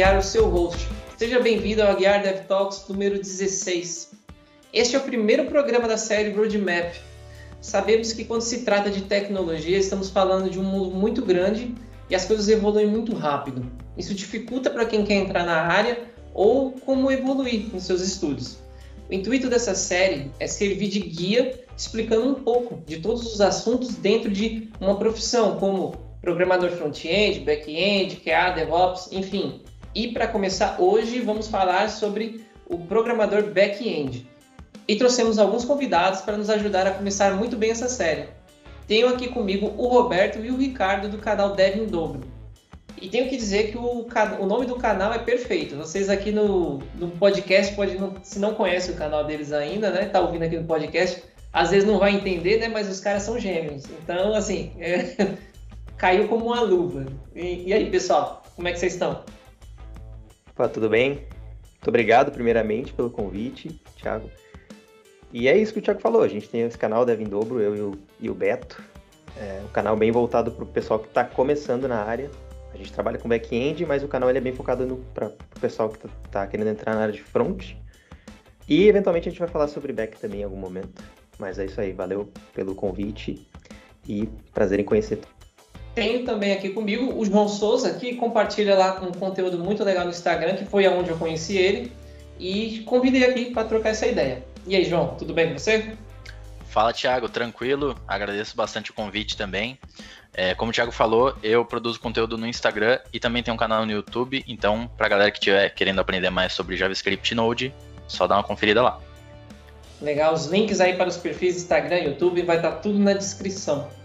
Aguiar, o seu host. Seja bem-vindo ao Aguiar Dev Talks número 16. Este é o primeiro programa da série Roadmap. Sabemos que quando se trata de tecnologia, estamos falando de um mundo muito grande e as coisas evoluem muito rápido. Isso dificulta para quem quer entrar na área ou como evoluir nos seus estudos. O intuito dessa série é servir de guia explicando um pouco de todos os assuntos dentro de uma profissão, como programador front-end, back-end, QA, DevOps, enfim. E para começar hoje, vamos falar sobre o programador back-end. E trouxemos alguns convidados para nos ajudar a começar muito bem essa série. Tenho aqui comigo o Roberto e o Ricardo do canal Dev em Dobro. E tenho que dizer que o, o nome do canal é perfeito. Vocês aqui no, no podcast, pode não, se não conhece o canal deles ainda, né? Tá ouvindo aqui no podcast, às vezes não vai entender, né? Mas os caras são gêmeos. Então, assim, é, caiu como uma luva. E, e, aí, pessoal, como é que vocês estão? Opa, tudo bem? Muito obrigado, primeiramente, pelo convite, Thiago. E é isso que o Thiago falou. A gente tem esse canal Dev Dobro, eu e o, e o Beto. É um canal bem voltado para o pessoal que está começando na área. A gente trabalha com back-end, mas o canal ele é bem focado para o pessoal que está tá querendo entrar na área de front. E eventualmente a gente vai falar sobre back também em algum momento. Mas é isso aí, valeu pelo convite e prazer em conhecer. Tenho também aqui comigo o João Souza, que compartilha lá um conteúdo muito legal no Instagram, que foi aonde eu conheci ele, e convidei aqui para trocar essa ideia. E aí, João, tudo bem com você? Fala, Thiago, tranquilo. Agradeço bastante o convite também. É, como o Thiago falou, eu produzo conteúdo no Instagram e também tenho um canal no YouTube. Então, para a galera que estiver querendo aprender mais sobre JavaScript Node, só dá uma conferida lá. Legal, os links aí para os perfis Instagram e YouTube vai estar tá tudo na descrição.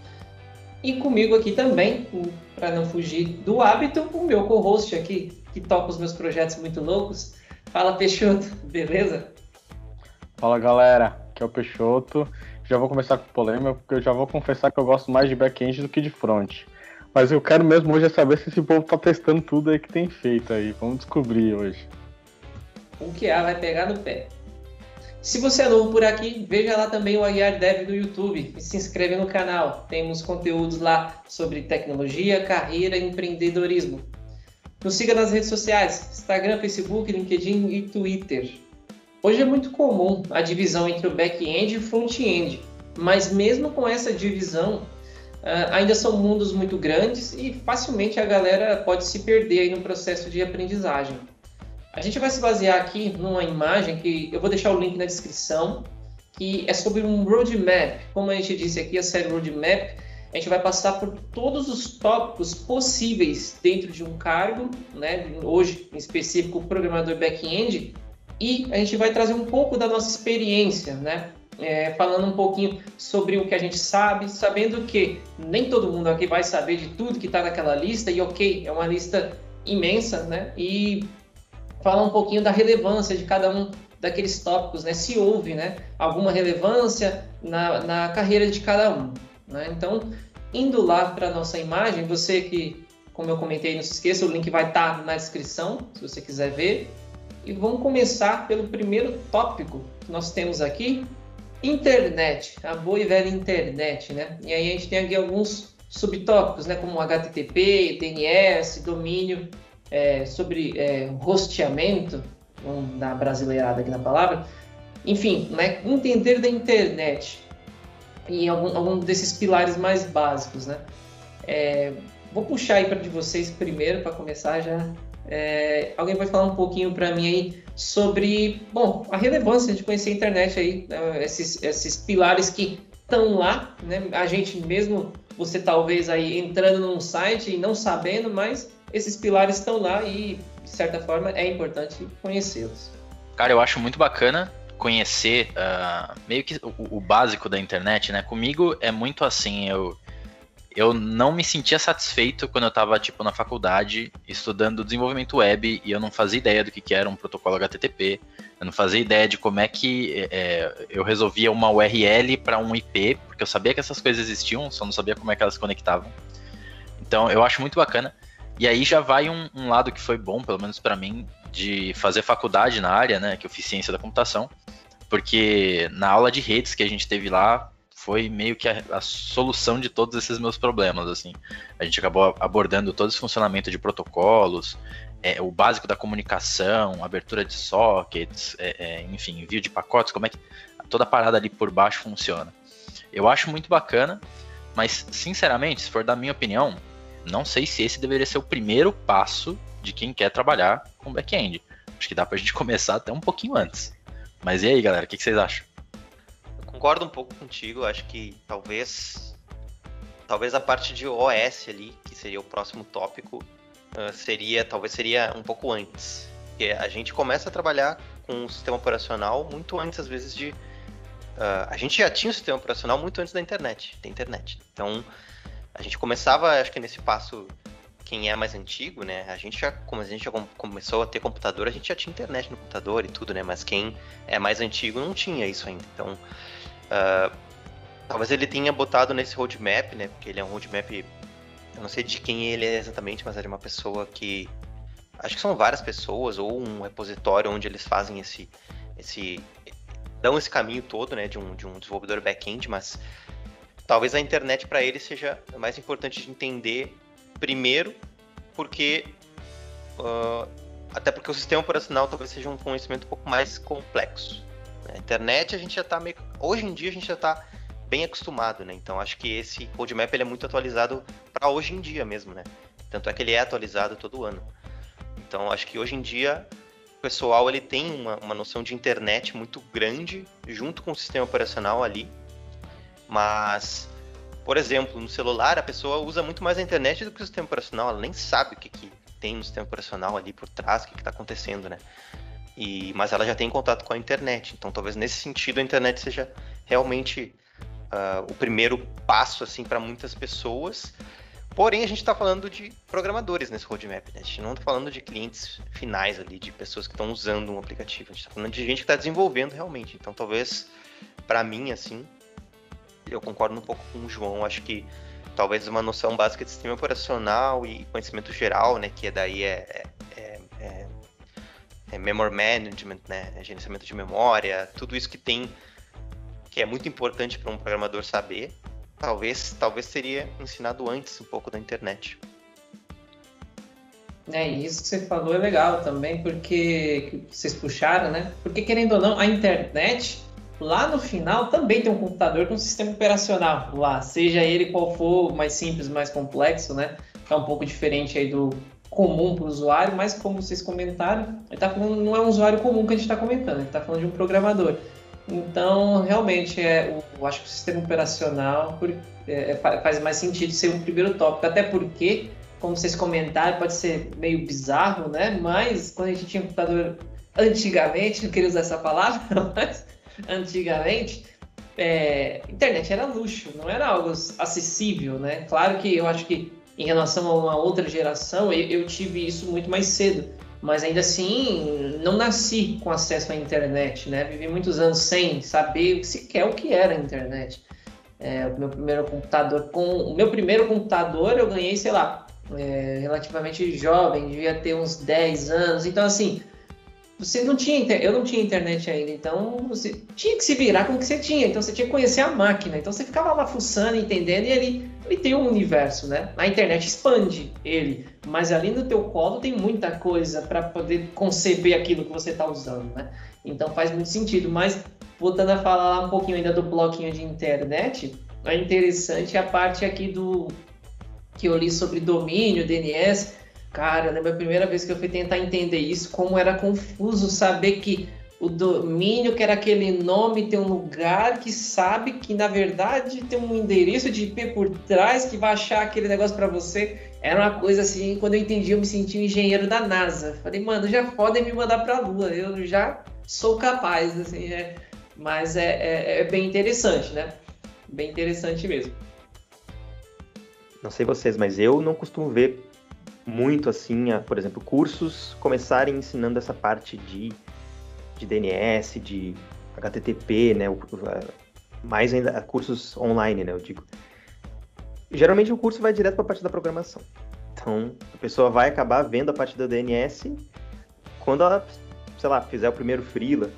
E comigo aqui também, para não fugir do hábito, o meu co-host aqui, que toca os meus projetos muito loucos. Fala Peixoto, beleza? Fala galera, aqui é o Peixoto. Já vou começar com polêmica, porque eu já vou confessar que eu gosto mais de back-end do que de front. Mas eu quero mesmo hoje é saber se esse povo tá testando tudo aí que tem feito aí. Vamos descobrir hoje. O que há vai pegar no pé. Se você é novo por aqui, veja lá também o Aguiar Dev do YouTube e se inscreve no canal. Temos conteúdos lá sobre tecnologia, carreira e empreendedorismo. Nos siga nas redes sociais, Instagram, Facebook, LinkedIn e Twitter. Hoje é muito comum a divisão entre o back-end e o front-end, mas mesmo com essa divisão, ah, ainda são mundos muito grandes e facilmente a galera pode se perder no processo de aprendizagem. A gente vai se basear aqui numa imagem que eu vou deixar o link na descrição, que é sobre um roadmap. Como a gente disse aqui, a série roadmap, a gente vai passar por todos os tópicos possíveis dentro de um cargo, né? hoje em específico programador back-end, e a gente vai trazer um pouco da nossa experiência, né? É, falando um pouquinho sobre o que a gente sabe, sabendo que nem todo mundo aqui vai saber de tudo que está naquela lista, e ok, é uma lista imensa, né? E falar um pouquinho da relevância de cada um daqueles tópicos, né? Se houve, né, alguma relevância na, na carreira de cada um, né? Então, indo lá para nossa imagem, você que, como eu comentei, não se esqueça, o link vai estar tá na descrição, se você quiser ver. E vamos começar pelo primeiro tópico que nós temos aqui, internet, a boa e velha internet, né? E aí a gente tem aqui alguns subtópicos, né, como HTTP, DNS, domínio, é, sobre é, rosteamento, vamos dar brasileirada aqui na palavra, enfim, né, entender da internet e algum, algum desses pilares mais básicos, né? É, vou puxar aí para de vocês primeiro para começar já. É, alguém pode falar um pouquinho para mim aí sobre, bom, a relevância de conhecer a internet aí, né, esses, esses pilares que estão lá, né? A gente mesmo, você talvez aí entrando num site e não sabendo, mas esses pilares estão lá e, de certa forma, é importante conhecê-los. Cara, eu acho muito bacana conhecer uh, meio que o, o, básico da internet, né? Comigo é muito assim, eu, eu não me sentia satisfeito quando eu estava tipo, na faculdade estudando desenvolvimento web e eu não fazia ideia do que, que era um protocolo HTTP, eu não fazia ideia de como é que é, eu resolvia uma URL para um IP, porque eu sabia que essas coisas existiam, só não sabia como é que elas se conectavam. Então eu acho muito bacana. E aí já vai um, um lado que foi bom, pelo menos para mim, de fazer faculdade na área, né, que eu fiz ciência da computação, porque na aula de redes que a gente teve lá foi meio que a, a, solução de todos esses meus problemas, assim. A gente acabou abordando todo esse funcionamento de protocolos, é, o básico da comunicação, abertura de sockets, é, é, enfim, envio de pacotes, como é que toda a parada ali por baixo funciona. Eu acho muito bacana, mas sinceramente, se for da minha opinião, não sei se esse deveria ser o primeiro passo de quem quer trabalhar com back-end. Acho que dá pra gente começar até um pouquinho antes. Mas e aí, galera, o que, que vocês acham? Eu concordo um pouco contigo, acho que talvez talvez a parte de OS ali, que seria o próximo tópico, uh, seria talvez seria um pouco antes. Porque a gente começa a trabalhar com o sistema operacional muito antes, às vezes, de. Uh, a gente já tinha o sistema operacional muito antes da internet, da internet. Então, a gente começava, acho que nesse passo, quem é mais antigo, né? A gente já, como a gente já começou a ter computador, a gente já tinha internet no computador e tudo, né? Mas quem é mais antigo não tinha isso ainda. Então, uh, talvez ele tenha botado nesse roadmap, né? Porque ele é um roadmap, eu não sei de quem ele é exatamente, mas é de uma pessoa que acho que são várias pessoas ou um repositório onde eles fazem esse esse dão esse caminho todo, né, de um, de um desenvolvedor back-end, mas talvez a internet para ele seja mais importante de entender primeiro, porque uh, até porque o sistema operacional talvez seja um conhecimento um pouco mais complexo. Né? A internet a gente já está meio, hoje em dia a gente já está bem acostumado, né? Então acho que esse roadmap ele é muito atualizado para hoje em dia mesmo, né? Tanto é que ele é atualizado todo ano. Então acho que hoje em dia o pessoal ele tem uma, uma noção de internet muito grande junto com o sistema operacional ali mas, por exemplo, no celular a pessoa usa muito mais a internet do que o sistema operacional, ela nem sabe o que, que tem no sistema operacional ali por trás, o que está acontecendo, né? E, mas ela já tem contato com a internet, então talvez nesse sentido a internet seja realmente uh, o primeiro passo assim para muitas pessoas. Porém, a gente está falando de programadores nesse roadmap, né? A gente não está falando de clientes finais ali, de pessoas que estão usando um aplicativo. A gente está falando de gente que está desenvolvendo realmente. Então, talvez, para mim, assim, eu concordo um pouco com o João. Acho que talvez uma noção básica de sistema operacional e conhecimento geral, né? Que daí é, é, é, é memory management, né? É gerenciamento de memória, tudo isso que tem que é muito importante para um programador saber. Talvez, talvez seria ensinado antes um pouco da internet. É, isso que você falou é legal também, porque vocês puxaram, né? Porque querendo ou não, a internet Lá no final também tem um computador com sistema operacional lá, seja ele qual for, mais simples, mais complexo, né? É um pouco diferente aí do comum para o usuário, mas como vocês comentaram, ele tá falando, não é um usuário comum que a gente está comentando, ele está falando de um programador. Então, realmente, é, eu acho que o sistema operacional é, é faz mais sentido ser um primeiro tópico, até porque, como vocês comentaram, pode ser meio bizarro, né? Mas quando a gente tinha computador antigamente, não queria usar essa palavra, mas antigamente, é, internet era luxo, não era algo acessível, né? Claro que eu acho que em relação a uma outra geração, eu, eu tive isso muito mais cedo, mas ainda assim não nasci com acesso à internet, né? Vivi muitos anos sem saber sequer o que era a internet. É, o meu primeiro computador, com o meu primeiro computador eu ganhei, sei lá, é, relativamente jovem, devia ter uns 10 anos. Então, assim, você não tinha eu não tinha internet ainda, então você tinha que se virar com o que você tinha, então você tinha que conhecer a máquina, então você ficava lá fuçando, entendendo, e ele, ele tem um universo, né? A internet expande ele, mas ali no teu colo tem muita coisa para poder conceber aquilo que você está usando, né? Então faz muito sentido, mas voltando a falar um pouquinho ainda do bloquinho de internet, é interessante a parte aqui do que eu li sobre domínio, DNS, Cara, lembro a primeira vez que eu fui tentar entender isso, como era confuso saber que o domínio, que era aquele nome, tem um lugar que sabe que na verdade tem um endereço de IP por trás que vai achar aquele negócio para você. Era uma coisa assim, quando eu entendi, eu me senti um engenheiro da NASA. Falei, mano, já podem me mandar para a Lua, eu já sou capaz, assim, é... mas é, é, é bem interessante, né? Bem interessante mesmo. Não sei vocês, mas eu não costumo ver muito assim, a, por exemplo, cursos começarem ensinando essa parte de, de DNS, de HTTP, né? Mais ainda cursos online, né? Eu digo. Geralmente o curso vai direto para a parte da programação. Então a pessoa vai acabar vendo a parte do DNS quando ela, sei lá, fizer o primeiro freela,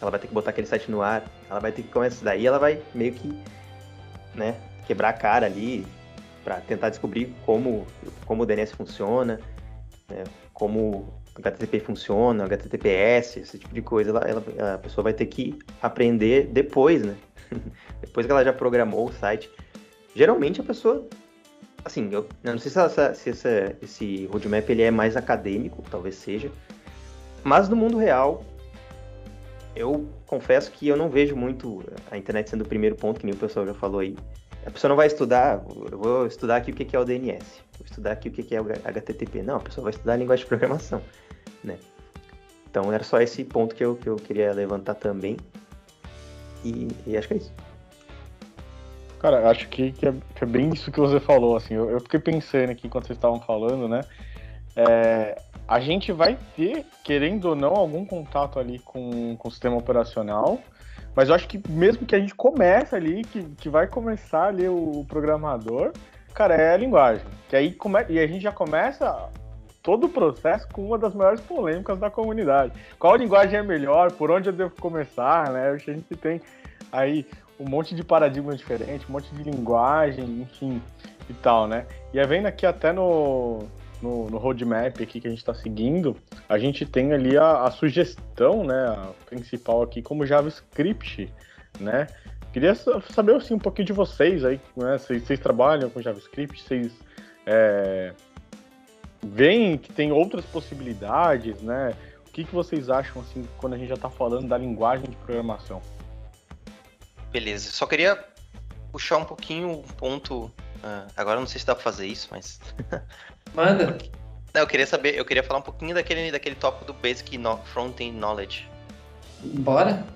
ela vai ter que botar aquele site no ar, ela vai ter que começar daí, ela vai meio que né, quebrar a cara ali para tentar descobrir como, como o DNS funciona, né, como HTTP funciona, HTTPS, esse tipo de coisa, ela, ela, a pessoa vai ter que aprender depois, né? depois que ela já programou o site. Geralmente a pessoa, assim, eu, eu não sei se, se essa, esse roadmap ele é mais acadêmico, talvez seja, mas no mundo real, eu confesso que eu não vejo muito a internet sendo o primeiro ponto, que nem o pessoal já falou aí. A pessoa não vai estudar, eu vou estudar aqui o que é o DNS, vou estudar aqui o que é o HTTP. Não, a pessoa vai estudar a linguagem de programação, né? Então era só esse ponto que eu, que eu queria levantar também. E, e acho que é isso. Cara, acho que, que, é, que, é, bem isso que você falou, assim, eu, eu fiquei pensando aqui enquanto vocês estavam falando, né? É, a gente vai ter, querendo ou não, algum contato ali com, com o sistema operacional, mas eu acho que mesmo que a gente comece ali, que, que vai começar ali o programador, cara, é a linguagem. Que aí come, e a gente já começa todo o processo com uma das maiores polêmicas da comunidade. Qual linguagem é melhor? Por onde eu devo começar? Né? A gente tem aí um monte de paradigmas diferentes, um monte de linguagem, enfim, e tal, né? E aí vendo aqui até no, no, no roadmap aqui que a gente está seguindo, a gente tem ali a, a, sugestão, né, a principal aqui como JavaScript, né? Queria saber assim, um pouquinho de vocês aí, né? Vocês, vocês trabalham com JavaScript, vocês é, veem que tem outras possibilidades, né? O que, que vocês acham assim quando a gente já está falando da linguagem de programação? Beleza, só queria puxar um pouquinho um ponto. Uh, agora não sei se dá para fazer isso, mas Manda. Não, eu queria saber, eu queria falar um pouquinho daquele, daquele tópico do Basic no, Front-End Knowledge. Bora.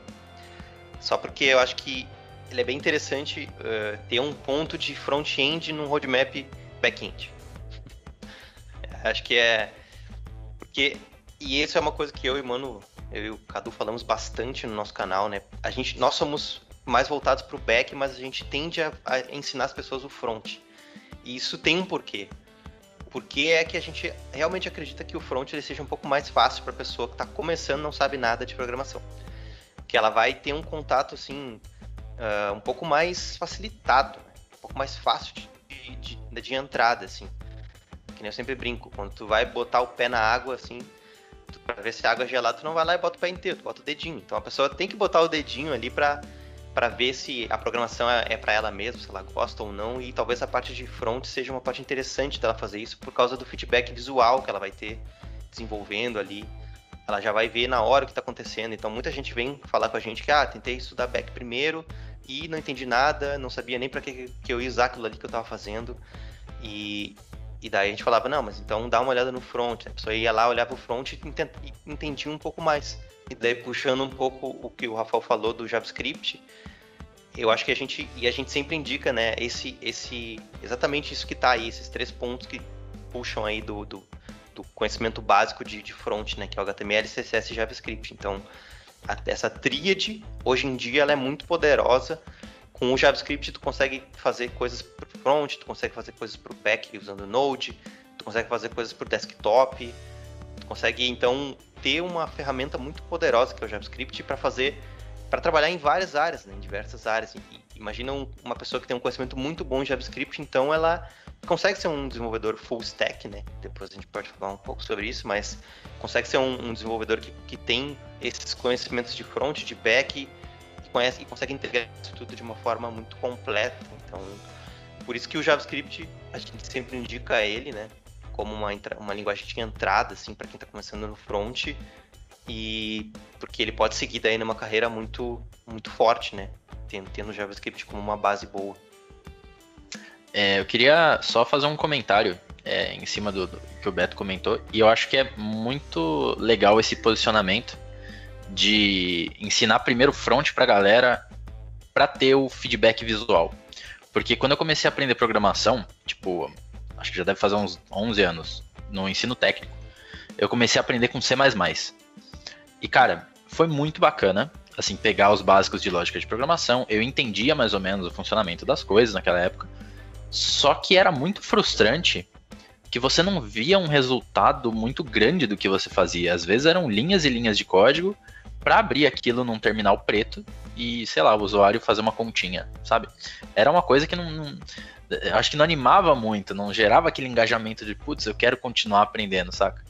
Só porque eu acho que ele é bem interessante uh, ter um ponto de front-end num roadmap back-end. acho que é. Porque. E isso é uma coisa que eu e o Mano, eu e o Cadu falamos bastante no nosso canal, né? A gente, nós somos mais voltados para o back, mas a gente tende a, a ensinar as pessoas o front. E isso tem um porquê porque é que a gente realmente acredita que o front ele seja um pouco mais fácil para a pessoa que está começando não sabe nada de programação. Que ela vai ter um contato assim uh, um pouco mais facilitado, né? um pouco mais fácil de, de, de, entrada, assim. Que nem eu sempre brinco, quando tu vai botar o pé na água, assim, para ver se a água é gelada, tu não vai lá e bota o pé inteiro, tu bota o dedinho. Então a pessoa tem que botar o dedinho ali para para ver se a programação é, é para ela mesma, se ela gosta ou não, e talvez a parte de front seja uma parte interessante dela fazer isso por causa do feedback visual que ela vai ter desenvolvendo ali. Ela já vai ver na hora o que está acontecendo. Então muita gente vem falar com a gente que ah, tentei estudar back primeiro e não entendi nada, não sabia nem para que, que eu ia usar aquilo ali que eu estava fazendo. E, e daí a gente falava, não, mas então dá uma olhada no front. A pessoa ia lá, olhava o front e, e entendia um pouco mais. E daí puxando um pouco o que o Rafael falou do JavaScript, eu acho que a gente e a gente sempre indica, né, esse esse exatamente isso que está aí, esses três pontos que puxam aí do, do, do conhecimento básico de, de, front, né, que é o HTML, CSS e JavaScript. Então, a, essa tríade hoje em dia ela é muito poderosa. Com o JavaScript tu consegue fazer coisas para front, tu consegue fazer coisas para o back usando Node, tu consegue fazer coisas para o desktop, tu consegue então ter uma ferramenta muito poderosa que é o JavaScript para fazer para trabalhar em várias áreas, né, em diversas áreas. Imagina um, uma pessoa que tem um conhecimento muito bom de JavaScript, então ela consegue ser um desenvolvedor full stack, né? Depois a gente pode falar um pouco sobre isso, mas consegue ser um, um desenvolvedor que, que tem esses conhecimentos de front, de back, e, conhece, e consegue integrar isso tudo de uma forma muito completa. Então, por isso que o JavaScript a gente sempre indica ele, né? Como uma, uma linguagem de entrada, assim, para quem está começando no front e porque ele pode seguir daí numa carreira muito muito forte, né? Tendo, tendo JavaScript como uma base boa. É, eu queria só fazer um comentário é, em cima do, do, que o Beto comentou, e eu acho que é muito legal esse posicionamento de ensinar primeiro front pra galera para ter o feedback visual. Porque quando eu comecei a aprender programação, tipo, acho que já deve fazer uns 11 anos, no ensino técnico, eu comecei a aprender com C++. E cara, foi muito bacana, assim, pegar os básicos de lógica de programação. Eu entendia mais ou menos o funcionamento das coisas naquela época. Só que era muito frustrante que você não via um resultado muito grande do que você fazia. Às vezes eram linhas e linhas de código para abrir aquilo num terminal preto e, sei lá, o usuário fazer uma continha, sabe? Era uma coisa que não, não acho que não animava muito, não gerava aquele engajamento de, putz, eu quero continuar aprendendo, saca?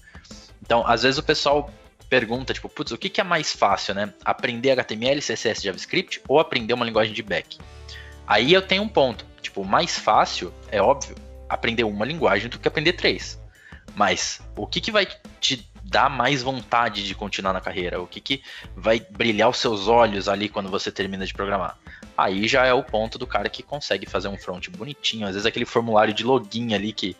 Então, às vezes o pessoal pergunta, tipo, putz, o que, que é mais fácil, né? Aprender HTML, CSS, JavaScript ou aprender uma linguagem de back? Aí eu tenho um ponto. Tipo, mais fácil, é óbvio, aprender uma linguagem do que aprender três. Mas o que, que vai te dar mais vontade de continuar na carreira? O que, que vai brilhar os seus olhos ali quando você termina de programar? Aí já é o ponto do cara que consegue fazer um front bonitinho. Às vezes aquele formulário de login ali que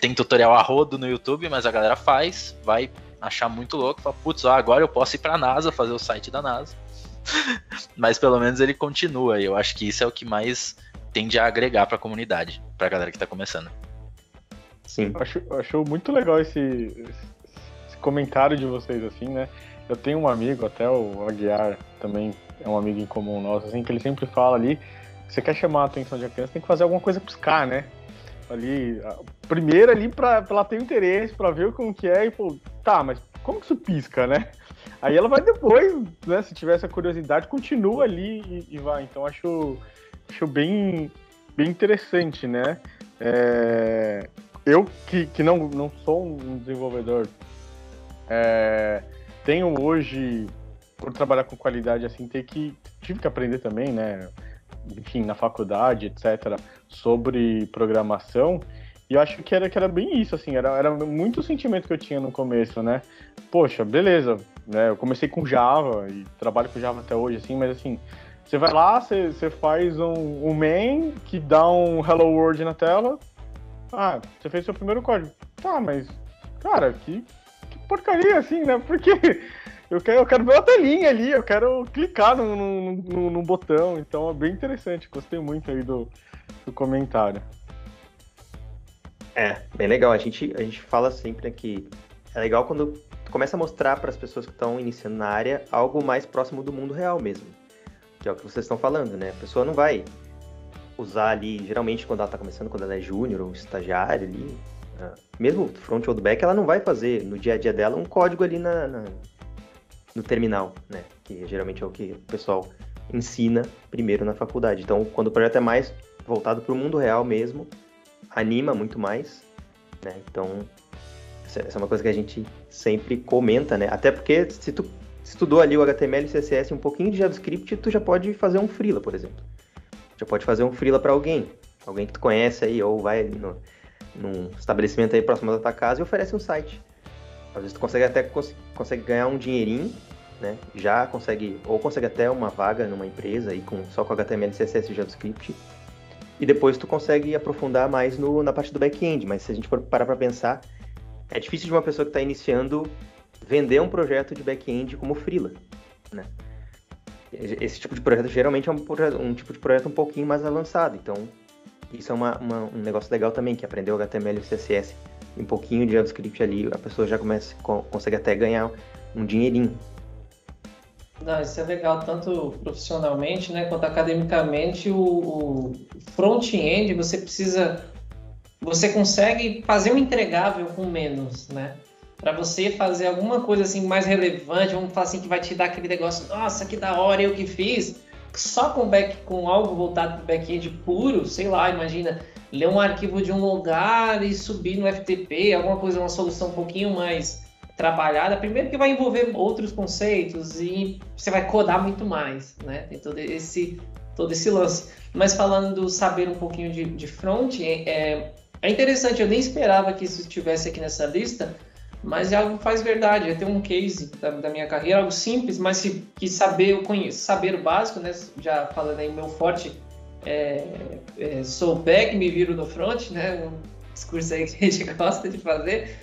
tem tutorial a rodo no YouTube, mas a galera faz, vai achar muito louco, fala, putz, agora eu posso ir para a NASA fazer o site da NASA. Mas pelo menos ele continua, e eu acho que isso é o que mais tende a agregar para a comunidade, para a galera que está começando. Sim. Acho, acho muito legal esse, esse, comentário de vocês, assim, né? Eu tenho um amigo, até o Aguiar também é um amigo em comum nosso, assim, que ele sempre fala ali, você quer chamar a atenção de uma criança, tem que fazer alguma coisa piscar, né? Ali, primeiro ali pra ela ter interesse, pra ver como que é, e pô, tá, mas como que isso pisca, né? Aí ela vai depois, né? Se tiver essa curiosidade, continua ali e, e vai. Então acho, acho bem, bem interessante, né? É, eu que, que não, não sou um desenvolvedor, é, tenho hoje, por trabalhar com qualidade assim, ter que tive que aprender também, né? Enfim, na faculdade, etc., sobre programação. E eu acho que era, que era bem isso, assim, era, era muito o sentimento que eu tinha no começo, né? Poxa, beleza, né? Eu comecei com Java e trabalho com Java até hoje, assim, mas assim, você vai lá, você, você faz um, um main que dá um hello world na tela. Ah, você fez seu primeiro código. Tá, mas, cara, que, que porcaria, assim, né? Porque eu quero, eu quero ver uma telinha ali, eu quero clicar no, no, no, no botão. Então é bem interessante, gostei muito aí do, do comentário. É, bem legal. A gente, a gente fala sempre que é legal quando começa a mostrar para as pessoas que estão iniciando na área algo mais próximo do mundo real mesmo. Que é o que vocês estão falando, né? A pessoa não vai usar ali, geralmente quando ela está começando, quando ela é júnior ou estagiário ali, né? mesmo front ou back, ela não vai fazer no dia a dia dela um código ali na, na, no terminal, né? Que geralmente é o que o pessoal ensina primeiro na faculdade. Então, quando o projeto é mais voltado para o mundo real mesmo, anima muito mais, né? Então, essa é uma coisa que a gente sempre comenta, né? Até porque se tu estudou ali o HTML CSS um pouquinho de JavaScript, tu já pode fazer um freela, por exemplo. Já pode fazer um freela para alguém, alguém que tu conhece aí, ou vai no, num estabelecimento aí próximo da tua casa e oferece um site. Às vezes tu consegue até cons consegue ganhar um dinheirinho, né? Já consegue, ou consegue até uma vaga numa empresa aí com, só com HTML, CSS e JavaScript e depois tu consegue aprofundar mais no, na parte do back-end. Mas se a gente for parar para pensar, é difícil de uma pessoa que está iniciando vender um projeto de back-end como freela, né? Esse tipo de projeto geralmente é um, um, tipo de projeto um pouquinho mais avançado, então isso é uma, uma, um negócio legal também, que aprender o HTML e o CSS um pouquinho de JavaScript ali, a pessoa já começa, consegue até ganhar um dinheirinho. Não, isso é legal, tanto profissionalmente né, quanto academicamente. O, o front-end você precisa. Você consegue fazer um entregável com menos, né? Para você fazer alguma coisa assim mais relevante, vamos falar assim, que vai te dar aquele negócio, nossa, que da hora eu que fiz. Só com back, com algo voltado para back-end puro, sei lá, imagina, ler um arquivo de um lugar e subir no FTP, alguma coisa, uma solução um pouquinho mais trabalhada, primeiro que vai envolver outros conceitos e você vai codar muito mais, né? Tem todo esse, todo esse lance. Mas falando do saber um pouquinho de, de front, é, é interessante, eu nem esperava que isso estivesse aqui nessa lista, mas é algo que faz verdade. Eu tenho um case da, da minha carreira, algo simples, mas que, que saber, eu conheço, saber o básico, né? Já falando aí, meu forte é, é, sou back, me viro no front, né? Um discurso aí que a gente gosta de fazer.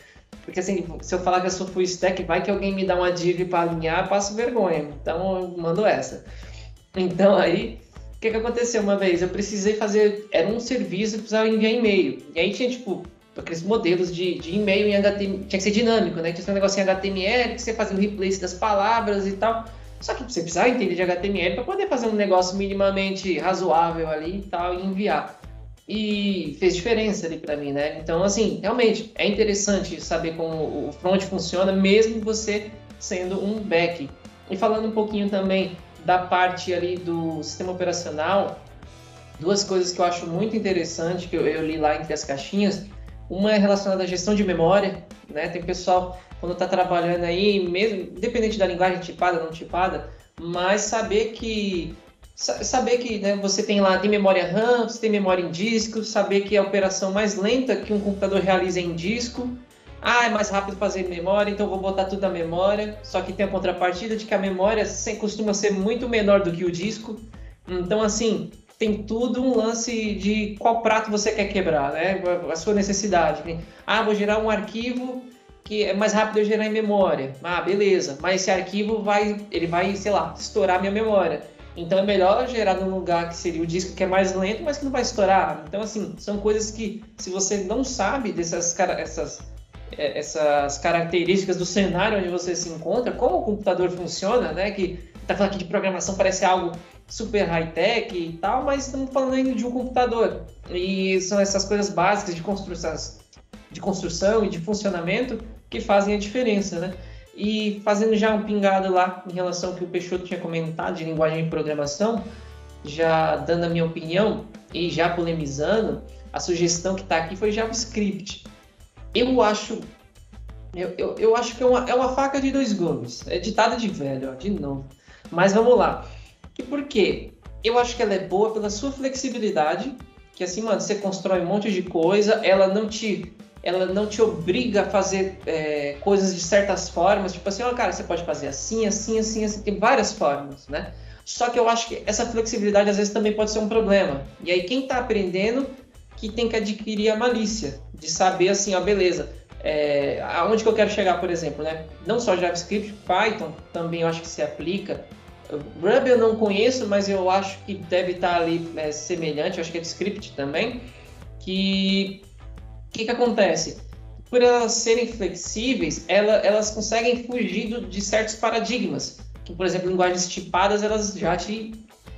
Porque assim, se eu falar que eu sou full stack, vai que alguém me dá uma div para alinhar, eu passo vergonha. Então eu mando essa. Então aí, o que, que aconteceu uma vez? Eu precisei fazer, era um serviço que precisava enviar e-mail. E aí tinha tipo aqueles modelos de, de e-mail em HTML, tinha que ser dinâmico, né? Tinha um negócio em HTML, que você fazia um replace das palavras e tal. Só que você precisava entender de HTML para poder fazer um negócio minimamente razoável ali e tal e enviar e fez diferença ali para mim, né? Então, assim, realmente é interessante saber como o front funciona, mesmo você sendo um back. E falando um pouquinho também da parte ali do sistema operacional, duas coisas que eu acho muito interessante, que eu, eu li lá entre as caixinhas. Uma é relacionada à gestão de memória, né? Tem pessoal, quando está trabalhando aí, mesmo, independente da linguagem tipada ou não tipada, mas saber que saber que né, você tem lá tem memória RAM, você tem memória em disco, saber que a operação mais lenta que um computador realiza é em disco. Ah, é mais rápido fazer memória, então vou botar tudo na memória. Só que tem a contrapartida de que a memória costuma ser muito menor do que o disco. Então, assim, tem tudo um lance de qual prato você quer quebrar, né? A sua necessidade. Ah, vou gerar um arquivo que é mais rápido eu gerar em memória. Ah, beleza. Mas esse arquivo vai, ele vai, sei lá, estourar minha memória. Então é melhor gerar num lugar que seria o disco que é mais lento, mas que não vai estourar. Então assim, são coisas que se você não sabe dessas essas é, essas características do cenário onde você se encontra, como o computador funciona, né? Que tá falando aqui de programação parece algo super high-tech e tal, mas estamos falando de um computador. E são essas coisas básicas de construção, de construção e de funcionamento que fazem a diferença, né? E fazendo já um pingado lá em relação ao que o Peixoto tinha comentado de linguagem de programação, já dando a minha opinião e já polemizando, a sugestão que está aqui foi JavaScript. Eu acho eu, eu, eu, acho que é uma, é uma faca de dois gumes. É ditada de velho, ó, de novo. Mas vamos lá. E por quê? Eu acho que ela é boa pela sua flexibilidade, que assim, mano, você constrói um monte de coisa, ela não te ela não te obriga a fazer é, coisas de certas formas, tipo assim, ó, cara, você pode fazer assim, assim, assim, assim, tem várias formas, né? Só que eu acho que essa flexibilidade às vezes também pode ser um problema. E aí quem está aprendendo que tem que adquirir a malícia, de saber assim, ó, beleza, é, aonde que eu quero chegar, por exemplo, né? Não só JavaScript, Python também eu acho que se aplica. Ruby eu não conheço, mas eu acho que deve estar ali é, semelhante, eu acho que é de script também, que o que, que acontece? Por elas serem flexíveis, ela, elas conseguem fugir de certos paradigmas. Que, por exemplo, linguagens tipadas, elas já te.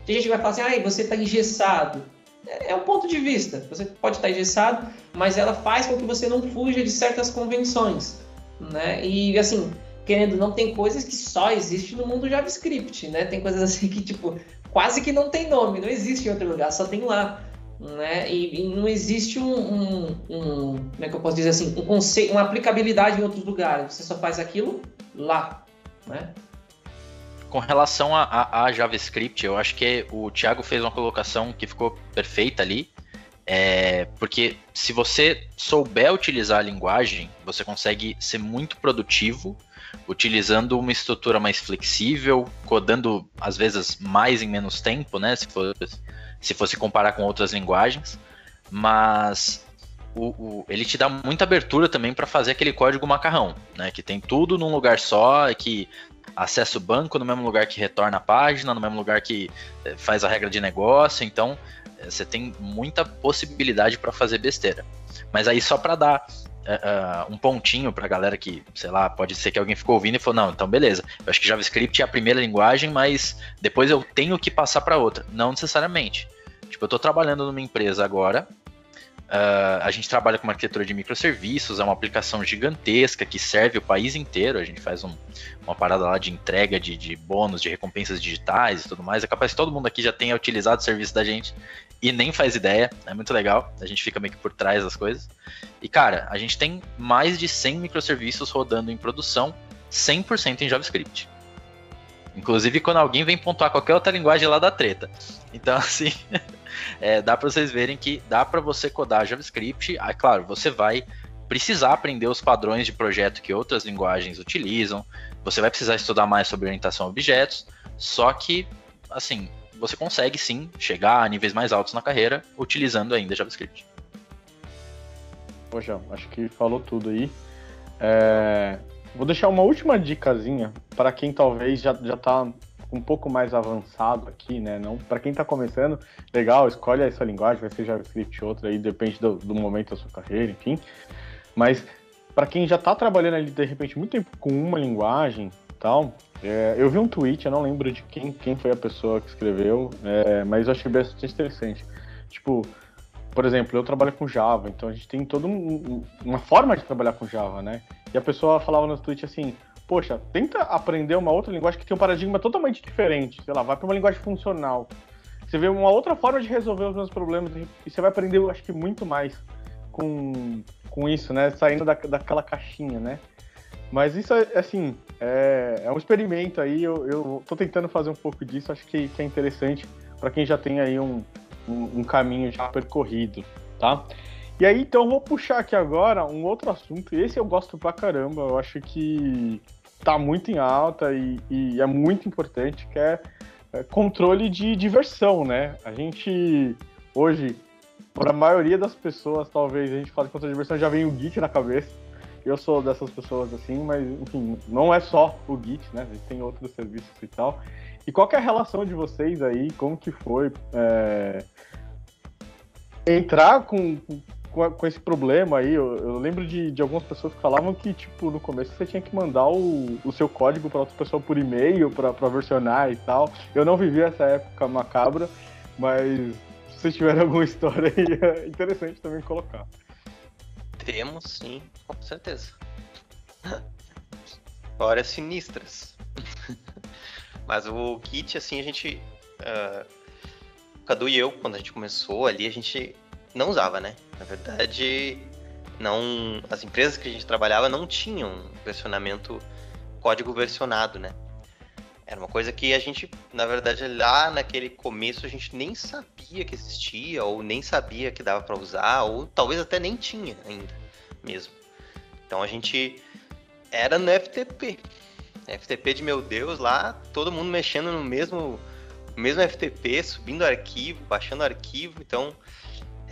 Tem gente que vai falar assim, ah, você está engessado. É, é um ponto de vista. Você pode estar tá engessado, mas ela faz com que você não fuja de certas convenções. Né? E, assim, querendo não, tem coisas que só existem no mundo JavaScript, né? Tem coisas assim que, tipo, quase que não tem nome, não existe em outro lugar, só tem lá né? E, e não existe um, um, um, como é que eu posso dizer assim, um conceito, uma aplicabilidade em outros lugares. Você só faz aquilo lá, né? Com relação a, a, a JavaScript, eu acho que o Thiago fez uma colocação que ficou perfeita ali. É, porque se você souber utilizar a linguagem, você consegue ser muito produtivo utilizando uma estrutura mais flexível, codando às vezes mais em menos tempo, né? Se for se fosse comparar com outras linguagens, mas o, o, ele te dá muita abertura também para fazer aquele código macarrão, né? Que tem tudo num lugar só, que acessa o banco no mesmo lugar que retorna a página, no mesmo lugar que eh, faz a regra de negócio, então eh, você tem muita possibilidade para fazer besteira. Mas aí só para dar uh, um pontinho para a galera que, sei lá, pode ser que alguém ficou ouvindo e falou, não, então beleza, eu acho que JavaScript é a primeira linguagem, mas depois eu tenho que passar para outra. Não necessariamente. Tipo, eu estou trabalhando numa empresa agora, Uh, a gente trabalha com uma arquitetura de microserviços, é uma aplicação gigantesca que serve o país inteiro. A gente faz um, uma parada lá de entrega de, de, bônus, de recompensas digitais e tudo mais. É capaz que todo mundo aqui já tenha utilizado o serviço da gente e nem faz ideia. É muito legal. A gente fica meio que por trás das coisas. E cara, a gente tem mais de 100 microserviços rodando em produção, 100% em JavaScript. Inclusive quando alguém vem pontuar qualquer outra linguagem lá da treta. Então, assim, é, dá para vocês verem que dá para você codar JavaScript. Ah, claro, você vai precisar aprender os padrões de projeto que outras linguagens utilizam. Você vai precisar estudar mais sobre orientação a objetos. Só que, assim, você consegue sim chegar a níveis mais altos na carreira utilizando ainda JavaScript. Poxa, acho que falou tudo aí. É... Vou deixar uma última dicasinha para quem talvez já, já tá um pouco mais avançado aqui, né? Não para quem está começando, legal, escolhe a sua linguagem, vai ser JavaScript outra aí, depende do, do momento da sua carreira, enfim. Mas para quem já está trabalhando ali de repente muito tempo com uma linguagem, tal, é, eu vi um tweet, eu não lembro de quem, quem foi a pessoa que escreveu, é, mas eu achei bastante interessante. Tipo, por exemplo, eu trabalho com Java, então a gente tem toda um, uma forma de trabalhar com Java, né? E a pessoa falava no tweet assim, poxa, tenta aprender uma outra linguagem que tem um paradigma totalmente diferente. Sei lá, vai para uma linguagem funcional. Você vê uma outra forma de resolver os meus problemas e você vai aprender, eu acho que muito mais com, com isso, né? Saindo da, daquela caixinha, né? Mas isso, é, assim, é, é um experimento aí. Eu, eu tô tentando fazer um pouco disso. Acho que, que é interessante para quem já tem aí um, um, um, caminho já percorrido, tá? E aí, então, vou puxar aqui agora um outro assunto. Esse eu gosto pra caramba. Eu acho que tá muito em alta e, e é muito importante, que é, é controle de diversão, né? A gente, hoje, para a maioria das pessoas, talvez, a gente fala de controle de diversão, já vem o Git na cabeça eu sou dessas pessoas assim, mas enfim, não é só o Git, né? A gente tem outros serviços e tal. E qual é a relação de vocês aí? Como que foi é, entrar com, com, com, esse problema aí? Eu, eu lembro de, de, algumas pessoas que falavam que, tipo, no começo você tinha que mandar o, o seu código para outra pessoa por e-mail para versionar e tal. Eu não vivi essa época macabra, mas se vocês tiverem alguma história aí, é interessante também colocar. Temos sim, com certeza. Histórias sinistras. Mas o kit, assim, a gente. Uh, o Cadu e eu, quando a gente começou ali, a gente não usava, né? Na verdade, não. As empresas que a gente trabalhava não tinham versionamento, código versionado, né? Era uma coisa que a gente, na verdade, lá naquele começo a gente nem sabia que existia, ou nem sabia que dava para usar, ou talvez até nem tinha ainda mesmo. Então a gente era no FTP. FTP de meu Deus lá, todo mundo mexendo no mesmo, mesmo FTP, subindo arquivo, baixando arquivo, então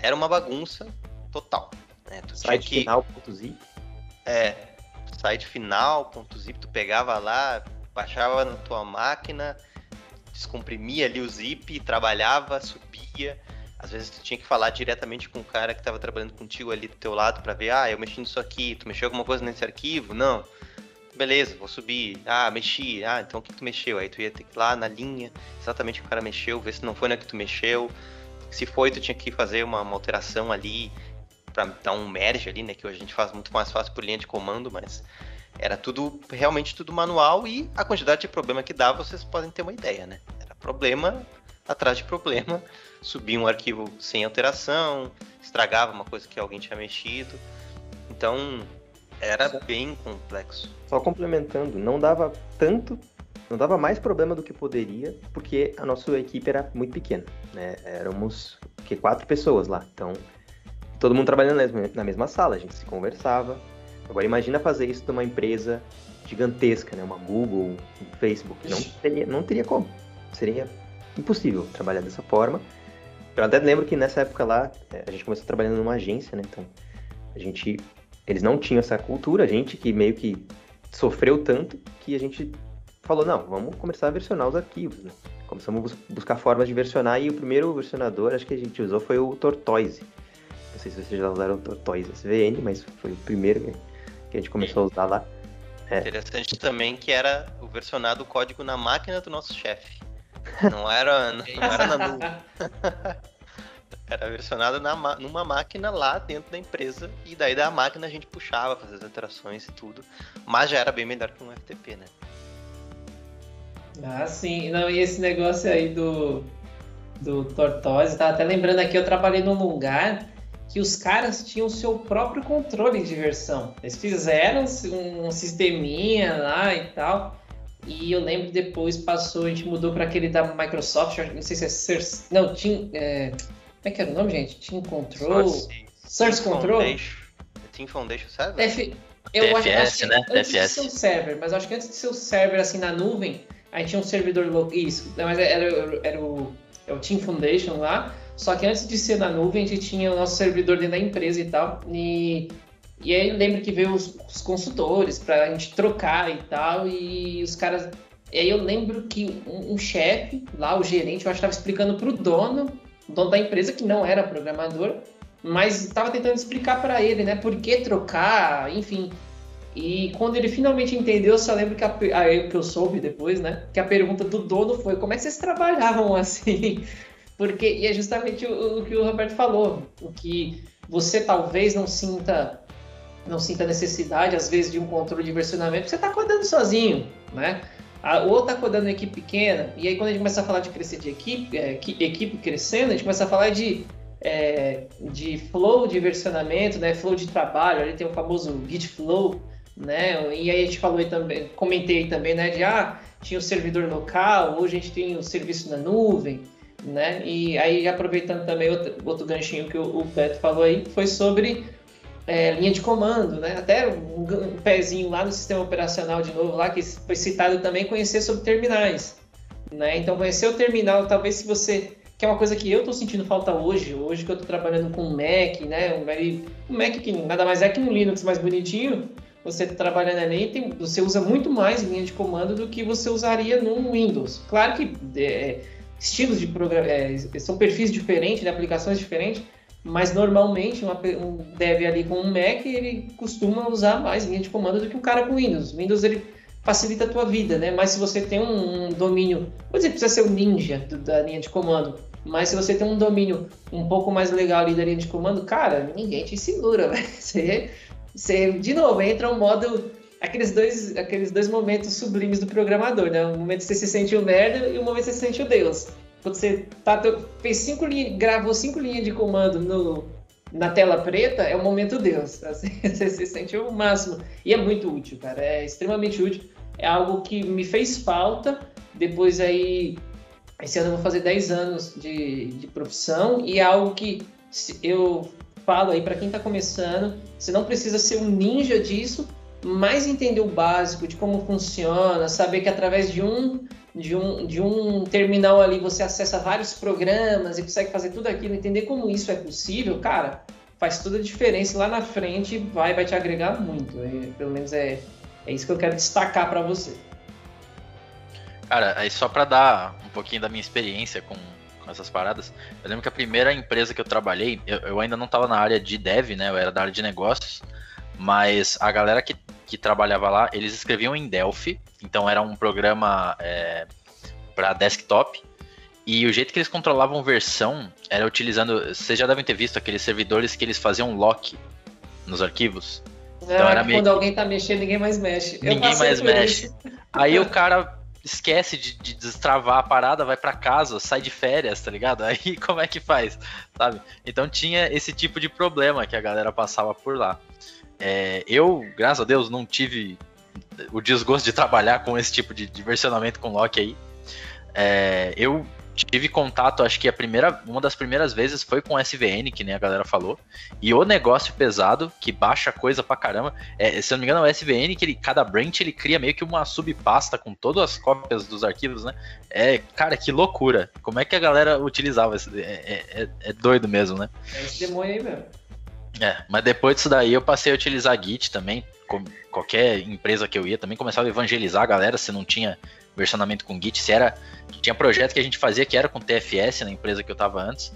era uma bagunça total. Né? Tu site que... final.zip? É, site final.zip, tu pegava lá, baixava na tua máquina, descomprimia ali o zip, trabalhava, subia. Às vezes tu tinha que falar diretamente com o cara que estava trabalhando contigo ali do teu lado para ver, ah, eu mexi nisso aqui, tu mexeu alguma coisa nesse arquivo? Não. Beleza, vou subir. Ah, mexi. Ah, então o que tu mexeu? Aí tu ia ter que ir lá na linha, exatamente o que o cara mexeu, ver se não foi na que tu mexeu. Se foi, tu tinha que fazer uma, uma alteração ali para dar um merge ali, né, que hoje a gente faz muito mais fácil por linha de comando, mas era tudo realmente tudo manual e a quantidade de problema que dava, vocês podem ter uma ideia, né? Era problema atrás de problema, subia um arquivo sem alteração, estragava uma coisa que alguém tinha mexido. Então, era bem complexo. Só complementando, não dava tanto, não dava mais problema do que poderia, porque a nossa equipe era muito pequena, né? Éramos que quatro pessoas lá, então todo mundo trabalhando na mesma sala, a gente se conversava, Agora imagina fazer isso numa empresa gigantesca, né? Uma Google, um Facebook. Não teria, não teria como. Seria impossível trabalhar dessa forma. Eu até lembro que nessa época lá, é, a gente começou trabalhando numa agência, né? Então, a gente... Eles não tinham essa cultura, a gente que meio que sofreu tanto que a gente falou, não, vamos começar a versionar os arquivos, né? Começamos a buscar formas de versionar e o primeiro versionador, acho que a gente usou foi o Tortoise. Não sei se vocês já usaram o Tortoise SVN, mas foi o primeiro que a gente começou a usar lá. É. Interessante também que era o versionado código na máquina do nosso chefe. Não era, não era na nuvem. era versionado na, numa máquina lá dentro da empresa e daí da máquina a gente puxava, fazia as alterações e tudo. Mas já era bem melhor que um FTP, né? Ah, sim. Não, e esse negócio aí do, do Tortoise, tá até lembrando aqui, eu trabalhei num lugar que os caras tinham seu próprio controle de versão. Eles fizeram um sisteminha lá e tal. E eu lembro depois passou, a gente mudou para aquele da Microsoft, não sei se é Source, não, Team, é, como é que era o nome, gente? Team Control, Source, Source Control, Foundation. Team Foundation Server. F, eu DFS, acho, acho né? Antes DFS. de ser um server, mas acho que antes de ser o server assim na nuvem, aí tinha um servidor local, isso, mas era, era, era o, é o Team Foundation lá. Só que antes de ser na nuvem, a gente tinha o nosso servidor dentro da empresa e tal. E, e aí eu lembro que veio os, os consultores para a gente trocar e tal. E os caras. E aí eu lembro que um, um chefe lá, o gerente, eu acho que estava explicando para o dono, dono da empresa, que não era programador, mas estava tentando explicar para ele, né, por que trocar, enfim. E quando ele finalmente entendeu, eu só lembro que a, a, que eu soube depois, né, que a pergunta do dono foi como é que vocês trabalhavam assim? Porque, e é justamente o, o, que o Roberto falou, o que você talvez não sinta não sinta necessidade, às vezes, de um controle de versionamento, você está codando sozinho, né? ou está codando uma equipe pequena, e aí quando a gente começa a falar de crescer de equipe, é, equipe crescendo, a gente começa a falar de, é, de flow de versionamento, né? Flow de trabalho, ali tem o famoso Git Flow, né? E aí a gente falou também, comentei também, né? De ah, tinha o servidor local, hoje a gente tem o serviço na nuvem, né? E aí aproveitando também outro, outro ganchinho que o, o Beto falou aí, foi sobre é, linha de comando, né? Até um, um, pezinho lá no sistema operacional de novo, lá que foi citado também, conhecer sobre terminais, né? Então conhecer o terminal, talvez se você que é uma coisa que eu estou sentindo falta hoje, hoje que eu estou trabalhando com um Mac, né? Um, um Mac que nada mais é que um Linux mais bonitinho, você tá trabalhando ali, tem, você usa muito mais linha de comando do que você usaria no Windows. Claro que é, estilos de é, são perfis diferentes, né, aplicações diferentes, mas normalmente uma, um dev ali com um Mac, ele costuma usar mais linha de comando do que um cara com Windows. Windows ele facilita a tua vida, né? Mas se você tem um, um domínio, vou dizer, precisa ser o um ninja do, da linha de comando, mas se você tem um domínio um pouco mais legal ali da linha de comando, cara, ninguém te segura, velho. Você, você, de novo, entra um modo aqueles dois, aqueles dois momentos sublimes do programador, né? O momento que você se sente o merda e o momento que você se sente o Deus. Quando você tá, fez cinco linhas, gravou cinco linhas de comando no, na tela preta, é o momento Deus. Assim, você se sente o máximo. E é muito útil, cara. É extremamente útil. É algo que me fez falta. Depois aí, esse ano eu vou fazer 10 anos de, de profissão e é algo que eu falo aí para quem está começando, você não precisa ser um ninja disso, mas entender o básico de como funciona, saber que através de um de um, de um terminal ali você acessa vários programas e consegue fazer tudo aquilo, entender como isso é possível, cara, faz toda a diferença lá na frente vai, vai te agregar muito. E, pelo menos é, é isso que eu quero destacar para você. Cara, aí só para dar um pouquinho da minha experiência com, com, essas paradas, eu lembro que a primeira empresa que eu trabalhei, eu, eu ainda não estava na área de dev, né? Eu era da área de negócios, mas a galera que que trabalhava lá, eles escreviam em Delphi, então era um programa é, para desktop. E o jeito que eles controlavam versão era utilizando. Vocês já devem ter visto aqueles servidores que eles faziam lock nos arquivos. então era meio... quando alguém tá mexendo, ninguém mais mexe. Ninguém mais mexe. Isso. Aí o cara esquece de, de, destravar a parada, vai para casa, sai de férias, tá ligado? Aí como é que faz, sabe? Então tinha esse tipo de problema que a galera passava por lá. É, eu, graças a Deus, não tive o desgosto de trabalhar com esse tipo de, versionamento com lock aí. É, eu tive contato, acho que a primeira, uma das primeiras vezes foi com SVN, que nem a galera falou. E o negócio pesado, que baixa coisa pra caramba, é, se eu não me engano, é o SVN, que ele, cada branch ele cria meio que uma subpasta com todas as cópias dos arquivos, né? É, cara, que loucura. Como é que a galera utilizava? Esse, é, é, é doido mesmo, né? É esse demônio aí mesmo. É, mas depois disso daí eu passei a utilizar Git também. qualquer empresa que eu ia também começava a evangelizar a galera se não tinha versionamento com Git. Se era. Tinha projeto que a gente fazia que era com TFS na empresa que eu tava antes.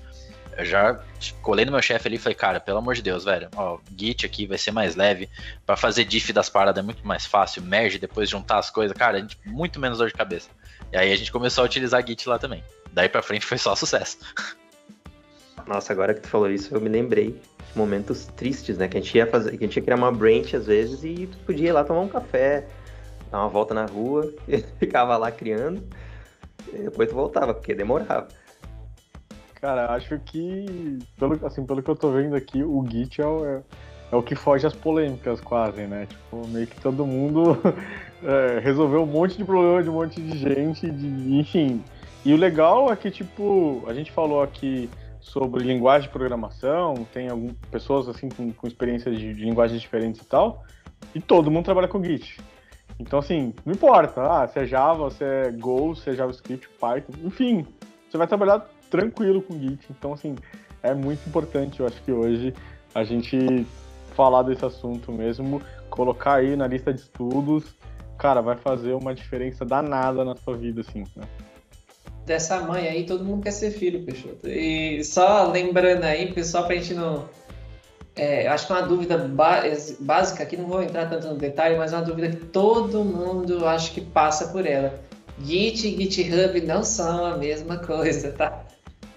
Eu já colei no meu chefe ali e falei, cara, pelo amor de Deus, velho, ó, Git aqui vai ser mais leve. para fazer diff das paradas é muito mais fácil. Merge, depois juntar as coisas, cara, gente, muito menos dor de cabeça. E aí a gente começou a utilizar Git lá também. Daí pra frente foi só sucesso. Nossa, agora que tu falou isso, eu me lembrei momentos tristes, né? Que a gente ia fazer, que a gente ia criar uma branch às vezes e podia ir lá tomar um café, dar uma volta na rua, ficava lá criando, e depois tu voltava, porque demorava. Cara, acho que, pelo, assim, pelo que eu tô vendo aqui, o Git é o, é, é o que foge às polêmicas quase, né? Tipo, meio que todo mundo é, resolveu um monte de problema de um monte de gente, de, enfim. E o legal é que, tipo, a gente falou aqui sobre linguagem de programação, tem algumas pessoas assim com, com experiências de, de, linguagens diferentes e tal, e todo mundo trabalha com Git. Então, assim, não importa, ah, se é Java, se é Go, se é JavaScript, Python, enfim, você vai trabalhar tranquilo com Git. Então, assim, é muito importante, eu acho que hoje, a gente falar desse assunto mesmo, colocar aí na lista de estudos, cara, vai fazer uma diferença danada na sua vida, assim, né? Dessa mãe aí, todo mundo quer ser filho, Peixoto. E só lembrando aí, pessoal, pra gente não. É, acho que uma dúvida básica aqui, não vou entrar tanto no detalhe, mas é uma dúvida que todo mundo acho que passa por ela. Git e GitHub não são a mesma coisa, tá?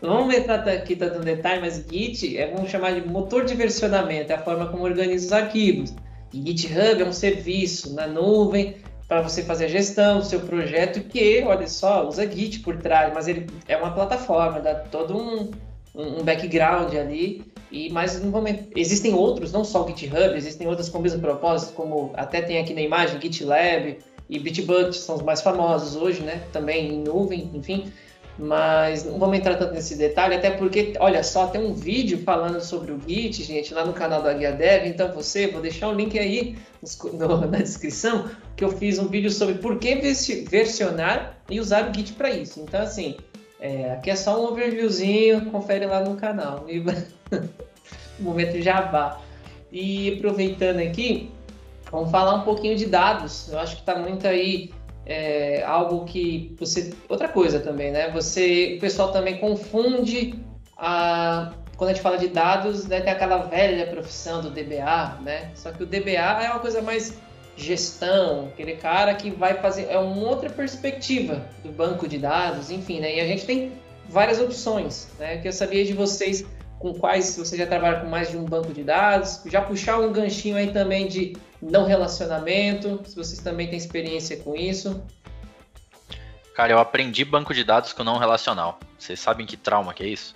Não vamos entrar aqui tanto no detalhe, mas Git é, vamos chamar de motor de versionamento, é a forma como organiza os arquivos. E GitHub é um serviço na nuvem para você fazer a gestão do seu projeto que, olha só, usa Git por trás, mas ele é uma plataforma, dá todo um, um background ali. E mas no momento existem outros, não só o GitHub, existem outras com o mesmo propósito, como até tem aqui na imagem GitLab e Bitbucket são os mais famosos hoje, né? Também em nuvem, enfim mas não vamos entrar tanto nesse detalhe, até porque, olha só, tem um vídeo falando sobre o Git, gente, lá no canal da Guia Dev, então você, vou deixar o link aí no, na descrição, que eu fiz um vídeo sobre por que versionar e usar o Git para isso. Então, assim, é, aqui é só um overviewzinho, confere lá no canal. E, momento jabá. E aproveitando aqui, vamos falar um pouquinho de dados. Eu acho que está muito aí é algo que você. Outra coisa também, né? Você, o pessoal também confunde a. Quando a gente fala de dados, né, tem aquela velha profissão do DBA, né? Só que o DBA é uma coisa mais gestão, aquele cara que vai fazer é uma outra perspectiva do banco de dados, enfim, né? E a gente tem várias opções, né? Que eu sabia de vocês com quais você já trabalha com mais de um banco de dados, já puxar um ganchinho aí também de não relacionamento, se vocês também têm experiência com isso. Cara, eu aprendi banco de dados com não relacional. Vocês sabem que trauma que é isso?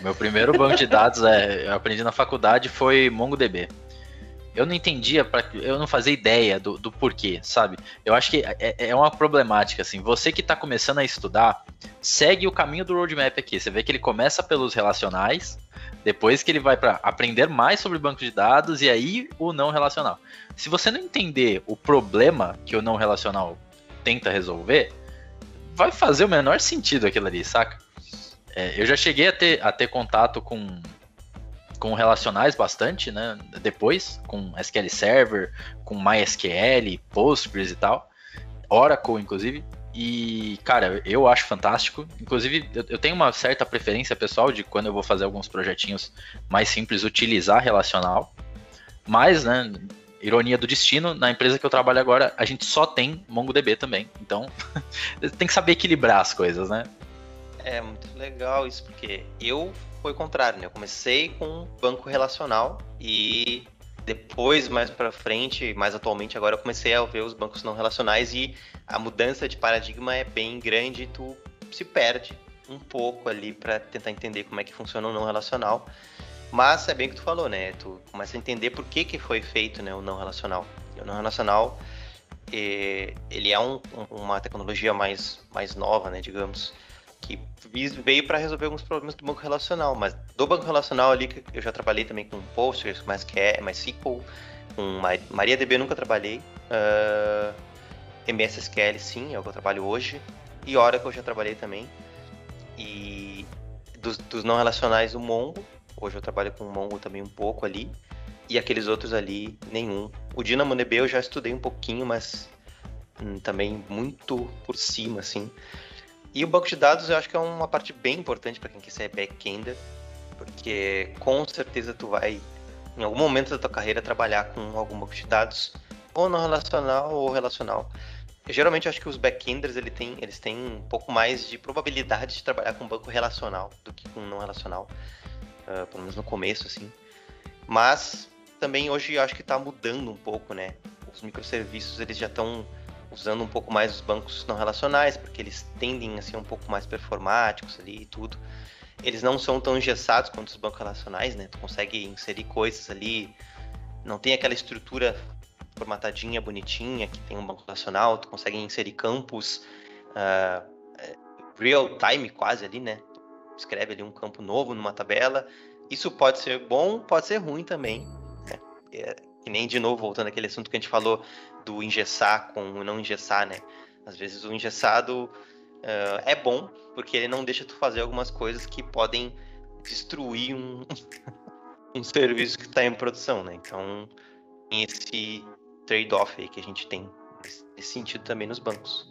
O meu primeiro banco de dados, é, eu aprendi na faculdade, foi MongoDB. Eu não entendia, pra, eu não fazia ideia do, do porquê, sabe? Eu acho que é, é uma problemática, assim. Você que está começando a estudar, segue o caminho do roadmap aqui. Você vê que ele começa pelos relacionais, depois que ele vai para aprender mais sobre banco de dados e aí o não relacional. Se você não entender o problema que o não relacional tenta resolver, vai fazer o menor sentido aquilo ali, saca? É, eu já cheguei a ter, a ter contato com com relacionais bastante, né? Depois, com SQL Server, com MySQL, Postgres e tal. Oracle, inclusive. E, cara, eu acho fantástico. Inclusive, eu, tenho uma certa preferência pessoal de quando eu vou fazer alguns projetinhos mais simples, utilizar relacional. Mas, né, ironia do destino, na empresa que eu trabalho agora, a gente só tem MongoDB também. Então, tem que saber equilibrar as coisas, né? É muito legal isso, porque eu foi o contrário, né? Eu comecei com banco relacional e depois, mais para frente, mais atualmente, agora eu comecei a ver os bancos não relacionais e a mudança de paradigma é bem grande e tu se perde um pouco ali para tentar entender como é que funciona o não relacional. Mas é bem o que tu falou, né? Tu começa a entender por que, que foi feito né, o não relacional. E o não relacional, eh, ele é um, uma tecnologia mais, mais nova, né, digamos que veio para resolver alguns problemas do banco relacional, mas do banco relacional ali que eu já trabalhei também com Postgres, mais que é, mais SQL, com MariaDB nunca trabalhei, uh, ah, MSSQL sim, é o que eu trabalho hoje, e Oracle eu já trabalhei também, e dos, dos não relacionais o Mongo, hoje eu trabalho com o Mongo também um pouco ali, e aqueles outros ali nenhum. O DynamoDB eu já estudei um pouquinho, mas hum, também muito por cima assim. E o banco de dados eu acho que é uma parte bem importante para quem quer ser back-ender, porque com certeza tu vai, em algum momento da tua carreira, trabalhar com algum banco de dados, ou não relacional ou relacional. Eu, geralmente eu acho que os back-enders ele tem, eles têm um pouco mais de probabilidade de trabalhar com banco relacional do que com não relacional, uh, pelo menos no começo, assim. Mas também hoje eu acho que está mudando um pouco, né? Os microserviços eles já estão usando um pouco mais os bancos não relacionais, porque eles tendem a ser um pouco mais performáticos ali e tudo. Eles não são tão engessados quanto os bancos relacionais, né? Tu consegue inserir coisas ali, não tem aquela estrutura formatadinha, bonitinha, que tem um banco relacional, tu consegue inserir campos uh, real time quase ali, né? Tu escreve ali um campo novo numa tabela. Isso pode ser bom, pode ser ruim também. Né? É, que nem de novo, voltando àquele assunto que a gente falou do engessar com o não engessar, né? Às vezes o engessado uh, é bom, porque ele não deixa tu fazer algumas coisas que podem destruir um, um serviço que está em produção, né? Então, esse trade-off aí que a gente tem nesse sentido também nos bancos.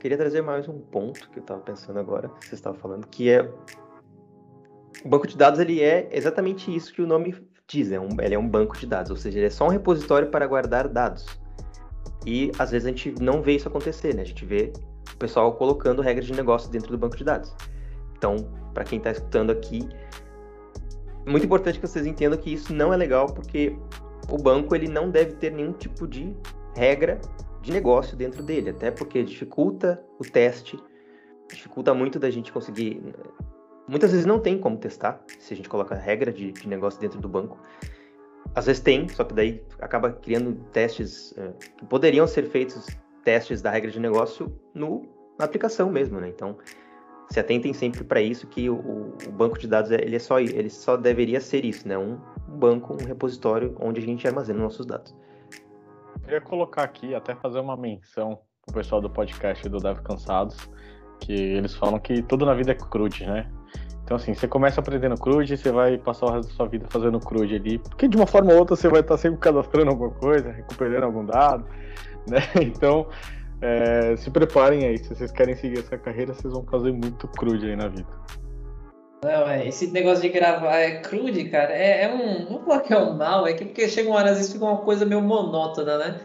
Queria trazer mais um ponto que eu estava pensando agora, que você estava falando, que é o banco de dados ele é exatamente isso que o nome diz, é um, ele é um banco de dados, ou seja, ele é só um repositório para guardar dados. E às vezes a gente não vê isso acontecer, né? A gente vê o pessoal colocando regras de negócio dentro do banco de dados. Então, para quem está escutando aqui, muito importante que vocês entendam que isso não é legal, porque o banco ele não deve ter nenhum tipo de regra de negócio dentro dele, até porque dificulta o teste, dificulta muito da gente conseguir. Muitas vezes não tem como testar se a gente coloca regra de, de negócio dentro do banco. Às vezes tem, só que daí acaba criando testes é, que poderiam ser feitos testes da regra de negócio no, na aplicação mesmo, né? Então, se atentem sempre para isso que o, o, banco de dados ele é só ele só deveria ser isso, né? Um, um banco, um repositório onde a gente armazena nossos dados. Queria colocar aqui, até fazer uma menção pro pessoal do podcast do Dev Cansados, que eles falam que tudo na vida é crude, né? Então, assim, você começa aprendendo CRUD, você vai passar o resto da sua vida fazendo CRUD ali, porque de uma forma ou outra você vai estar sempre cadastrando alguma coisa, recuperando algum dado, né? Então, é, se preparem aí, se vocês querem seguir essa carreira, vocês vão fazer muito CRUD aí na vida. Não, é, esse negócio de gravar é crude, cara, é, é um. Não vou que é um mal, é que porque chega uma hora, às vezes fica uma coisa meio monótona, né?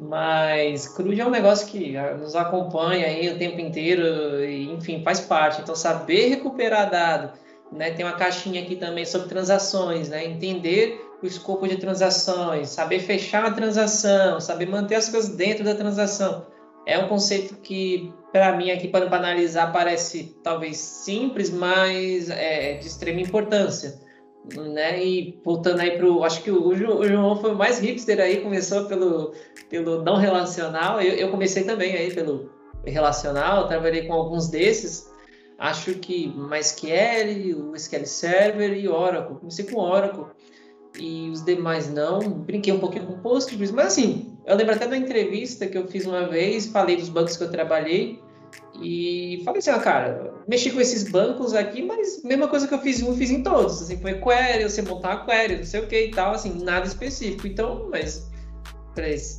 Mas crude é um negócio que ah, nos acompanha aí o tempo inteiro, e, enfim, faz parte. Então, saber recuperar dado, né? Tem uma caixinha aqui também sobre transações, né? Entender o escopo de transações, saber fechar a transação, saber manter as coisas dentro da transação. É um conceito que para mim aqui para analisar parece talvez simples, mas é de extrema importância, né? E voltando aí para o, acho que o, João foi o mais hipster aí, começou pelo pelo não relacional. Eu, eu comecei também aí pelo relacional, trabalhei com alguns desses. Acho que MySQL, o SQL Server e Oracle. Comecei com Oracle e os demais não. Brinquei um pouquinho com Postgres, mas assim, eu lembro até da entrevista que eu fiz uma vez, falei dos bancos que eu trabalhei e falei assim, ah, cara, mexi com esses bancos aqui, mas mesma coisa que eu fiz em um, fiz em todos. Assim, foi query, você montar query, não sei o que e tal, assim, nada específico. Então, mas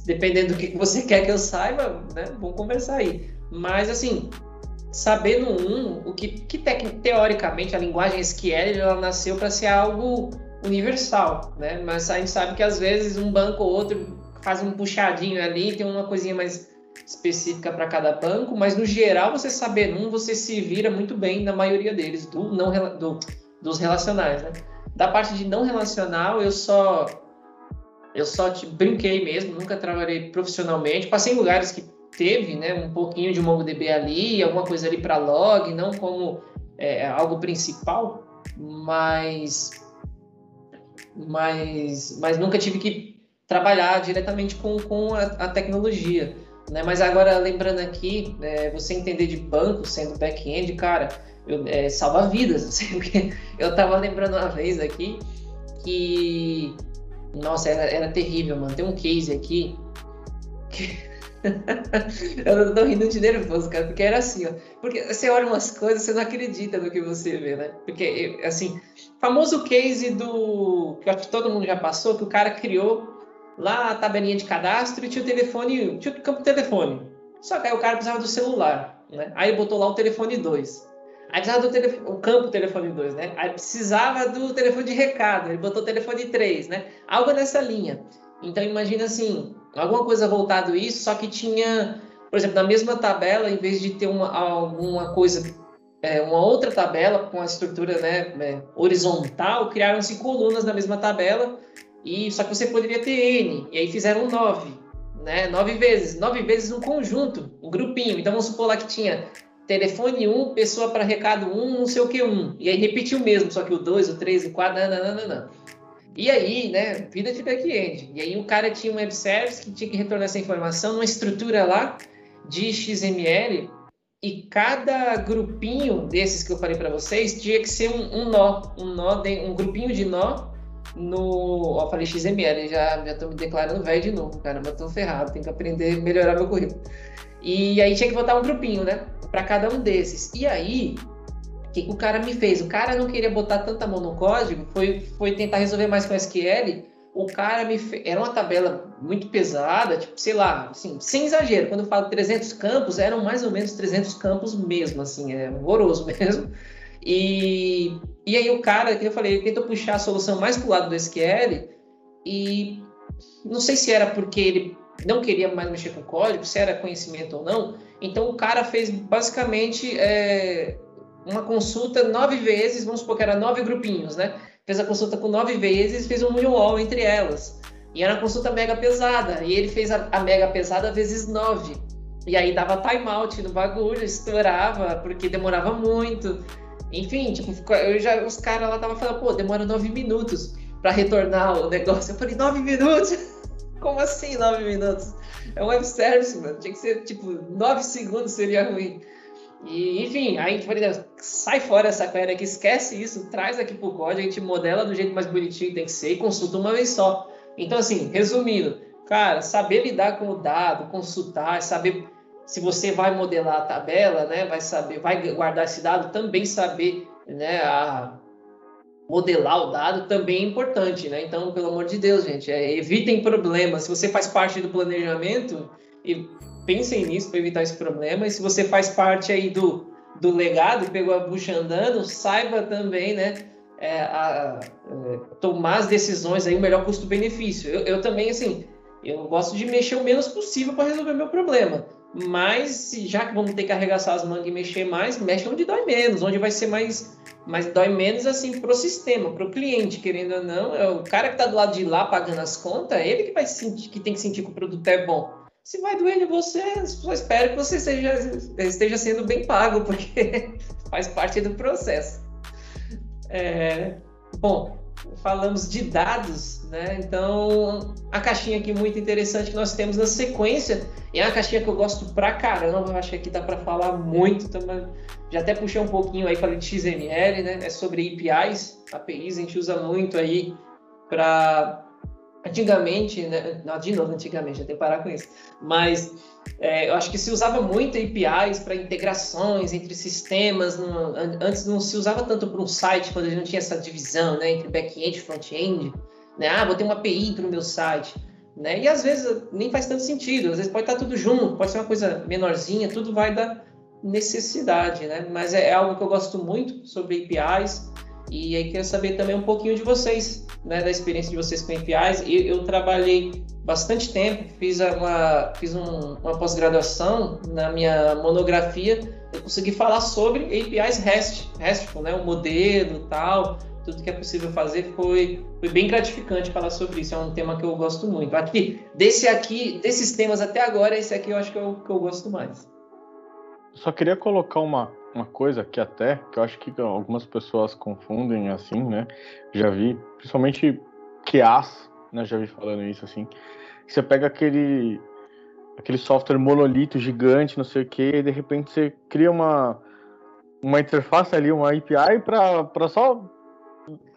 dependendo do que você quer que eu saiba, né, vamos conversar aí. Mas assim, sabendo um, o que, que teoricamente a linguagem SQL ela nasceu para ser algo universal, né? Mas a gente sabe que às vezes um banco ou outro faz um puxadinho ali, tem uma coisinha mais específica para cada banco, mas no geral você saber um, você se vira muito bem na maioria deles, do não do, dos relacionais, né? Da parte de não relacional, eu só eu só brinquei mesmo, nunca trabalhei profissionalmente, passei em lugares que teve, né, um pouquinho de MongoDB ali, alguma coisa ali para log, não como é, algo principal, mas mas mas nunca tive que trabalhar diretamente com, com a, a tecnologia. Né? Mas agora, lembrando aqui, é, você entender de banco sendo back-end, cara, eu, é, salva vidas. Assim, eu estava lembrando uma vez aqui que, nossa, era, era terrível, mano. Tem um case aqui que... eu tô rindo de nervoso, cara, porque era assim, ó. Porque você olha umas coisas, você não acredita no que você vê, né? Porque, assim, famoso case do. que acho que todo mundo já passou, que o cara criou lá a tabelinha de cadastro e tinha o telefone, tinha o campo telefone. Só que aí o cara precisava do celular, né? Aí botou lá o telefone 2. Aí precisava do telefone, o campo telefone 2, né? Aí precisava do telefone de recado, ele botou o telefone 3, né? Algo nessa linha. Então imagina assim, alguma coisa voltado isso, só que tinha, por exemplo, na mesma tabela, em vez de ter uma, alguma coisa, é, uma outra tabela com a estrutura né, é, horizontal, criaram-se colunas na mesma tabela e só que você poderia ter N, e aí fizeram nove, né? Nove vezes, nove vezes um conjunto, um grupinho. Então vamos supor lá que tinha telefone 1, um, pessoa para recado 1, um, não sei o que 1. Um. E aí repetiu mesmo, só que o 2, o 3, o 4, não, não, não, não. E aí, né, vida de back-end. E aí o cara tinha um web service que tinha que retornar essa informação numa estrutura lá de XML e cada grupinho desses que eu falei para vocês tinha que ser um, um nó, um nó, de, um grupinho de nó no. Ó, falei XML, já, já tô me declarando velho de novo, cara, mas tô ferrado, tenho que aprender a melhorar meu currículo. E aí tinha que botar um grupinho, né? Para cada um desses. E aí, o que, que, o cara me fez? O cara não queria botar tanta mão no código, foi, foi tentar resolver mais com SQL. O cara me. Era uma tabela muito pesada, tipo, sei lá, assim, sem exagero. Quando eu falo 300 campos, eram mais ou menos 300 campos mesmo, assim, é horroroso mesmo. E, e aí o cara, que eu falei, ele tentou puxar a solução mais pro lado do SQL e não sei se era porque ele não queria mais mexer com código, se era conhecimento ou não. Então o cara fez basicamente é, uma consulta nove vezes, vamos supor que era nove grupinhos, né? Fez a consulta com nove vezes, fez um UOL entre elas. E era uma consulta mega pesada. E ele fez a, a mega pesada vezes 9. E aí dava timeout no bagulho, estourava, porque demorava muito. Enfim, tipo, eu já, os caras lá estavam falando, pô, demora 9 minutos para retornar o negócio. Eu falei, 9 minutos? Como assim 9 minutos? É um web service, mano. Tinha que ser, tipo, 9 segundos seria ruim. E, enfim, aí a gente falei, sai fora essa coisa aqui, esquece isso, traz aqui pro código, a gente modela do jeito mais bonitinho que tem que ser e consulta uma vez só. Então, assim, resumindo, cara, saber lidar com o dado, consultar, saber se você vai modelar a tabela, né, vai saber, vai guardar esse dado, também saber, né, a modelar o dado também é importante, né? Então, pelo amor de Deus, gente, é, evitem problemas. Se você faz parte do planejamento, e pensem nisso para evitar esse problema. E se você faz parte aí do, do legado, pegou a bucha andando, saiba também, né? É, a, é, tomar as decisões aí, o melhor custo-benefício. Eu, eu, também, assim, eu gosto de mexer o menos possível para resolver meu problema. Mas, já que vamos ter que arregaçar as mangas e mexer mais, mexe onde dói menos, onde vai ser mais, mais dói menos, assim, para o sistema, para o cliente, querendo ou não. É o cara que está do lado de lá pagando as contas, é ele que vai sentir, que tem que sentir que o produto é bom se vai doer você, só espero que você esteja, esteja sendo bem pago, porque faz parte do processo. É, bom, falamos de dados, né? Então, a caixinha aqui muito interessante que nós temos na sequência, é uma caixinha que eu gosto pra caramba, acho que aqui dá para falar muito também. Já até puxei um pouquinho aí, falei de XML, né? É sobre APIs, APIs a gente usa muito aí para Antigamente, né, não, de novo, antigamente, até parar com isso, mas é, eu acho que se usava muito APIs para integrações entre sistemas, antes não se usava tanto para um site, quando a gente não tinha essa divisão né, entre back-end e front-end, né, ah, vou ter uma API para o meu site, né, e às vezes nem faz tanto sentido, às vezes pode estar tudo junto, pode ser uma coisa menorzinha, tudo vai da necessidade, né, mas é, é algo que eu gosto muito sobre APIs, e aí quero saber também um pouquinho de vocês, né, da experiência de vocês com APIs. Eu, eu trabalhei bastante tempo, fiz uma, fiz um, uma pós-graduação na minha monografia, eu consegui falar sobre APIs REST, RESTful, né, o modelo tal, tudo que é possível fazer foi, foi bem gratificante falar sobre isso. É um tema que eu gosto muito. Aqui, desse aqui, desses temas até agora, esse aqui eu acho que é o que eu gosto mais. Só queria colocar uma uma coisa que até, que eu acho que algumas pessoas confundem assim, né? Já vi, principalmente QAs, né? Já vi falando isso assim. Você pega aquele aquele software monolito gigante, não sei o que, e de repente você cria uma uma interface ali, uma API para só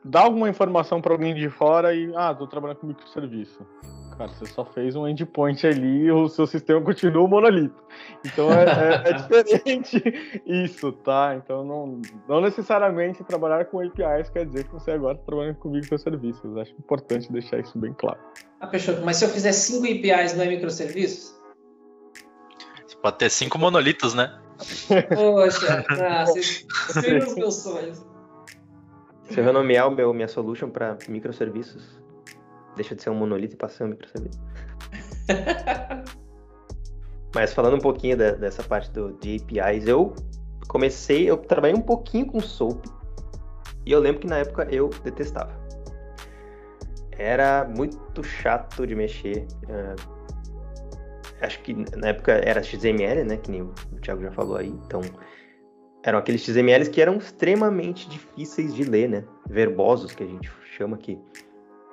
dar alguma informação para alguém de fora e ah, tô trabalhando com microserviço. Cara, você só fez um endpoint ali e o seu sistema continua monolito. Então é, é, é diferente isso, tá? Então não, não necessariamente trabalhar com APIs quer dizer que você agora está trabalhando com microserviços. Acho importante deixar isso bem claro. Ah, fechou. Mas se eu fizer cinco APIs, não é microserviços? Você pode ter cinco monolitos, né? Poxa, ah, vocês os meus sonhos. Se eu renomear o meu, minha solution para microserviços, deixa de ser um monolito e passa a ser um microserviço. Mas falando um pouquinho da, dessa parte do, de APIs, eu comecei, eu trabalhei um pouquinho com SOAP e eu lembro que na época eu detestava. Era muito chato de mexer. Uh, acho que na época era XML, né? Que nem o Thiago já falou aí. Então, eram aqueles XMLs que eram extremamente difíceis de ler, né? Verbosos, que a gente chama aqui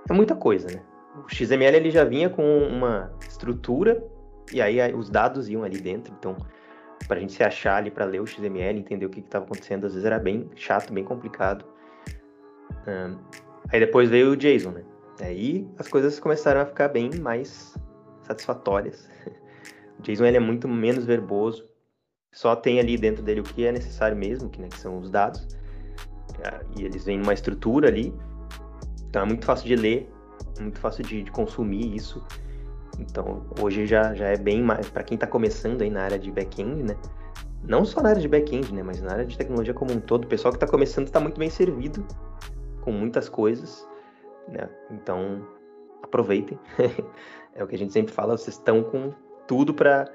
é muita coisa, né? O XML ele já vinha com uma estrutura e aí os dados iam ali dentro, então para a gente se achar ali para ler o XML, entender o que estava acontecendo, às vezes era bem chato, bem complicado. Um, aí depois veio o JSON, né? Aí as coisas começaram a ficar bem mais satisfatórias. o JSON ele é muito menos verboso, só tem ali dentro dele o que é necessário mesmo, que, né, que são os dados, ah, e eles vêm numa estrutura ali, então é muito fácil de ler, muito fácil de, de consumir isso. Então hoje já, já é bem mais para quem está começando aí na área de back-end, né? Não só na área de back-end, né? Mas na área de tecnologia como um todo, o pessoal que está começando está muito bem servido com muitas coisas, né? Então aproveitem. é o que a gente sempre fala, vocês estão com tudo para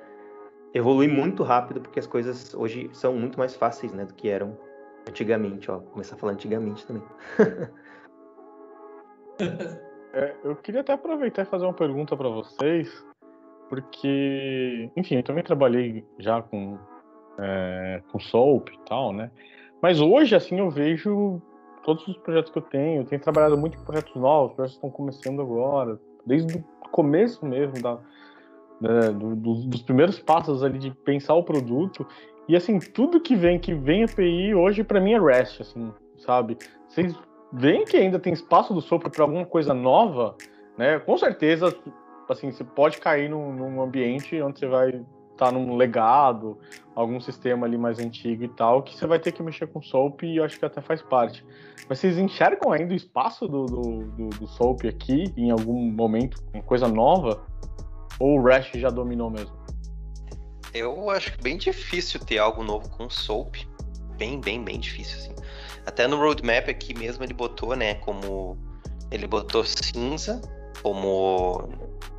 evoluir muito rápido, porque as coisas hoje são muito mais fáceis, né, do que eram antigamente, ó. Começar a falar antigamente também. é, eu queria até aproveitar e fazer uma pergunta para vocês, porque, enfim, eu também trabalhei já com, é, com Soap e tal, né? Mas hoje, assim, eu vejo todos os projetos que eu tenho, eu tenho trabalhado muito com projetos novos, projetos estão começando agora, desde o começo mesmo da, né, do, do, dos primeiros passos ali de pensar o produto. E assim, tudo que vem, que vem API hoje para mim é REST, assim, sabe? Vocês veem que ainda tem espaço do sopro para alguma coisa nova, né? Com certeza, assim, você pode cair num, num ambiente onde você vai estar tá num legado, algum sistema ali mais antigo e tal, que você vai ter que mexer com SOAP e eu acho que até faz parte. Mas vocês enxergam ainda o espaço do, do, do, do SOAP aqui, em algum momento, em coisa nova? Ou o REST já dominou mesmo? Eu acho bem difícil ter algo novo com SOAP. Bem, bem, bem difícil, assim. Até no roadmap aqui mesmo ele botou, né, como... Ele botou cinza como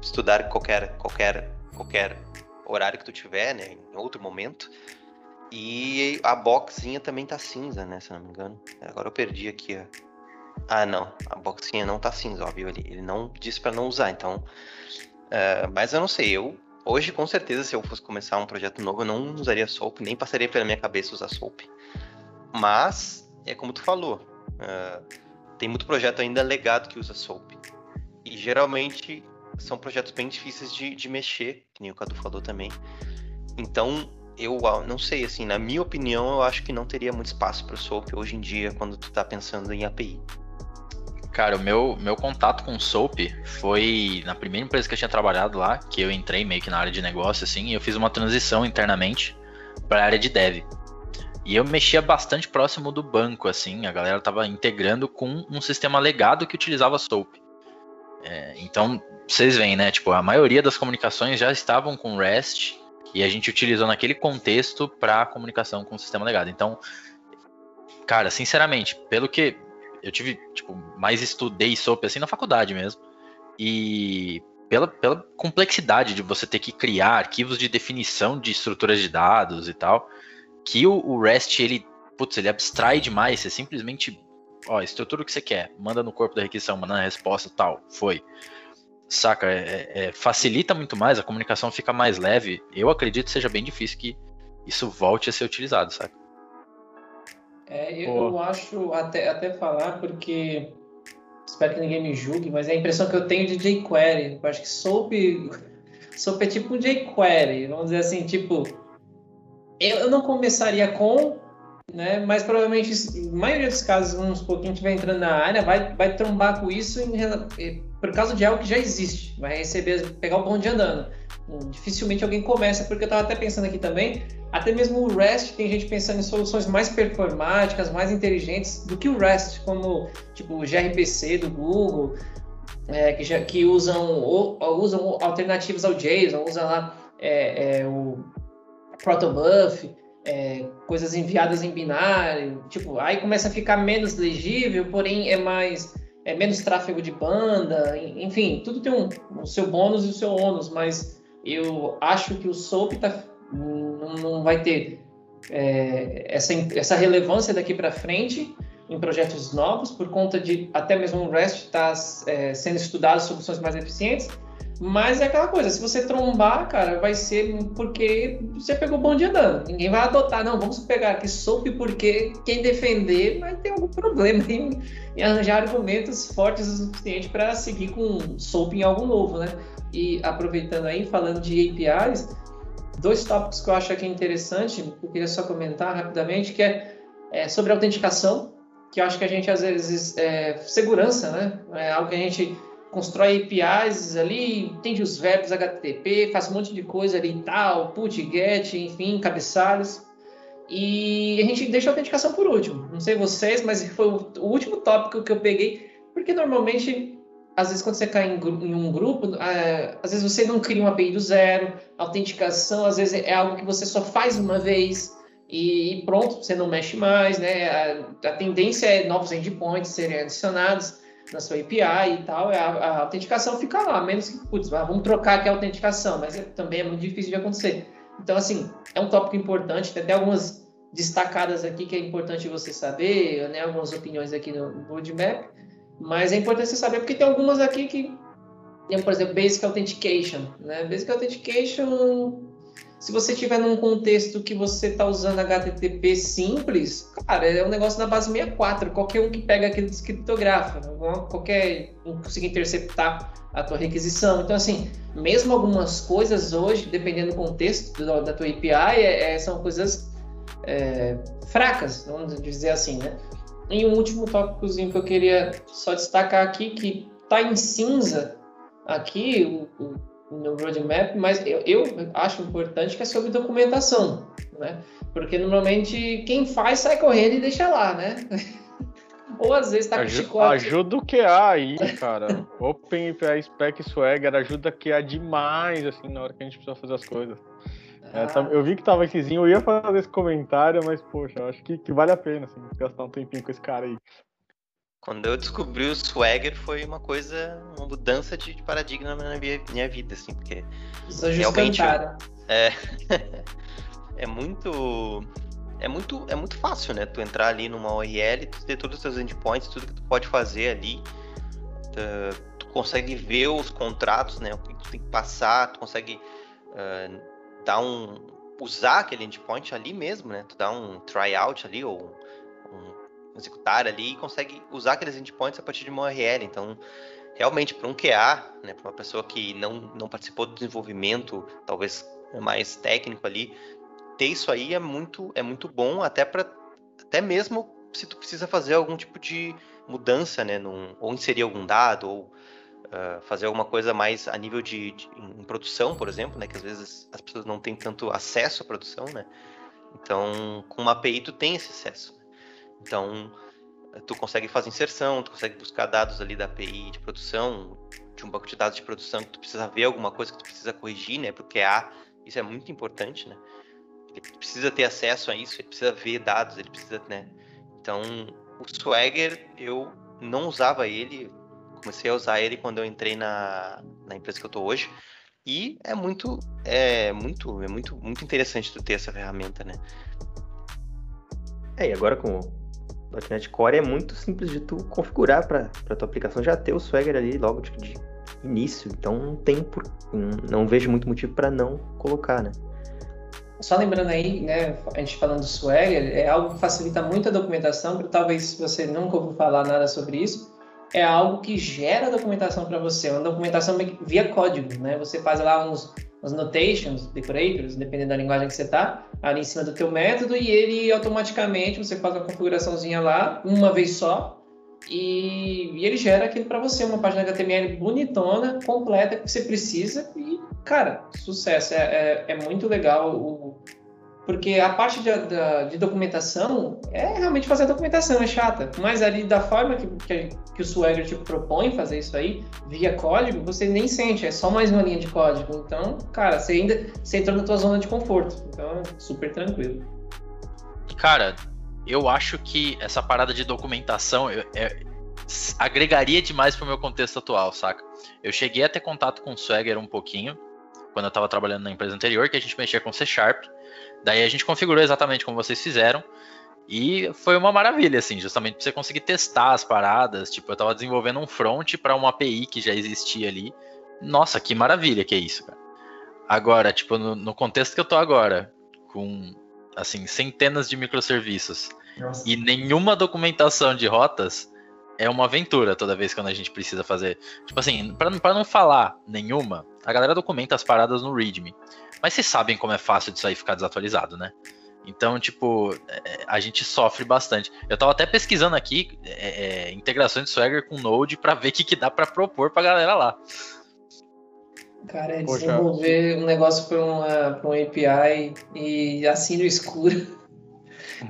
estudar qualquer, qualquer, qualquer horário que tu tiver, né, em outro momento. E a boxinha também tá cinza, né, se não me engano. Agora eu perdi aqui, ó. Ah, não, a boxinha não tá cinza, ó, viu? Ele, ele não disse para não usar, então Uh, mas eu não sei, eu hoje com certeza se eu fosse começar um projeto novo eu não usaria Soap, nem passaria pela minha cabeça usar Soap. Mas é como tu falou, uh, tem muito projeto ainda legado que usa Soap. E geralmente são projetos bem difíceis de, de mexer, que nem o Cadu falou também. Então eu não sei, assim, na minha opinião, eu acho que não teria muito espaço para o SOAP hoje em dia quando tu está pensando em API. Cara, o meu, meu contato com o Soap foi na primeira empresa que eu tinha trabalhado lá, que eu entrei meio que na área de negócio, assim, e eu fiz uma transição internamente para a área de dev. E eu mexia bastante próximo do banco, assim, a galera tava integrando com um sistema legado que utilizava Soap. É, então, vocês veem, né? Tipo, a maioria das comunicações já estavam com REST e a gente utilizou naquele contexto para comunicação com o sistema legado. Então, cara, sinceramente, pelo que eu tive, tipo, mais estudei SOAP assim na faculdade mesmo. E pela, pela complexidade de você ter que criar arquivos de definição de estruturas de dados e tal, que o, o REST, ele, putz, ele abstrai demais, você simplesmente, ó, estrutura o que você quer, manda no corpo da requisição, manda na resposta tal, foi. Saca, é, é, facilita muito mais, a comunicação fica mais leve. Eu acredito que seja bem difícil que isso volte a ser utilizado, saca? É, eu, eu, acho, até, até falar, porque espero que ninguém me julgue, mas é a impressão que eu tenho de jQuery. Eu acho que Soap, Soap é tipo um jQuery, vamos dizer assim, tipo, eu, não começaria com, né, mas provavelmente, na maioria dos casos, uns pouquinho que vai entrando na área, vai, vai trombar com isso em, por causa de algo que já existe, vai receber, pegar o bonde andando. Dificilmente alguém começa, porque eu estava até pensando aqui também, até mesmo o REST tem gente pensando em soluções mais performáticas, mais inteligentes do que o REST, como tipo o gRPC do Google, é, que, já, que usam, ou, usam alternativas ao JSON, usam lá é, é, o protobuf, é, coisas enviadas em binário, tipo, aí começa a ficar menos legível, porém é mais é menos tráfego de banda, enfim, tudo tem um, o seu bônus e o seu ônus, mas eu acho que o SOAP tá, não, não vai ter é, essa, essa relevância daqui para frente em projetos novos, por conta de até mesmo o REST estar tá, é, sendo estudado soluções mais eficientes. Mas é aquela coisa, se você trombar, cara, vai ser porque você pegou o bonde andando. Ninguém vai adotar, não, vamos pegar aqui SOAP porque quem defender vai ter algum problema em, em arranjar argumentos fortes o suficiente para seguir com SOAP em algo novo, né? E aproveitando aí, falando de APIs, dois tópicos que eu acho aqui interessante, eu queria só comentar rapidamente, que é, é sobre autenticação, que eu acho que a gente às vezes é, segurança, né? É algo que a gente constrói APIs ali, entende os verbos HTTP, faz um monte de coisa ali e tal, put, get, enfim, cabeçalhos. E a gente deixa a autenticação por último. Não sei vocês, mas foi o último tópico que eu peguei, porque normalmente às vezes quando você cai em, um grupo, é, às vezes você não cria uma API do zero, autenticação às vezes é algo que você só faz uma vez e, pronto, você não mexe mais, né? A, a, tendência é novos endpoints serem adicionados na sua API e tal, a, a autenticação fica lá, menos que, putz, vamos trocar aqui a autenticação, mas é, também é muito difícil de acontecer. Então, assim, é um tópico importante, tem até algumas destacadas aqui que é importante você saber, né? Algumas opiniões aqui no, roadmap, Mas é importante você saber, porque tem algumas aqui que, por exemplo, Basic Authentication. Né? Basic Authentication, se você tiver num contexto que você está usando HTTP simples, cara, é um negócio da base 64. Qualquer um que pega aquele descriptografa, qualquer um consegue interceptar a tua requisição. Então, assim, mesmo algumas coisas hoje, dependendo do contexto da tua API, é, é, são coisas é, fracas, vamos dizer assim, né? E um último tópicozinho que eu queria só destacar aqui, que está em cinza aqui o, o, no roadmap, mas eu, eu, acho importante que é sobre documentação, né? Porque normalmente quem faz sai correndo e deixa lá, né? Ou às vezes tá com Aju chicote. Ajuda o QA aí, cara. Open API Spec Swagger ajuda o QA demais, assim, na hora que a gente precisa fazer as coisas. É, Ah, eu vi que tava aquezinho, eu ia fazer esse comentário, mas, poxa, eu acho que, que vale a pena, assim, gastar um tempinho com esse cara aí. Quando eu descobri o Swagger foi uma coisa, uma mudança de paradigma na minha, minha vida, assim, porque os anjos realmente, cantaram. é muito é muito é muito fácil, né? Tu entrar ali numa URL, tu ter todos os teus endpoints, tudo que tu pode fazer ali. Tu, tu consegue ver os contratos, né? O que tu tem que passar, tu consegue ah, dar um usar aquele endpoint ali mesmo, né? Tu dá um tryout ali ou executar ali e consegue usar aqueles endpoints a partir de uma URL. Então, realmente para um QA, né, para uma pessoa que não, não participou do desenvolvimento, talvez mais técnico ali, ter isso aí é muito é muito bom até para até mesmo se tu precisa fazer algum tipo de mudança, né, num, ou inserir algum dado ou ah, fazer alguma coisa mais a nível de, de- em produção, por exemplo, né, que às vezes as pessoas não têm tanto acesso à produção, né? Então, com uma API tu tem esse acesso. Então, tu consegue fazer inserção, tu consegue buscar dados ali da API de produção, de um banco de dados de produção que tu precisa ver alguma coisa que tu precisa corrigir, né? Porque QA, isso é muito importante, né? Ele precisa ter acesso a isso, ele precisa ver dados, ele precisa, né? Então, o Swagger, eu não usava ele, comecei a usar ele quando eu entrei na, na empresa que eu tô hoje, e é muito, é muito, é muito, muito interessante tu ter essa ferramenta, né? É, e agora com .NET Core é muito simples de tu configurar para tua aplicação já ter o Swagger ali logo de, de início. Então não tem por, não, vejo muito motivo para não colocar, né? Só lembrando aí, né, a gente falando do Swagger, é algo que facilita muito a documentação, porque talvez se você nunca ouviu falar nada sobre isso, é algo que gera documentação para você, uma documentação via código, né? Você faz lá uns, uns notations, decorators, dependendo da linguagem que você tá, ali em cima do teu método e ele automaticamente você faz uma configuraçãozinha lá, uma vez só, e, e ele gera aquilo para você, uma página HTML bonitona, completa que você precisa e cara, sucesso. É, é, é muito legal o, porque a parte de, da- de documentação é realmente fazer a documentação, é chata. Mas ali da forma que, que, que o Swagger te propõe fazer isso aí, via código, você nem sente, é só mais uma linha de código. Então, cara, você ainda você entrou na tua zona de conforto. Então, é super tranquilo. Cara, eu acho que essa parada de documentação é- s- agregaria demais pro meu contexto atual, saca? Eu cheguei a ter contato com o Swagger um pouquinho, quando eu tava trabalhando na empresa anterior, que a gente mexia com C Sharp. Daí a gente configurou exatamente como vocês fizeram. E foi uma maravilha, assim, justamente pra você conseguir testar as paradas. Tipo, eu tava desenvolvendo um front para uma API que já existia ali. Nossa, que maravilha que é isso, cara. Agora, tipo, no, no contexto que eu tô agora, com, assim, centenas de microserviços Nossa. e nenhuma documentação de rotas, é uma aventura toda vez que a gente precisa fazer. Tipo assim, pra não falar nenhuma, a galera documenta as paradas no README. Mas vocês sabem como é fácil disso aí ficar desatualizado, né? Então, tipo, é, a gente sofre bastante. Eu tava até pesquisando aqui é, é, integrações de Swagger com Node pra ver o que, que dá pra propor pra galera lá. Cara, é Poxa. desenvolver um negócio para uma, pra um API e assim no escuro.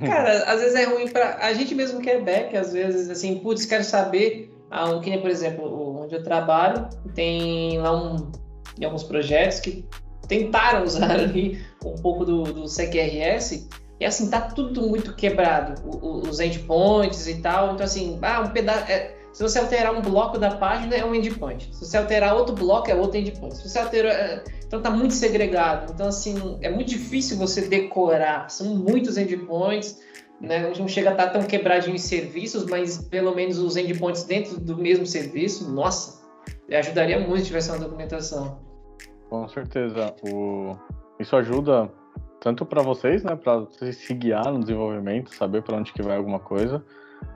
Cara, às vezes é ruim para a gente mesmo que é back, às vezes assim, putz, quero saber, ah, um, que nem, por exemplo, onde eu trabalho, tem lá um, em alguns projetos que tentaram usar ali um pouco do, do CQRS e assim, tá tudo muito quebrado, o- o- os endpoints e tal, então assim, ah, um pedaço, se você alterar um bloco da página é um endpoint, se você alterar outro bloco é outro endpoint, se você alterar, é, então tá muito segregado. Então, assim, é muito difícil você decorar. São muitos endpoints. né, não chega a estar tão quebradinho em serviços, mas pelo menos os endpoints dentro do mesmo serviço, nossa, ajudaria muito se tivesse uma documentação. Com certeza. O... Isso ajuda tanto para vocês, né, para vocês se guiar no desenvolvimento, saber para onde que vai alguma coisa,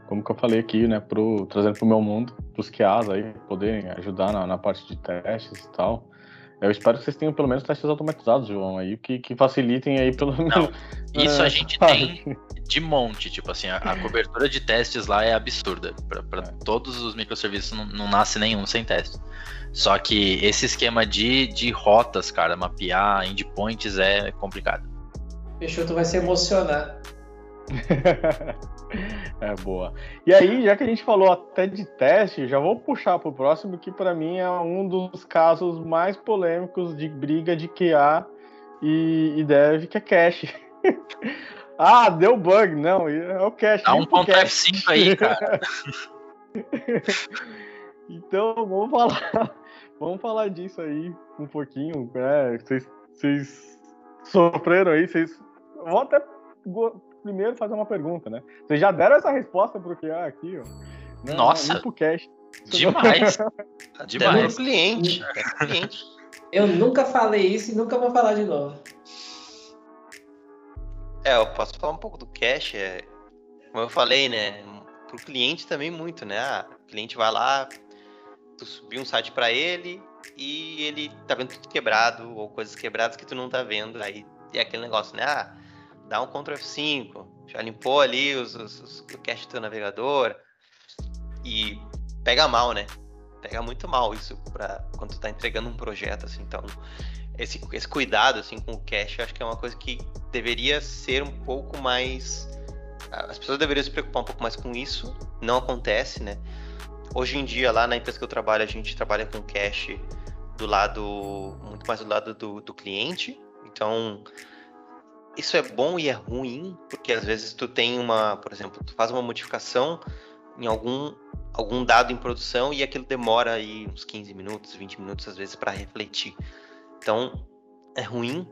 como que eu falei aqui, né, pro, trazendo para o meu mundo, para os QAs aí, poderem ajudar na, na, parte de testes e tal. Eu espero que vocês tenham pelo menos testes automatizados, João, aí, que, que facilitem aí pelo menos. Não, isso a gente tem de monte, tipo assim, a, a cobertura de testes lá é absurda. Para é. todos os microserviços não, não nasce nenhum sem teste. Só que esse esquema de, de rotas, cara, mapear endpoints é complicado. Peixoto vai se emocionar. é boa. E aí, já que a gente falou até de teste, já vou puxar para o próximo, que para mim é um dos casos mais polêmicos de briga de QA e, e dev, que é cache. ah, deu bug, não, é o cache. Dá um ponto F5 aí, cara. então, vamos falar, vamos falar disso aí um pouquinho. Né? Vocês, vocês sofreram aí, vocês. Vou até primeiro fazer uma pergunta, né? Vocês já deram essa resposta pro QA aqui, ó. Não, Nossa! Pro cache. Demais! Demais. pro cliente. cliente. Eu nunca falei isso e nunca vou falar de novo. É, eu posso falar um pouco do cache. É, como eu falei, né? Pro cliente também muito, né? Ah, o cliente vai lá, tu subir um site para ele e ele tá vendo tudo quebrado ou coisas quebradas que tu não tá vendo. Aí é aquele negócio, né? Ah, dá um Ctrl F5, já limpou ali os, os, os, o cache do teu navegador e pega mal, né? Pega muito mal isso para quando tu tá entregando um projeto, assim. Então, esse, esse cuidado, assim, com o cache, acho que é uma coisa que deveria ser um pouco mais... As pessoas deveriam se preocupar um pouco mais com isso. Não acontece, né? Hoje em dia, lá na empresa que eu trabalho, a gente trabalha com cache do lado... Muito mais do lado do, do cliente. Então, isso é bom e é ruim, porque às vezes tu tem uma, por exemplo, tu faz uma modificação em algum algum dado em produção e aquilo demora aí uns 15 minutos, 20 minutos às vezes para refletir. Então, é ruim,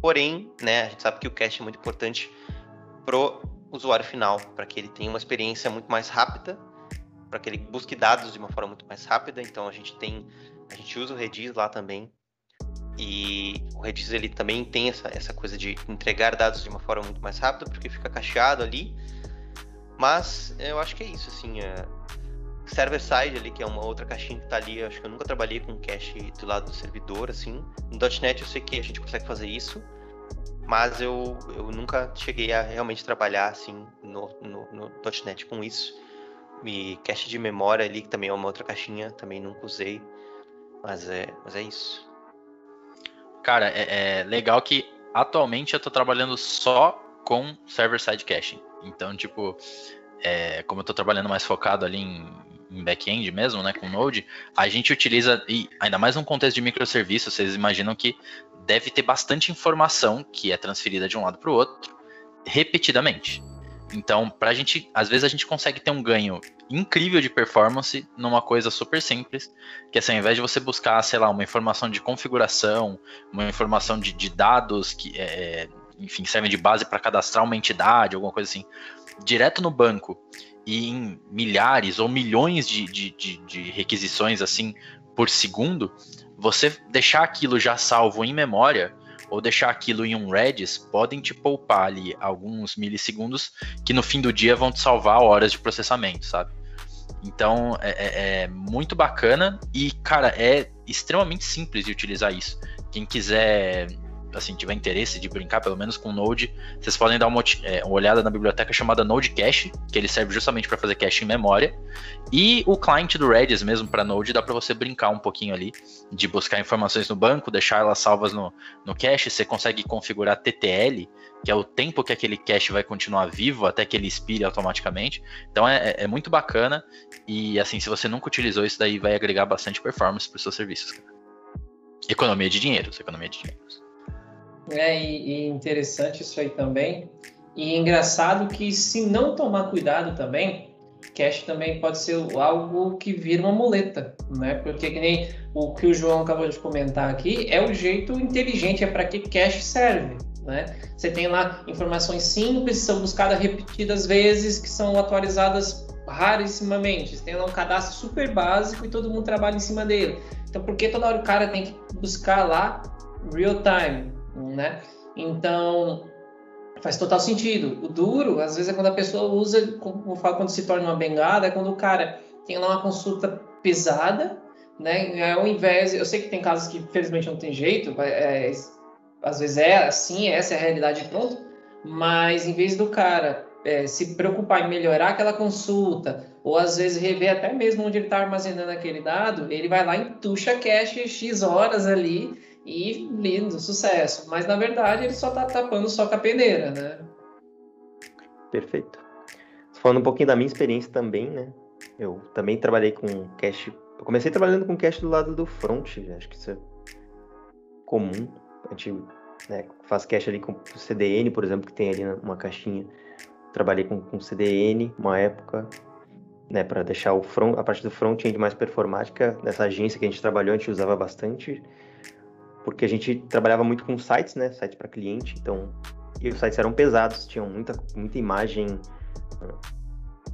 porém, né, a gente sabe que o cache é muito importante pro usuário final, para que ele tenha uma experiência muito mais rápida, para que ele busque dados de uma forma muito mais rápida. Então a gente tem, a gente usa o Redis lá também e o Redis ele também tem essa, essa coisa de entregar dados de uma forma muito mais rápida, porque fica cacheado ali. Mas eu acho que é isso, assim. É... Server side ali, que é uma outra caixinha que tá ali, acho que eu nunca trabalhei com cache do lado do servidor, assim. No .NET eu sei que a gente consegue fazer isso, mas eu, eu nunca cheguei a realmente trabalhar, assim, no, no, no .NET com isso. E cache de memória ali, que também é uma outra caixinha, também nunca usei. Mas é, mas é isso. Cara, é, é legal que atualmente eu tô trabalhando só com server-side caching. Então, tipo, é, como eu tô trabalhando mais focado ali em, em back-end mesmo, né, com Node, a gente utiliza, e ainda mais num contexto de microserviços, vocês imaginam que deve ter bastante informação que é transferida de um lado para o outro repetidamente. Então, pra gente, às vezes a gente consegue ter um ganho incrível de performance numa coisa super simples, que é assim, ao invés de você buscar, sei lá, uma informação de configuração, uma informação de, de dados que, é, enfim, servem de base para cadastrar uma entidade, alguma coisa assim, direto no banco e em milhares ou milhões de, de, de, de requisições assim por segundo, você deixar aquilo já salvo em memória ou deixar aquilo em um Redis podem te poupar ali alguns milissegundos que no fim do dia vão te salvar horas de processamento, sabe? Então é, é, é muito bacana e, cara, é extremamente simples de utilizar isso. Quem quiser assim, tiver interesse de brincar pelo menos com Node, vocês podem dar uma, é, uma olhada na biblioteca chamada Node Cache, que ele serve justamente para fazer cache em memória. E o client do Redis mesmo para Node dá para você brincar um pouquinho ali, de buscar informações no banco, deixar elas salvas no, no cache. Você consegue configurar TTL, que é o tempo que aquele cache vai continuar vivo até que ele expire automaticamente. Então é, é, é muito bacana. E assim, se você nunca utilizou isso daí, vai agregar bastante performance para os seus serviços. Cara. Economia de dinheiro, economia de dinheiro. É, e, e interessante isso aí também. E engraçado que se não tomar cuidado também, cache também pode ser algo que vira uma muleta, né? Porque que nem o que o João acabou de comentar aqui, é o jeito inteligente, é para que cache serve. né? Você tem lá informações simples, são buscadas repetidas vezes, que são atualizadas rarissimamente. Você tem lá um cadastro super básico e todo mundo trabalha em cima dele. Então, por que toda hora o cara tem que buscar lá real time, né? Então, faz total sentido. O duro, às vezes, é quando a pessoa usa, como eu falo, quando se torna uma bengada, é quando o cara tem lá uma consulta pesada, né? Ao invés, eu sei que tem casos que, felizmente, não tem jeito, é, às vezes é assim, essa é a realidade, pronto. Mas em vez do cara é, se preocupar em melhorar aquela consulta, ou às vezes rever até mesmo onde ele está armazenando aquele dado, ele vai lá e tuxa cache X horas ali e lindo, sucesso. Mas na verdade ele só está tapando só com a peneira, né? Perfeito. Falando um pouquinho da minha experiência também, né? Eu também trabalhei com cache. Eu comecei trabalhando com cache do lado do front, acho que isso é comum. A gente né, faz cache ali com CDN, por exemplo, que tem ali uma caixinha. Trabalhei com, com CDN uma época, né, para deixar o front, a parte do front-end mais performática. Nessa agência que a gente trabalhou, a gente usava bastante, porque a gente trabalhava muito com sites, né, sites para cliente, então e os sites eram pesados, tinham muita, muita imagem.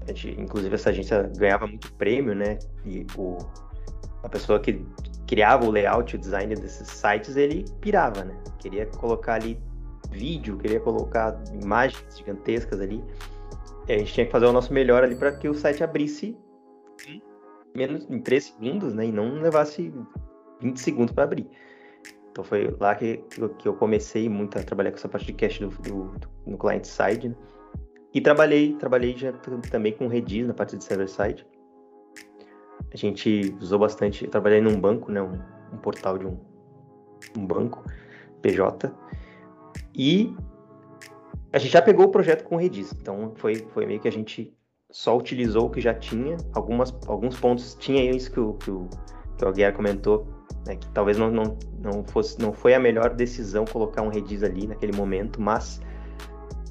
A gente, inclusive essa agência ganhava muito prêmio, né? E o, a pessoa que criava o layout, o design desses sites, ele pirava, né? Queria colocar ali vídeo, queria colocar imagens gigantescas ali. E a gente tinha que fazer o nosso melhor ali para que o site abrisse menos em 3 segundos, né? E não levasse 20 segundos para abrir. Então foi lá que, que eu comecei muito a trabalhar com essa parte de cache do, do, do, no client side. Né? E trabalhei, trabalhei já também com Redis na parte de server side. A gente usou bastante, eu trabalhei num banco, né, um, um portal de um, um banco, PJ, e a gente já pegou o projeto com Redis, então foi, foi meio que a gente só utilizou o que já tinha, algumas, alguns pontos tinha isso que o, que o, que o Aguiar comentou, né, que talvez não, não, não, fosse, não foi a melhor decisão colocar um Redis ali naquele momento, mas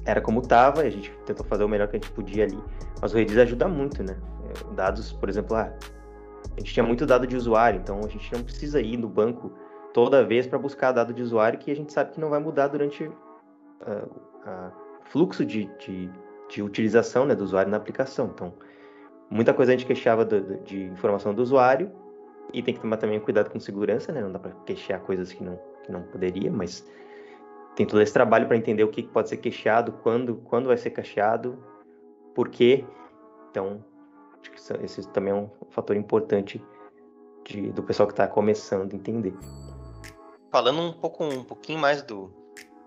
era como estava, a gente tentou fazer o melhor que a gente podia ali, mas o Redis ajuda muito, né? Dados, por exemplo, ah, a gente tinha muito dado de usuário, então a gente não precisa ir no banco toda vez para buscar dado de usuário que a gente sabe que não vai mudar durante o uh, fluxo de, de, de, utilização né, do usuário na aplicação. Então, muita coisa a gente queixava do, de informação do usuário e tem que tomar também cuidado com segurança, né? Não dá para queixar coisas que não, que não poderia, mas tem todo esse trabalho para entender o que pode ser queixado, quando, quando vai ser cacheado, por quê. Então, Acho que esse também é um fator importante de, do pessoal que está começando a entender. Falando um pouco um pouquinho mais do,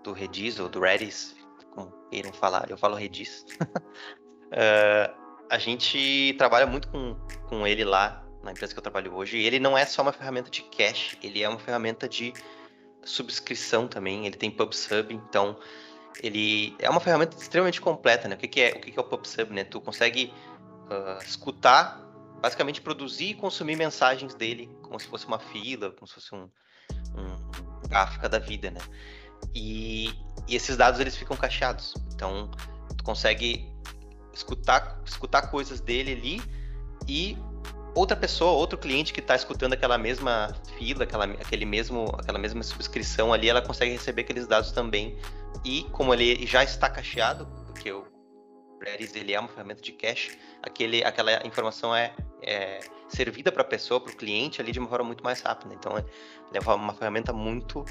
do Redis ou do Redis, como queiram falar, eu falo Redis. uh, a gente trabalha muito com, com ele lá na empresa que eu trabalho hoje. Ele não é só uma ferramenta de cache, ele é uma ferramenta de subscrição também. Ele tem PubSub, então ele é uma ferramenta extremamente completa, né? O que, que é o que, que é o PubSub, né? Tu consegue uh, escutar, basicamente produzir e consumir mensagens dele, como se fosse uma fila, como se fosse um, um gráfica da vida, né? E, e, esses dados eles ficam cacheados. Então, tu consegue escutar, escutar coisas dele ali e outra pessoa, outro cliente que está escutando aquela mesma fila, aquela, aquele mesmo, aquela mesma subscrição ali, ela consegue receber aqueles dados também. E como ele já está cacheado, porque o Redis ele é uma ferramenta de cache, aquele, aquela informação é, é servida para a pessoa, para o cliente ali de uma forma muito mais rápida. Então é, é uma ferramenta muito,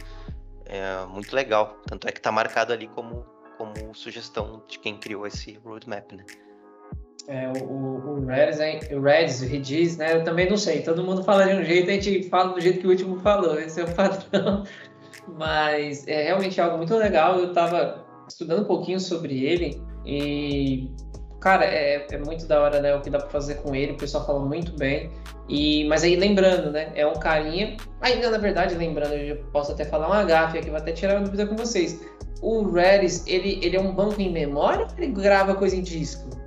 é, muito legal. Tanto é que está marcado ali como, como sugestão de quem criou esse roadmap, né? É, o, o, Redis, o Redis, o Redis, né? Eu também não sei. Todo mundo fala de um jeito, a gente fala do jeito que o último falou. Esse é o padrão. Mas é realmente algo muito legal. Eu estava estudando um pouquinho sobre ele e, cara, é, é muito da hora, né? O que dá pra fazer com ele, o pessoal fala muito bem. E, mas aí, lembrando, né? É um carinha. Ainda, na verdade, lembrando, eu posso até falar uma gafe aqui, vou até tirar uma dúvida com vocês. O Redis, ele, ele é um banco em memória ou ele grava coisa em disco?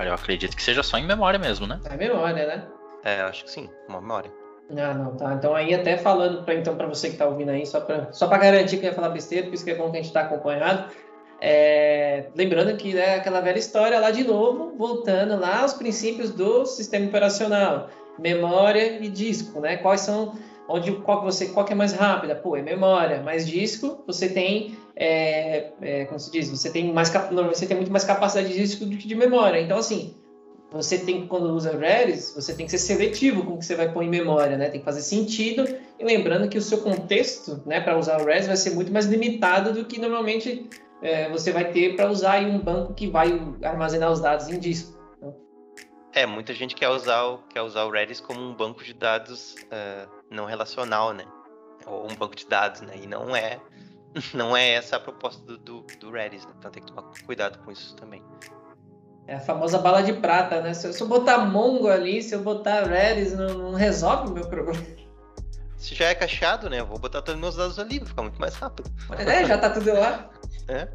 Cara, eu acredito que seja só em memória mesmo, né? É memória, né? É, acho que sim, uma memória. Ah, não, tá. Então aí até falando para então para você que tá ouvindo aí, só para só para garantir que ia falar besteira, por isso que é bom que a gente tá acompanhado. É, lembrando que é aquela velha história lá de novo, voltando lá aos princípios do sistema operacional, memória e disco, né? Quais são onde qual que você qual que é mais rápida? Pô, é memória, mais disco, você tem é, é, como se diz, você tem mais você tem muito mais capacidade de disco do que de memória. Então, assim, você tem quando usa Redis, você tem que ser seletivo com o que você vai pôr em memória, né? Tem que fazer sentido e lembrando que o seu contexto, né, para usar o Redis vai ser muito mais limitado do que normalmente é, você vai ter para usar em um banco que vai armazenar os dados em disco. É, muita gente quer usar o, quer usar o Redis como um banco de dados uh, não relacional, né? Ou um banco de dados, né? E não é, não é essa a proposta do, do, do Redis, né? Então tem que tomar cuidado com isso também. É a famosa bala de prata, né? Se eu, se eu botar Mongo ali, se eu botar Redis, não, não resolve o meu problema. Se já é cacheado, né? Eu vou botar todos os meus dados ali, vai ficar muito mais rápido. É, já tá tudo lá. É.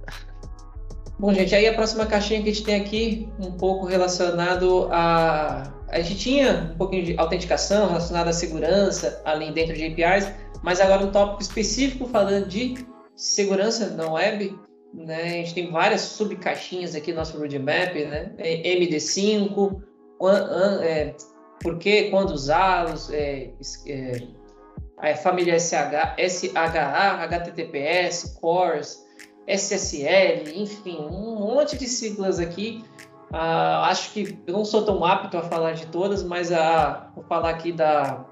Bom, gente, aí a próxima caixinha que a gente tem aqui, um pouco relacionado a. A gente tinha um pouquinho de autenticação relacionada à segurança, ali dentro de APIs, mas agora um tópico específico falando de segurança na web. Né? A gente tem várias subcaixinhas aqui no nosso roadmap, né? É MD5, é, por que, quando usá-los, é, é, a família SH, SHA, HTTPS, CORS, SSL, enfim, um monte de siglas aqui. Uh, acho que eu não sou tão apto a falar de todas, mas uh, vou falar aqui da,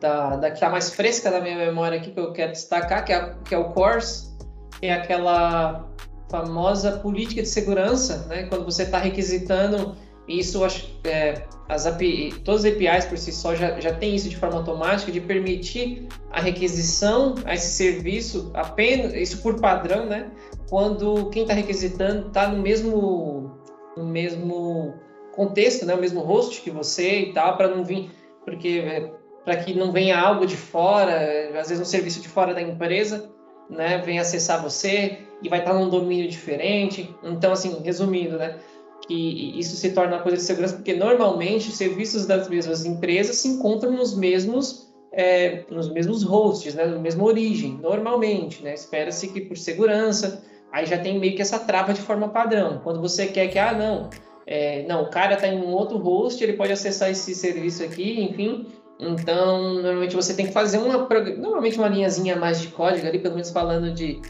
da, da que está mais fresca da minha memória aqui que eu quero destacar, que é, que é o CORS, que é aquela famosa política de segurança, né? Quando você está requisitando isso, é, as API, todas as APIs por si só já, já tem isso de forma automática, de permitir a requisição a esse serviço apenas, isso por padrão, né? Quando quem está requisitando está no mesmo, no mesmo contexto, né? O mesmo host que você e tal, para não vir, porque é, para que não venha algo de fora, às vezes um serviço de fora da empresa, né? Vem acessar você e vai estar num domínio diferente. Então, assim, resumindo, né? que isso se torna uma coisa de segurança, porque normalmente serviços das mesmas empresas se encontram nos mesmos é, nos mesmos hosts, né, na mesma origem, normalmente, né? Espera-se que por segurança, aí já tem meio que essa trava de forma padrão. Quando você quer que, ah, não, é, não, o cara está em um outro host, ele pode acessar esse serviço aqui, enfim. Então, normalmente você tem que fazer uma, normalmente uma linhazinha mais de código ali, pelo menos falando de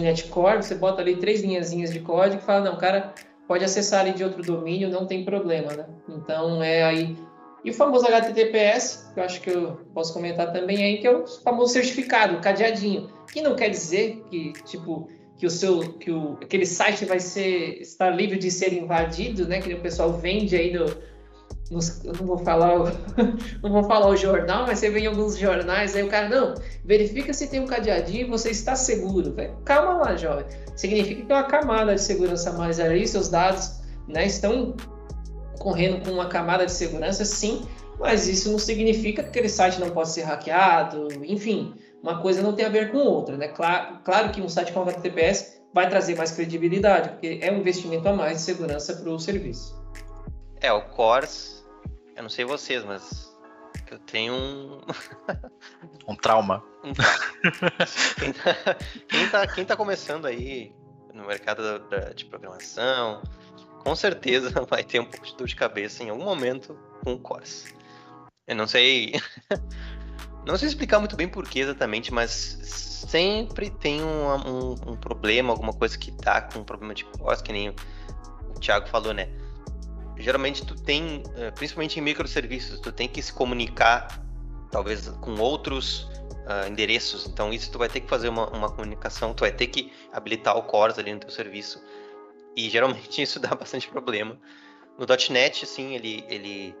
.NET Core, você bota ali três linhazinhas de código e fala, não, cara pode acessar ali de outro domínio, não tem problema, né? Então é aí. E o famoso HTTPS, que eu acho que eu posso comentar também aí, que é o famoso certificado, o cadeadinho, que não quer dizer que, tipo, que o seu, que o, aquele site vai ser, estar livre de ser invadido, né? Que o pessoal vende aí no, nos, eu não vou falar o, não vou falar o jornal, mas você vê em alguns jornais, aí o cara, não, verifica se tem um cadeadinho e você está seguro. Véio. Calma lá, jovem. Significa que tem uma camada de segurança mais ali, seus dados né, estão correndo com uma camada de segurança, sim, mas isso não significa que aquele site não pode ser hackeado, enfim, uma coisa não tem a ver com outra, né? Claro, claro que um site com HTTPS vai trazer mais credibilidade, porque é um investimento a mais de segurança para o serviço. É, o Cores eu não sei vocês, mas eu tenho um. um trauma. quem, tá, quem, tá, quem tá começando aí no mercado da, de programação, com certeza vai ter um pouco de dor de cabeça em algum momento com o Cores. Eu não sei. não sei explicar muito bem porquê exatamente, mas sempre tem um, um, um problema, alguma coisa que tá com um problema de Cores, que nem o Thiago falou, né? Geralmente tu tem, eh, principalmente em microserviços, tu tem que se comunicar talvez com outros uh, endereços. Então isso tu vai ter que fazer uma, uma, comunicação, tu vai ter que habilitar o CORS ali no teu serviço. E geralmente isso dá bastante problema. No .NET, assim, ele, ele...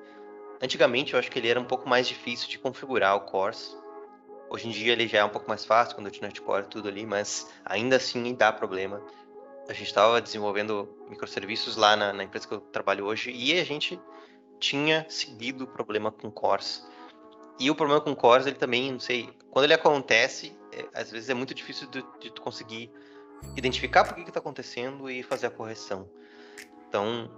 Antigamente eu acho que ele era um pouco mais difícil de configurar o CORS. Hoje em dia ele já é um pouco mais fácil com o .NET Core tudo ali, mas ainda assim dá problema a gente estava desenvolvendo microserviços lá na, na, empresa que eu trabalho hoje e a gente tinha seguido o problema com cores. E o problema com cores, ele também, não sei, quando ele acontece, é, às vezes é muito difícil de, de tu conseguir identificar por que está acontecendo e fazer a correção. Então,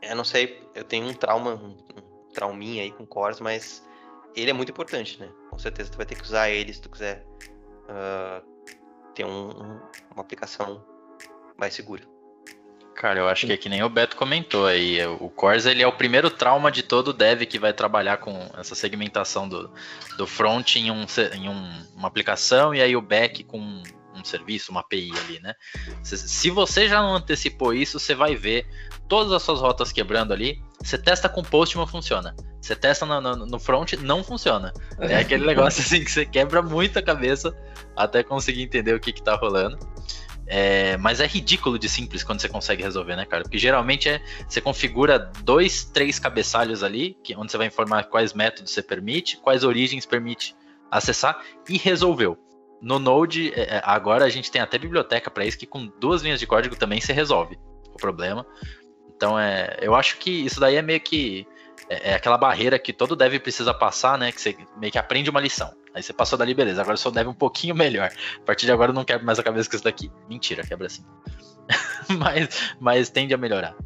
eu não sei, eu tenho um trauma, um, um trauminha aí com cores, mas ele é muito importante, né? Com certeza tu vai ter que usar ele se tu quiser uh, ter um, um, uma aplicação mais segura. Cara, eu acho que é que nem o Beto comentou aí. O Corsa ele é o primeiro trauma de todo dev que vai trabalhar com essa segmentação do, do front em, um, em um, uma aplicação e aí o back com um um serviço, uma API ali, né? Se, se você já não antecipou isso, você vai ver todas as suas rotas quebrando ali. Você testa com post, não funciona. Você testa no, no, no front, não funciona. É aquele negócio assim que você quebra muito a cabeça até conseguir entender o que, que tá rolando. É, mas é ridículo de simples quando você consegue resolver, né, cara? Porque geralmente é você configura dois, três cabeçalhos ali, que, onde você vai informar quais métodos você permite, quais origens permite acessar e resolveu. No Node, é, é agora a gente tem até biblioteca para isso, que com duas linhas de código também se resolve o problema. Então, é, eu acho que isso daí é meio que é, é aquela barreira que todo dev precisa passar, né? Que você meio que aprende uma lição. Aí você passou dali, beleza. Agora eu sou dev um pouquinho melhor. A partir de agora eu não quebro mais a cabeça com isso daqui. Mentira, quebra assim. mas, mas tende a melhorar.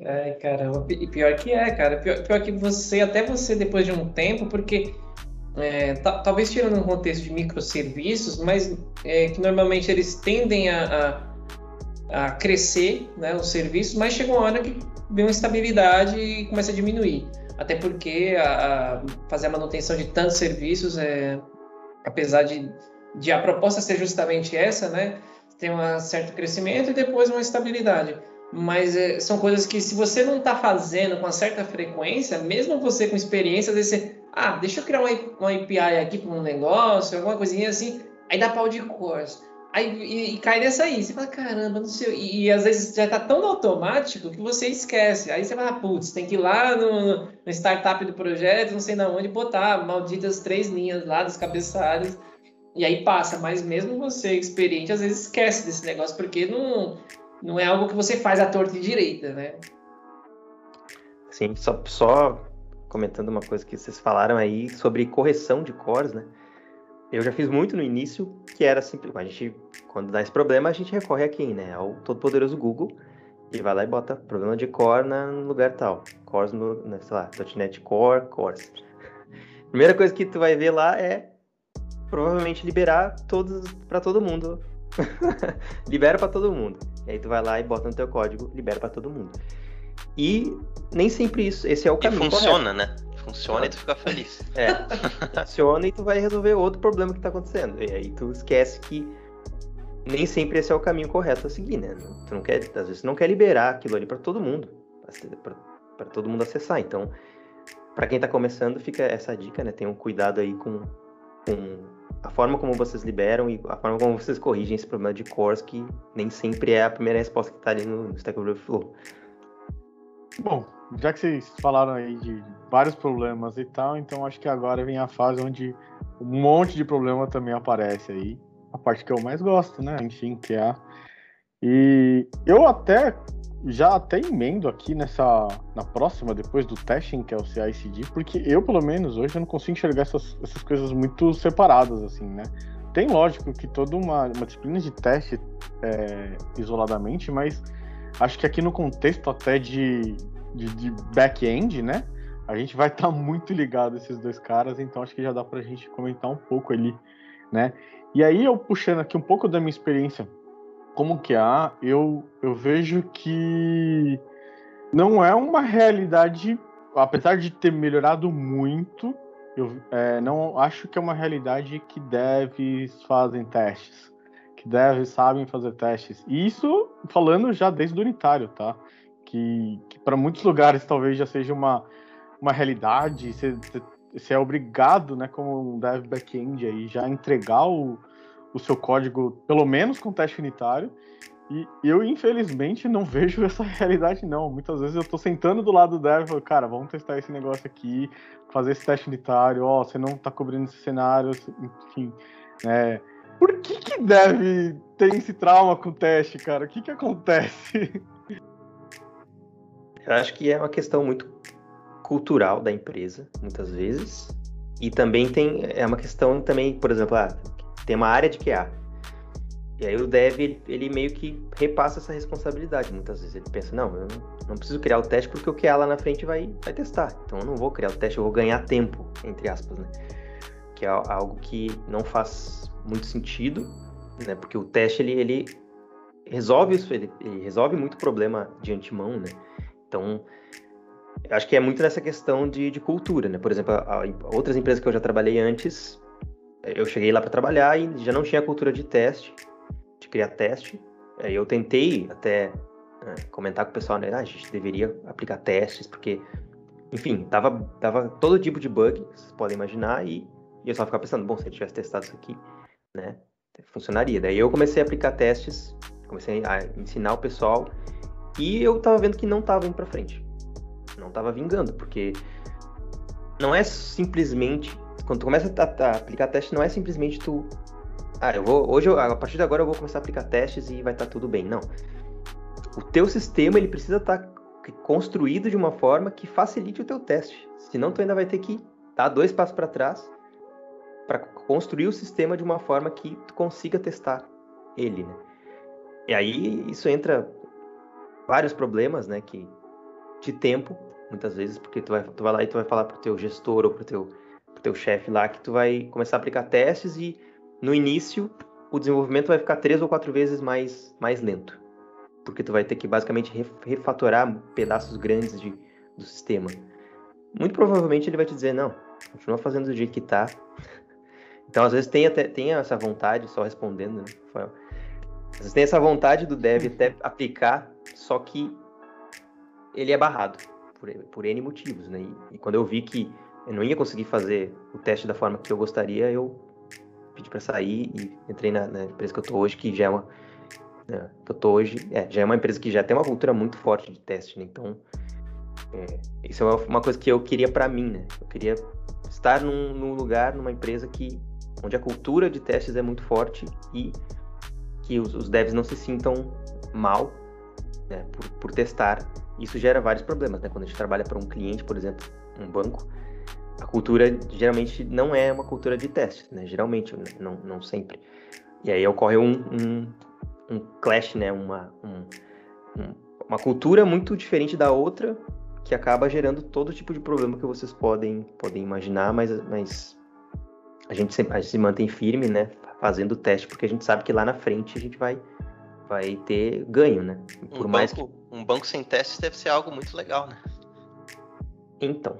É, caramba. E pior que é, cara. Pior, pior que você, até você depois de um tempo, porque é, talvez tirando um contexto de microserviços, mas é, que normalmente eles tendem a, a, a, crescer, né, os serviços, mas chega uma hora que vem uma estabilidade e começa a diminuir. Até porque a, a fazer a manutenção de tantos serviços, é, apesar de, de a proposta ser justamente essa, né, tem um certo crescimento e depois uma estabilidade. Mas é, são coisas que, se você não está fazendo com uma certa frequência, mesmo você com experiência, às vezes você, ah, deixa eu criar uma, uma API aqui para um negócio, alguma coisinha assim, aí dá pau de course. Aí, e, e, cai nessa aí. Você fala, caramba, não sei. E, e às vezes já está tão automático que você esquece. Aí você fala, putz, tem que ir lá no, no startup do projeto, não sei na onde, botar malditas três linhas lá dos cabeçalhos. E aí passa. Mas mesmo você, experiente, às vezes esquece desse negócio, porque não, não é algo que você faz à torta e direita, né? Sim, só, só comentando uma coisa que vocês falaram aí sobre correção de cores, né? Eu já fiz muito no início, que era simples. A gente, quando dá esse problema, a gente recorre a quem, né? Ao todo-poderoso Google. E vai lá e bota problema de core no lugar tal. Cores no, né, sei lá, .NET Core, cores. Primeira coisa que tu vai ver lá é provavelmente liberar todos para todo mundo. libera para todo mundo. E aí tu vai lá e bota no teu código, libera para todo mundo. E nem sempre isso, esse é o caminho. E funciona, correto. né? Funciona e tu fica feliz. É, funciona e tu vai resolver outro problema que tá acontecendo. E aí tu esquece que nem sempre esse é o caminho correto a seguir, né? Tu não quer, às vezes, não quer liberar aquilo ali para todo mundo, para todo mundo acessar. Então, para quem tá começando, fica essa dica, né? Tenham cuidado aí com, com a forma como vocês liberam e a forma como vocês corrigem esse problema de cores, que nem sempre é a primeira resposta que tá ali no Stack Overflow. Bom, já que vocês falaram aí de vários problemas e tal, então acho que agora vem a fase onde um monte de problema também aparece aí. A parte que eu mais gosto, né? Enfim, que é. E eu até já até emendo aqui nessa na próxima, depois do testing, que é o CI/CD, porque eu, pelo menos, hoje eu não consigo enxergar essas, essas coisas muito separadas, assim, né? Tem lógico que toda uma, uma disciplina de teste é, isoladamente, mas acho que aqui no contexto até de, de, de back-end, né? A gente vai estar tá muito ligado esses dois caras, então acho que já dá para a gente comentar um pouco ali, né? E aí eu puxando aqui um pouco da minha experiência como que há, eu, eu vejo que não é uma realidade, apesar de ter melhorado muito, eu é, não acho que é uma realidade que devs fazem testes, que devs sabem fazer testes. E isso falando já desde o unitário, tá? que para muitos lugares talvez já seja uma, uma realidade, você, você é obrigado, né, como um dev back-end aí, já entregar o, o seu código, pelo menos com teste unitário, e eu, infelizmente, não vejo essa realidade, não. Muitas vezes eu estou sentando do lado do dev e falo, cara, vamos testar esse negócio aqui, fazer esse teste unitário, ó, você não está cobrindo esse cenário, enfim. É, por que que dev tem esse trauma com o teste, cara? O que que acontece? Eu acho que é uma questão muito cultural da empresa, muitas vezes. E também tem é uma questão também, por exemplo, ah, tem uma área de QA. E aí o dev, ele, ele, meio que repassa essa responsabilidade. Muitas vezes ele pensa, não, eu não, não, preciso criar o teste porque o QA lá na frente vai, vai testar. Então eu não vou criar o teste, eu vou ganhar tempo, entre aspas, né? Que é algo que não faz muito sentido, né? Porque o teste, ele, ele resolve isso, ele, ele resolve muito problema de antemão, né? Então, acho que é muito nessa questão de, de cultura, né? Por exemplo, a, a, outras empresas que eu já trabalhei antes, eu cheguei lá para trabalhar e já não tinha cultura de teste, de criar teste. Aí eu tentei até é, comentar com o pessoal, né? Ah, a gente deveria aplicar testes, porque, enfim, tava, tava todo tipo de bug, vocês podem imaginar, e, e eu só ficava pensando, bom, se eu tivesse testado isso aqui, né, funcionaria. Daí eu comecei a aplicar testes, comecei a ensinar o pessoal, e eu tava vendo que não tava indo para frente. Não tava vingando, porque não é simplesmente quando tu começa a, a aplicar teste, não é simplesmente tu ah, eu vou hoje eu, a partir de agora eu vou começar a aplicar testes e vai estar tá tudo bem. Não o teu sistema ele precisa estar tá construído de uma forma que facilite o teu teste. Senão tu ainda vai ter que dar dois passos para trás para construir o sistema de uma forma que tu consiga testar ele, né? E aí isso entra vários problemas, né, que de tempo, muitas vezes, porque tu vai, tu vai lá e tu vai falar pro teu gestor ou pro teu, pro teu chefe lá que tu vai começar a aplicar testes e no início o desenvolvimento vai ficar três ou quatro vezes mais, mais lento porque tu vai ter que basicamente refatorar pedaços grandes de, do sistema. Muito provavelmente ele vai te dizer, não, continua fazendo do jeito que tá. Então, às vezes, tem, até, tem essa vontade, só respondendo, né, Rafael? Às vezes tem essa vontade do dev até aplicar, só que ele é barrado por, por N motivos, né? E, e, quando eu vi que eu não ia conseguir fazer o teste da forma que eu gostaria, eu pedi para sair e entrei na, na, empresa que eu tô hoje, que já é uma é, que eu tô hoje, é, já é uma empresa que já tem uma cultura muito forte de teste, né? Então, é, isso é uma, coisa que eu queria para mim, né? Eu queria estar num, num, lugar, numa empresa que onde a cultura de testes é muito forte e que os, os devs não se sintam mal né, por, por, testar. Isso gera vários problemas, né? Quando a gente trabalha para um cliente, por exemplo, um banco, a cultura geralmente não é uma cultura de testes, né? Geralmente, não, não sempre. E aí ocorre um, um um clash, né? Uma, um, um, uma cultura muito diferente da outra que acaba gerando todo tipo de problema que vocês podem, podem imaginar, mas, mas a, gente sempre, a gente se mantém firme, né? Fazendo o teste, porque a gente sabe que lá na frente a gente vai, vai ter ganho, né? Por um, mais banco, que... um banco sem testes deve ser algo muito legal, né? Então.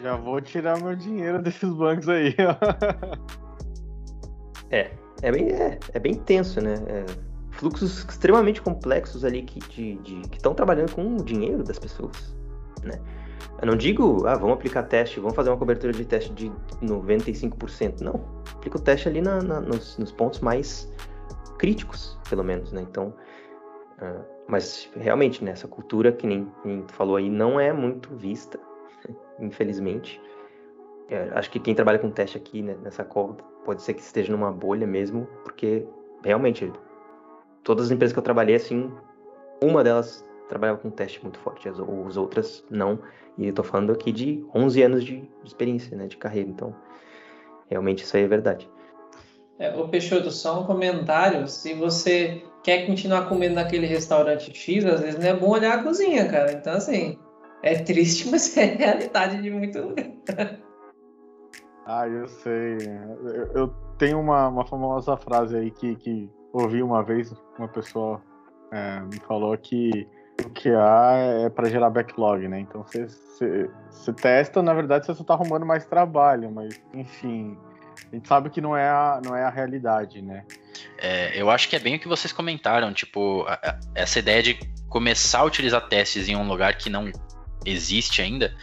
Já vou tirar meu dinheiro desses bancos aí. é, é bem, é, é bem tenso, né? É, fluxos extremamente complexos ali que estão trabalhando com o dinheiro das pessoas, né? Eu não digo, ah, vamos aplicar teste, vamos fazer uma cobertura de teste de 95%. Não, aplica o teste ali na, na, nos, nos, pontos mais críticos, pelo menos, né? Então, uh, mas realmente, né, cultura que nem, nem tu falou aí, não é muito vista, infelizmente. É, acho que quem trabalha com teste aqui né, nessa call pode ser que esteja numa bolha mesmo, porque realmente todas as empresas que eu trabalhei, assim, uma delas trabalhava com teste muito forte, as, as outras não. E eu tô falando aqui de 11 anos de, de experiência, né, de carreira. Então, realmente isso aí é verdade. É, ô Peixoto, só um comentário. Se você quer continuar comendo naquele restaurante X, às vezes não é bom olhar a cozinha, cara. Então, assim, é triste, mas é realidade de muito lugar. Ah, eu sei. Eu, eu tenho uma, uma famosa frase aí que, que ouvi uma vez uma pessoa é, me falou que o QA é para gerar backlog, né? Então você testa, na verdade você só está arrumando mais trabalho, mas enfim, a gente sabe que não é a, não é a realidade, né? É, eu acho que é bem o que vocês comentaram, tipo, a, a, essa ideia de começar a utilizar testes em um lugar que não existe ainda,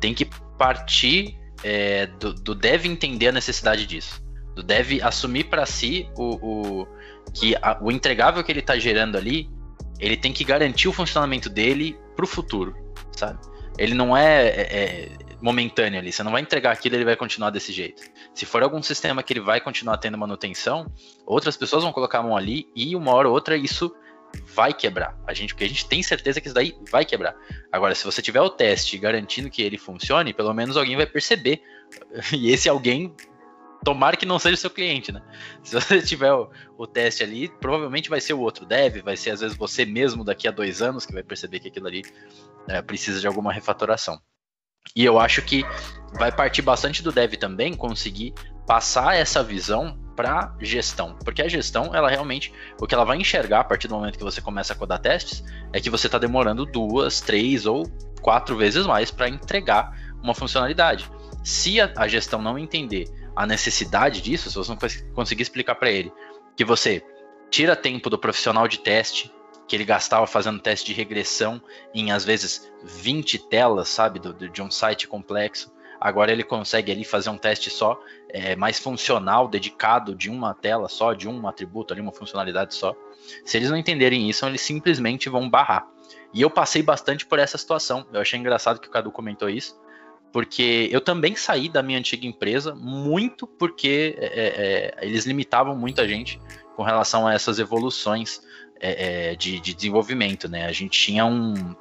tem que partir é, do, do dev entender a necessidade disso. Do dev assumir para si o, o que a, o entregável que ele está gerando ali, ele tem que garantir o funcionamento dele para o futuro, sabe? Ele não é, é, é, momentâneo ali. Você não vai entregar aquilo, ele vai continuar desse jeito. Se for algum sistema que ele vai continuar tendo manutenção, outras pessoas vão colocar a mão ali e uma hora ou outra isso vai quebrar. A gente, porque a gente tem certeza que isso daí vai quebrar. Agora, se você tiver o teste garantindo que ele funcione, pelo menos alguém vai perceber. E esse alguém tomara que não seja o seu cliente, né? Se você tiver o, o, teste ali, provavelmente vai ser o outro dev, vai ser às vezes você mesmo daqui a dois anos que vai perceber que aquilo ali é, precisa de alguma refatoração. E eu acho que vai partir bastante do dev também conseguir passar essa visão para gestão, porque a gestão, ela realmente, o que ela vai enxergar a partir do momento que você começa a codar testes, é que você está demorando duas, três ou quatro vezes mais para entregar uma funcionalidade. Se a, a gestão não entender a necessidade disso, se você não conseguir explicar para ele que você tira tempo do profissional de teste, que ele gastava fazendo teste de regressão em às vezes 20 telas, sabe, do, de um site complexo. Agora ele consegue ali fazer um teste só, é, mais funcional, dedicado de uma tela só, de um atributo ali, uma funcionalidade só. Se eles não entenderem isso, eles simplesmente vão barrar. E eu passei bastante por essa situação. Eu achei engraçado que o Cadu comentou isso, porque eu também saí da minha antiga empresa muito porque é, é, é eles limitavam muita gente com relação a essas evoluções é, é, de, de, desenvolvimento, né? A gente tinha um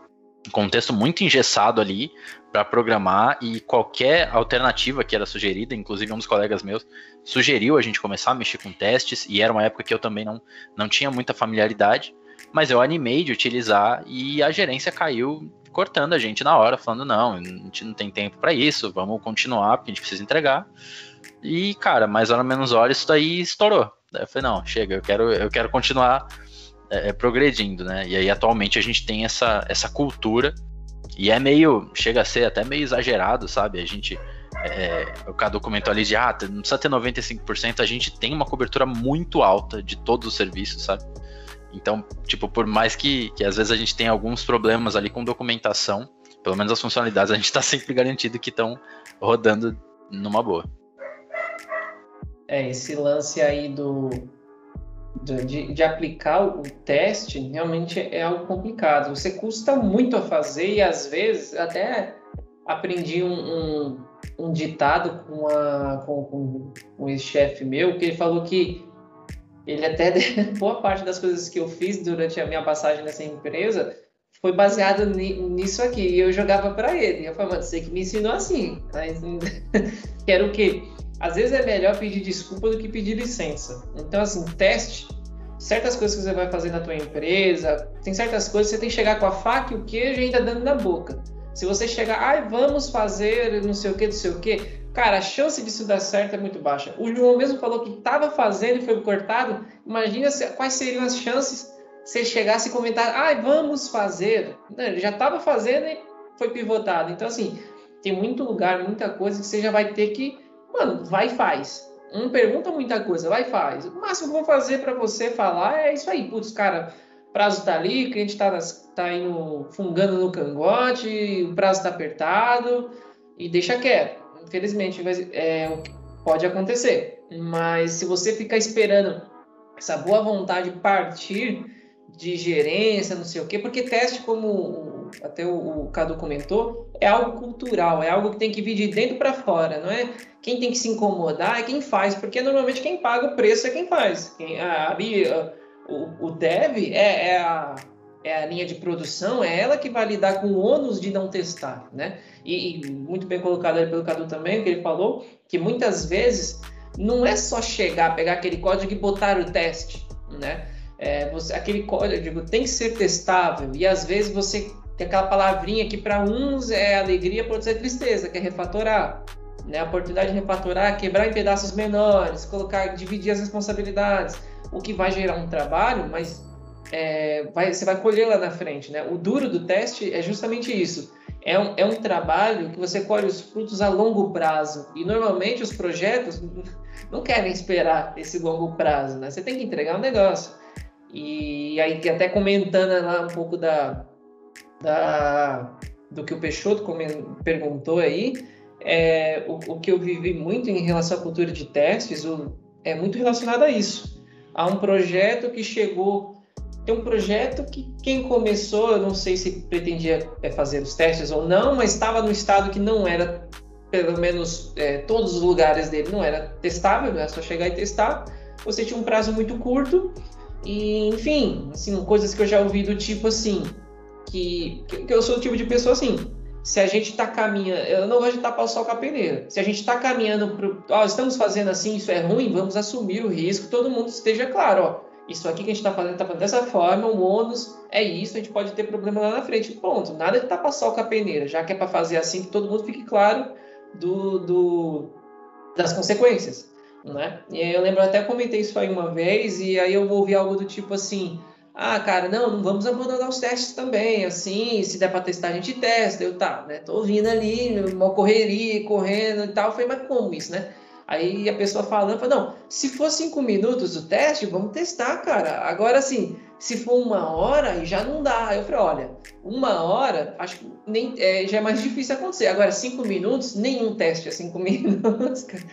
contexto muito engessado ali para programar e qualquer alternativa que era sugerida, inclusive um dos colegas meus sugeriu a gente começar a mexer com testes e era uma época que eu também não, não tinha muita familiaridade, mas eu animei de utilizar e a gerência caiu cortando a gente na hora, falando não, a gente não tem tempo para isso, vamos continuar porque a gente precisa entregar. E cara, mais hora menos hora isso daí estourou. Daí eu falei não, chega, eu quero eu quero continuar é, é, progredindo, né? E aí atualmente a gente tem essa, essa cultura e é meio, chega a ser até meio exagerado, sabe? A gente, é, o Cadu comentou ali de, ah, não precisa ter 95%, a gente tem uma cobertura muito alta de todos os serviços, sabe? Então, tipo, por mais que, que às vezes a gente tenha alguns problemas ali com documentação, pelo menos as funcionalidades a gente está sempre garantido que estão rodando numa boa. É, esse lance aí do, de, de, aplicar o teste realmente é algo complicado. Você custa muito a fazer e às vezes até aprendi um, um, um ditado com, a, com, com um ex-chefe meu que ele falou que ele até boa parte das coisas que eu fiz durante a minha passagem nessa empresa foi baseado nisso aqui. E eu jogava para ele. Eu falava, você que me ensinou assim. Mas, que era o quê? Às vezes é melhor pedir desculpa do que pedir licença. Então, assim, teste certas coisas que você vai fazer na tua empresa, tem certas coisas que você tem que chegar com a faca e o queijo ainda dando na boca. Se você chegar, ai, vamos fazer não sei o que, não sei o que, cara, a chance disso dar certo é muito baixa. O João mesmo falou que estava fazendo e foi cortado. Imagina quais seriam as chances se ele chegasse e comentar, ai, vamos fazer. Não, ele já estava fazendo e foi pivotado. Então, assim, tem muito lugar, muita coisa que você já vai ter que Mano, vai e faz. Não pergunta muita coisa, vai e faz. O máximo que eu vou fazer para você falar é isso aí. Putz, cara, prazo tá ali, o cliente tá, nas, tá indo fungando no cangote, o prazo tá apertado e deixa quieto. Infelizmente, é, pode acontecer. Mas se você ficar esperando essa boa vontade partir de gerência, não sei o quê, porque teste, como até o, o Cadu comentou, é algo cultural, é algo que tem que vir de dentro para fora, não é? Quem tem que se incomodar é quem faz, porque normalmente quem paga o preço é quem faz. Quem, a, a, o, o dev é, é, a, é a linha de produção, é ela que vai lidar com o ônus de não testar, né? E, e muito bem colocado ali pelo Cadu também, que ele falou, que muitas vezes não é só chegar, pegar aquele código e botar o teste, né? É, você, aquele código tem que ser testável e às vezes você tem aquela palavrinha que para uns é alegria, para outros é tristeza, que é refatorar. Né? A oportunidade de refatorar, quebrar em pedaços menores, colocar, dividir as responsabilidades, o que vai gerar um trabalho, mas é, vai, você vai colher lá na frente. Né? O duro do teste é justamente isso. É um, é um trabalho que você colhe os frutos a longo prazo. E normalmente os projetos não querem esperar esse longo prazo. Né? Você tem que entregar um negócio. E aí, até comentando lá um pouco da, da, do que o Peixoto perguntou aí, é, o, o, que eu vivi muito em relação à cultura de testes o, é muito relacionado a isso. Há um projeto que chegou. Tem um projeto que quem começou, eu não sei se pretendia é, fazer os testes ou não, mas estava no estado que não era, pelo menos é, todos os lugares dele não era testável, era só chegar e testar. Você tinha um prazo muito curto e, enfim, assim, coisas que eu já ouvi do tipo assim, que, que eu sou o tipo de pessoa assim, se a gente está caminhando, eu não gosto de tapar o sol com a peneira. Se a gente está caminhando para, ó, estamos fazendo assim, isso é ruim, vamos assumir o risco, todo mundo esteja claro, ó, isso aqui que a gente está fazendo, está fazendo dessa forma, o ônus é isso, a gente pode ter problema lá na frente. Ponto. Nada de tapar sol com a peneira, já que é para fazer assim, que todo mundo fique claro do, do das consequências né? E eu lembro até comentei isso aí uma vez e aí eu ouvi algo do tipo assim: "Ah, cara, não, não vamos abandonar os testes também, assim, se der para testar a gente testa". Eu tá, né? Tô ouvindo ali, uma correria, correndo e tal. Falei: "Mas como isso, né?" Aí a pessoa falando, fala, não, se for cinco minutos o teste, vamos testar, cara. Agora, assim, se for uma hora, já não dá. Eu falei, olha, uma hora, acho que nem, é, já é mais difícil acontecer. Agora, cinco minutos, nenhum teste é cinco minutos, cara.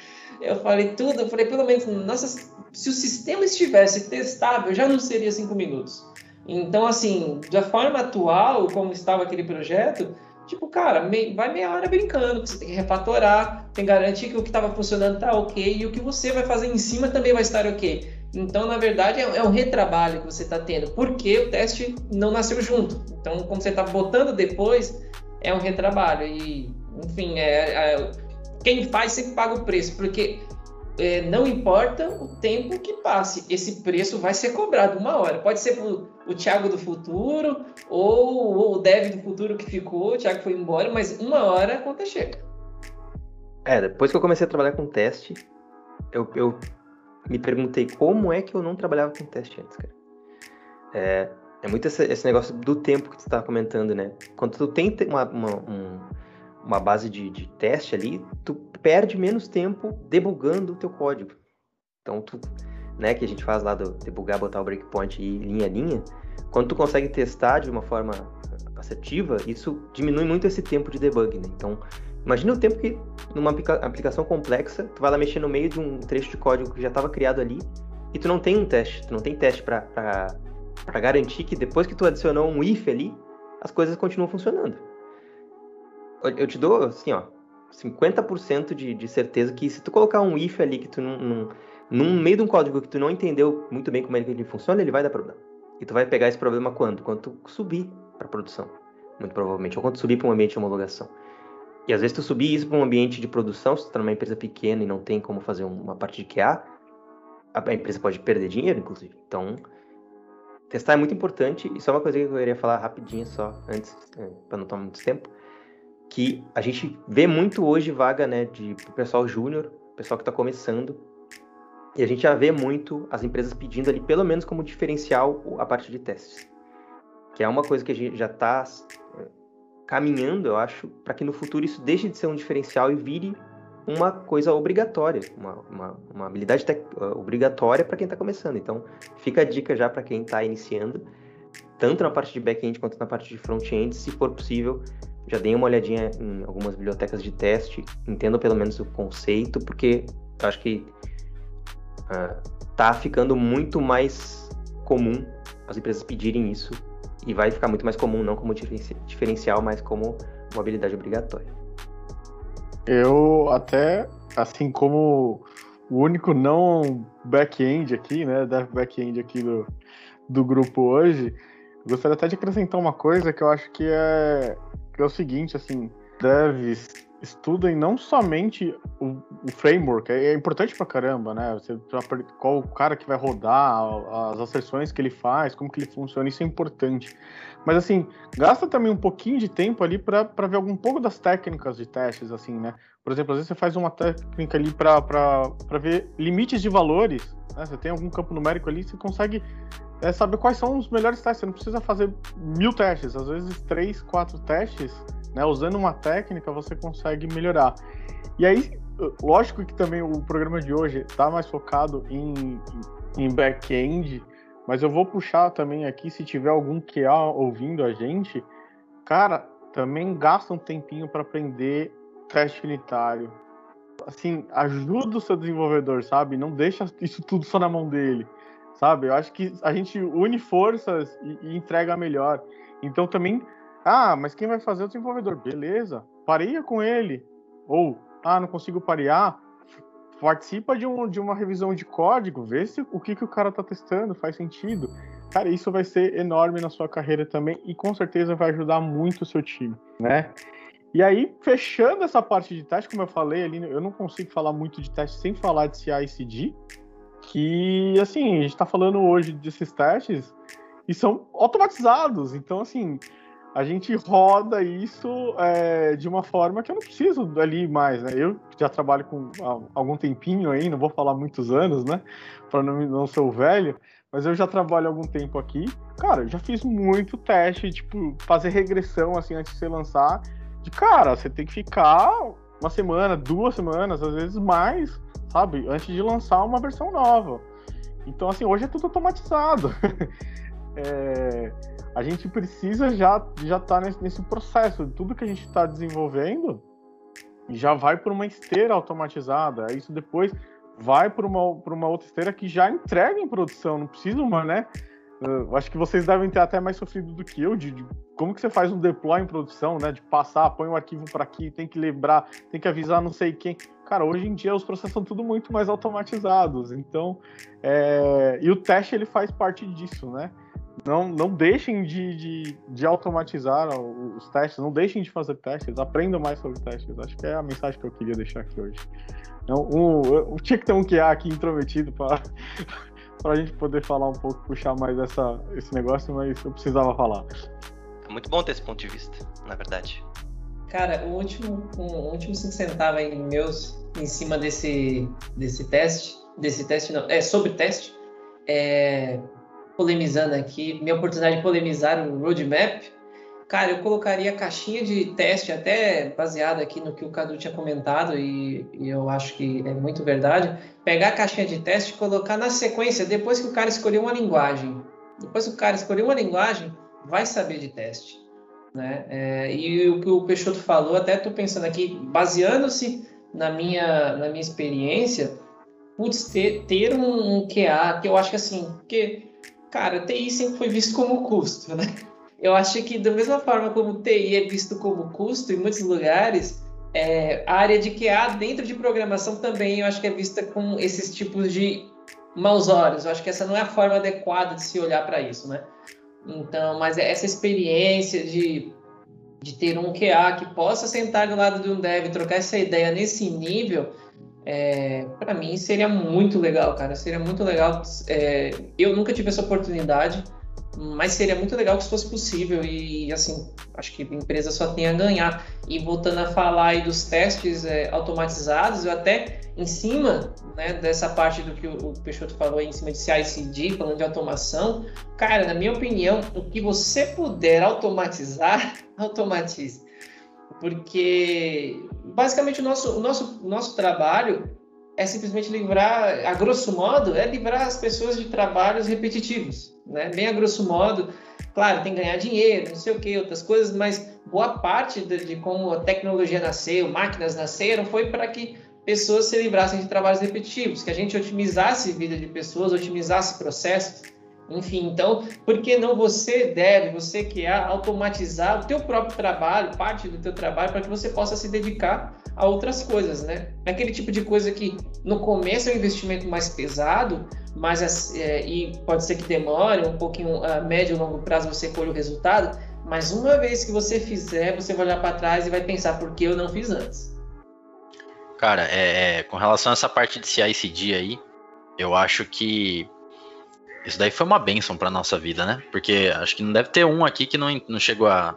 Eu falei tudo, eu falei, pelo menos, nossa, se o sistema estivesse testável, já não seria cinco minutos. Então, assim, da forma atual, como estava aquele projeto, tipo, cara, me, vai meia hora brincando, você tem que refatorar, tem que garantir que o que estava funcionando está ok e o que você vai fazer em cima também vai estar ok. Então, na verdade, é, é um retrabalho que você está tendo, porque o teste não nasceu junto. Então, como você está botando depois, é um retrabalho. E, enfim, é, é quem faz sempre paga o preço, porque é, não importa o tempo que passe, esse preço vai ser cobrado uma hora. Pode ser pro, o Thiago do futuro ou, ou, o Dev do futuro que ficou, o Thiago foi embora, mas uma hora a conta chega. É, depois que eu comecei a trabalhar com teste, eu, eu me perguntei como é que eu não trabalhava com teste antes, cara. É, é muito esse, esse negócio do tempo que tu está comentando, né? Quando tu tem uma, uma, um, uma base de, de teste ali, tu perde menos tempo debugando o teu código. Então, tu, né, que a gente faz lá do debugar, botar o breakpoint e linha a linha, quando tu consegue testar de uma forma assertiva, isso diminui muito esse tempo de debug, né? Então, imagina o tempo que numa aplicação complexa, tu vai lá mexer no meio de um trecho de código que já estava criado ali e tu não tem um teste, tu não tem teste para garantir que depois que tu adicionou um if ali, as coisas continuam funcionando. Eu te dou, assim, ó, 50% de, de certeza que se tu colocar um if ali que tu não, no meio de um código que tu não entendeu muito bem como é que ele funciona, ele vai dar problema. E tu vai pegar esse problema quando? Quando tu subir para produção, muito provavelmente, ou quando tu subir para um ambiente de homologação. E às vezes tu subir isso para um ambiente de produção, se tu tá numa empresa pequena e não tem como fazer uma parte de QA, a empresa pode perder dinheiro, inclusive. Então, testar é muito importante. Isso é uma coisa que eu queria falar rapidinho só, antes, é, para não tomar muito tempo que a gente vê muito hoje vaga né, de pessoal júnior, pessoal que está começando, e a gente já vê muito as empresas pedindo ali, pelo menos como diferencial, a parte de testes. Que é uma coisa que a gente já está é, caminhando, eu acho, para que no futuro isso deixe de ser um diferencial e vire uma coisa obrigatória, uma, uma, uma habilidade uh, obrigatória para quem está começando. Então, fica a dica já para quem está iniciando, tanto na parte de back-end quanto na parte de front-end, se for possível, já dei uma olhadinha em algumas bibliotecas de teste, entendo pelo menos o conceito, porque acho que uh, tá ficando muito mais comum as empresas pedirem isso e vai ficar muito mais comum, não como diferencial, mas como uma habilidade obrigatória. Eu até, assim como o único não back-end aqui, né, da back-end aqui do, do grupo hoje, gostaria até de acrescentar uma coisa que eu acho que é é o seguinte, assim, devs estudem não somente o, o framework, é, é, importante pra caramba, né? Você, qual o cara que vai rodar, as acessões que ele faz, como que ele funciona, isso é importante. Mas assim, gasta também um pouquinho de tempo ali para ver algum pouco das técnicas de testes, assim, né? Por exemplo, às vezes você faz uma técnica ali para ver limites de valores, né? Você tem algum campo numérico ali, você consegue é saber quais são os melhores testes. Você não precisa fazer mil testes, às vezes três, quatro testes, né? Usando uma técnica, você consegue melhorar. E aí, lógico que também o programa de hoje está mais focado em, em back-end, mas eu vou puxar também aqui, se tiver algum QA ouvindo a gente, cara, também gasta um tempinho para aprender teste unitário. Assim, ajuda o seu desenvolvedor, sabe? Não deixa isso tudo só na mão dele sabe? Eu acho que a gente une forças e, e entrega melhor. Então também, ah, mas quem vai fazer é o desenvolvedor? Beleza, pareia com ele. Ou, ah, não consigo parear, participa de, um, de uma revisão de código, vê se o que, que o cara está testando faz sentido. Cara, isso vai ser enorme na sua carreira também e com certeza vai ajudar muito o seu time, né? E aí, fechando essa parte de teste, como eu falei ali, eu não consigo falar muito de teste sem falar de CI e CD, que, assim, a gente está falando hoje desses testes e são automatizados. Então, assim, a gente roda isso é, de uma forma que eu não preciso ali mais, né? Eu já trabalho com algum tempinho aí, não vou falar muitos anos, né? Para não, não ser o velho, mas eu já trabalho algum tempo aqui. Cara, eu já fiz muito teste, tipo, fazer regressão, assim, antes de você lançar. De cara, você tem que ficar uma semana, duas semanas, às vezes mais, sabe? Antes de lançar uma versão nova. Então, assim, hoje é tudo automatizado. é, a gente precisa já já estar tá nesse, nesse processo. Tudo que a gente está desenvolvendo já vai por uma esteira automatizada. Isso depois vai para uma, uma outra esteira que já entrega em produção. Não precisa uma, né? Eu acho que vocês devem ter até mais sofrido do que eu de, de, como que você faz um deploy em produção, né? De passar, põe o um arquivo para aqui, tem que lembrar, tem que avisar não sei quem. Cara, hoje em dia os processos são tudo muito mais automatizados. Então, é... e o teste ele faz parte disso, né? Não, não deixem de, de, de, automatizar os testes, não deixem de fazer testes, aprendam mais sobre testes. Acho que é a mensagem que eu queria deixar aqui hoje. Então, um, um, tinha que ter um QA aqui intrometido para para a gente poder falar um pouco, puxar mais essa, esse negócio, mas eu precisava falar. É muito bom ter esse ponto de vista, na verdade. Cara, o último, um, último cinco centavos aí meus em cima desse, desse teste, desse teste não, é sobre teste, é, polemizando aqui, minha oportunidade de polemizar o roadmap, Cara, eu colocaria caixinha de teste, até baseada aqui no que o Cadu tinha comentado, e, e, eu acho que é muito verdade. Pegar a caixinha de teste e colocar na sequência, depois que o cara escolheu uma linguagem. Depois que o cara escolheu uma linguagem, vai saber de teste. Né? É, e o que o Peixoto falou, até estou pensando aqui, baseando-se na minha, na minha experiência, putz, ter, ter um, um QA, que eu acho que assim, porque, cara, TI sempre foi visto como custo, né? Eu acho que da mesma forma como TI é visto como custo em muitos lugares, é, a área de QA dentro de programação também eu acho que é vista com esses tipos de maus olhos. Eu acho que essa não é a forma adequada de se olhar para isso, né? Então, mas é essa experiência de, de ter um QA que possa sentar do lado de um dev e trocar essa ideia nesse nível, é, para mim seria muito legal, cara. Seria muito legal. É, eu nunca tive essa oportunidade mas seria muito legal que isso fosse possível e assim acho que a empresa só tem a ganhar. E voltando a falar aí dos testes é, automatizados eu até em cima né, dessa parte do que o, o Peixoto falou aí, em cima de CI/CD falando de automação cara na minha opinião o que você puder automatizar automatize. Porque basicamente o nosso o nosso nosso trabalho é simplesmente livrar, a grosso modo, é livrar as pessoas de trabalhos repetitivos, né? Bem a grosso modo, claro, tem que ganhar dinheiro, não sei o que, outras coisas, mas boa parte de, de como a tecnologia nasceu, máquinas nasceram, foi para que pessoas se livrassem de trabalhos repetitivos, que a gente otimizasse a vida de pessoas, otimizasse processos, enfim, então, por que não você deve, você que é automatizar o teu próprio trabalho, parte do teu trabalho, para que você possa se dedicar a outras coisas, né? Aquele tipo de coisa que no começo é um investimento mais pesado, mas é, e pode ser que demore um pouquinho a médio e longo prazo você colhe o resultado, mas uma vez que você fizer, você vai olhar para trás e vai pensar por que eu não fiz antes. Cara, é, é com relação a essa parte de CI/CD aí, eu acho que isso daí foi uma benção para nossa vida, né? Porque acho que não deve ter um aqui que não, não chegou a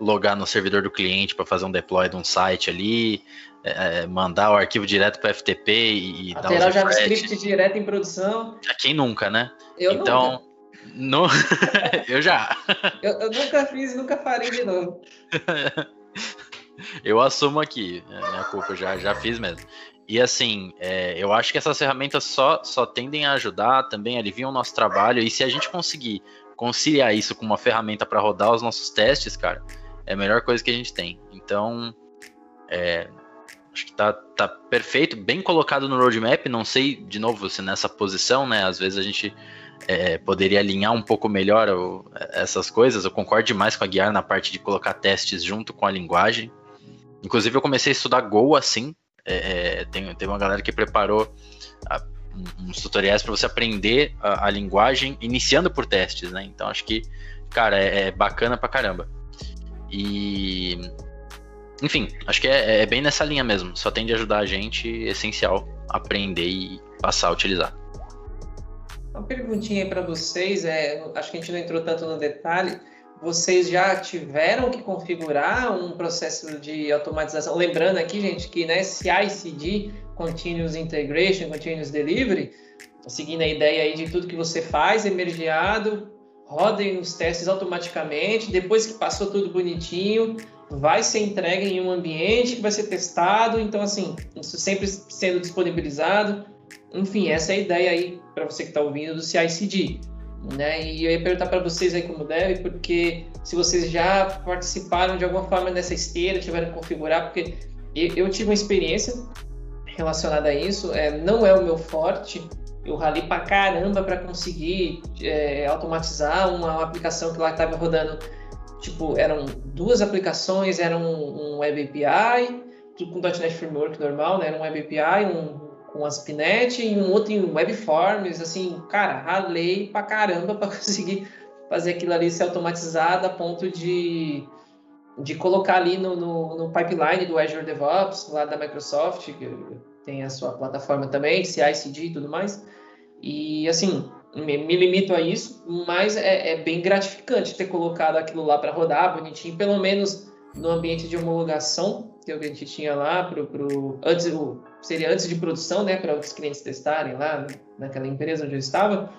logar no servidor do cliente para fazer um deploy de um site ali, é, é mandar o arquivo direto para FTP e, dar Alterar o JavaScript direto em produção. Quem nunca, né? Eu então, nunca. eu já. Eu, eu, nunca fiz e nunca farei de novo. eu assumo aqui, é minha culpa, já, já fiz mesmo. E assim, é, eu acho que essas ferramentas só, só tendem a ajudar, também aliviam o nosso trabalho. E se a gente conseguir conciliar isso com uma ferramenta para rodar os nossos testes, cara, é a melhor coisa que a gente tem. Então, é, acho que tá, tá perfeito, bem colocado no roadmap. Não sei, de novo, se nessa posição, né? Às vezes a gente é, poderia alinhar um pouco melhor essas coisas. Eu concordo demais com a Guiar na parte de colocar testes junto com a linguagem. Inclusive, eu comecei a estudar Go assim, é, é, tem, tem uma galera que preparou a, uns tutoriais para você aprender a, a, linguagem iniciando por testes, né? Então acho que, cara, é, é bacana pra caramba. E. Enfim, acho que é, é, bem nessa linha mesmo. Só tem de ajudar a gente, essencial, aprender e passar a utilizar. Uma perguntinha para vocês, é, acho que a gente não entrou tanto no detalhe, vocês já tiveram que configurar um processo de automatização? Lembrando aqui, gente, que né, CI/CD, Continuous Integration, Continuous Delivery, seguindo a ideia aí de tudo que você faz, emergeado, rodem os testes automaticamente, depois que passou tudo bonitinho, vai ser entregue em um ambiente que vai ser testado, então assim, isso sempre sendo disponibilizado. Enfim, essa é a ideia aí para você que está ouvindo do CI/CD. Né? E eu ia perguntar para vocês aí como deve, porque se vocês já participaram de alguma forma nessa esteira, tiveram que configurar, porque eu, tive uma experiência relacionada a isso, é, não é o meu forte, eu ralei pra caramba para conseguir é, automatizar uma, uma, aplicação que lá estava rodando, tipo, eram duas aplicações, era um, um Web API, tudo com .NET Framework normal, né? Era um Web API, um com ASP.NET e um outro em Webforms, assim, cara, ralei pra caramba para conseguir fazer aquilo ali ser automatizado a ponto de, de colocar ali no, no, no, pipeline do Azure DevOps, lá da Microsoft, que tem a sua plataforma também, CI/CD e tudo mais. E, assim, me, me limito a isso, mas é, é bem gratificante ter colocado aquilo lá para rodar bonitinho, pelo menos no ambiente de homologação que a gente tinha lá pro, pro antes o, seria antes de produção, né, para os clientes testarem lá naquela empresa onde eu estava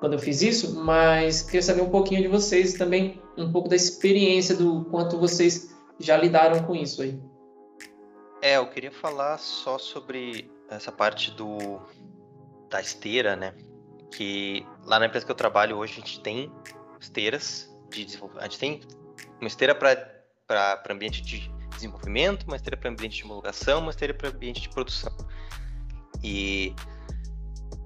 quando eu fiz isso, mas queria saber um pouquinho de vocês também, um pouco da experiência do quanto vocês já lidaram com isso aí. É, eu queria falar só sobre essa parte do da esteira, né? Que lá na empresa que eu trabalho hoje a gente tem esteiras de desenvolvimento. A gente tem uma esteira para ambiente de desenvolvimento, uma esteira para ambiente de homologação, uma esteira para ambiente de produção. E,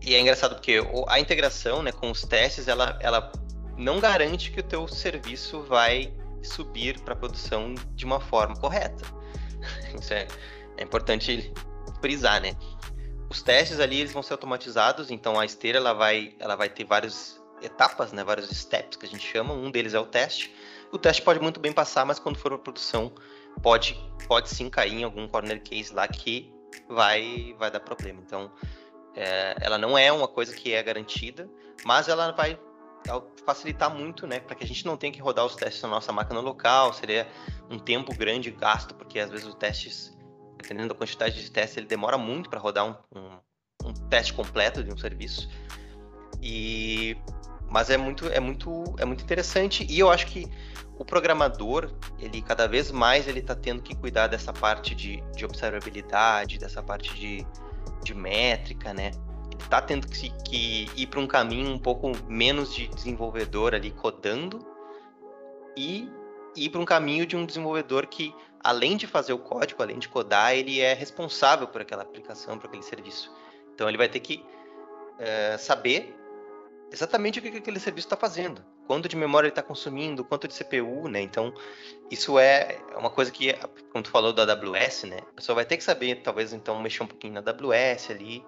e é engraçado porque a integração né, com os testes, ela, ela não garante que o teu serviço vai subir para produção de uma forma correta. Isso é, é importante frisar, né? Os testes ali eles vão ser automatizados, então a esteira ela vai, ela vai ter várias etapas, né, vários steps que a gente chama. Um deles é o teste. O teste pode muito bem passar, mas quando for para produção, pode, pode sim cair em algum corner case lá que vai, vai dar problema. Então, é, ela não é uma coisa que é garantida, mas ela vai facilitar muito, né, para que a gente não tenha que rodar os testes na nossa máquina local, seria um tempo grande gasto, porque às vezes os testes, dependendo da quantidade de testes, ele demora muito para rodar um, um, um, teste completo de um serviço. E mas é muito é muito é muito interessante e eu acho que o programador, ele cada vez mais ele está tendo que cuidar dessa parte de, de observabilidade, dessa parte de, de métrica, né? Ele está tendo que, que ir para um caminho um pouco menos de desenvolvedor ali codando e ir para um caminho de um desenvolvedor que, além de fazer o código, além de codar, ele é responsável por aquela aplicação, por aquele serviço. Então ele vai ter que é, saber exatamente o que aquele serviço está fazendo quanto de memória ele está consumindo, quanto de CPU, né? Então, isso é uma coisa que, como tu falou da AWS, né? A pessoa vai ter que saber, talvez, então, mexer um pouquinho na AWS ali,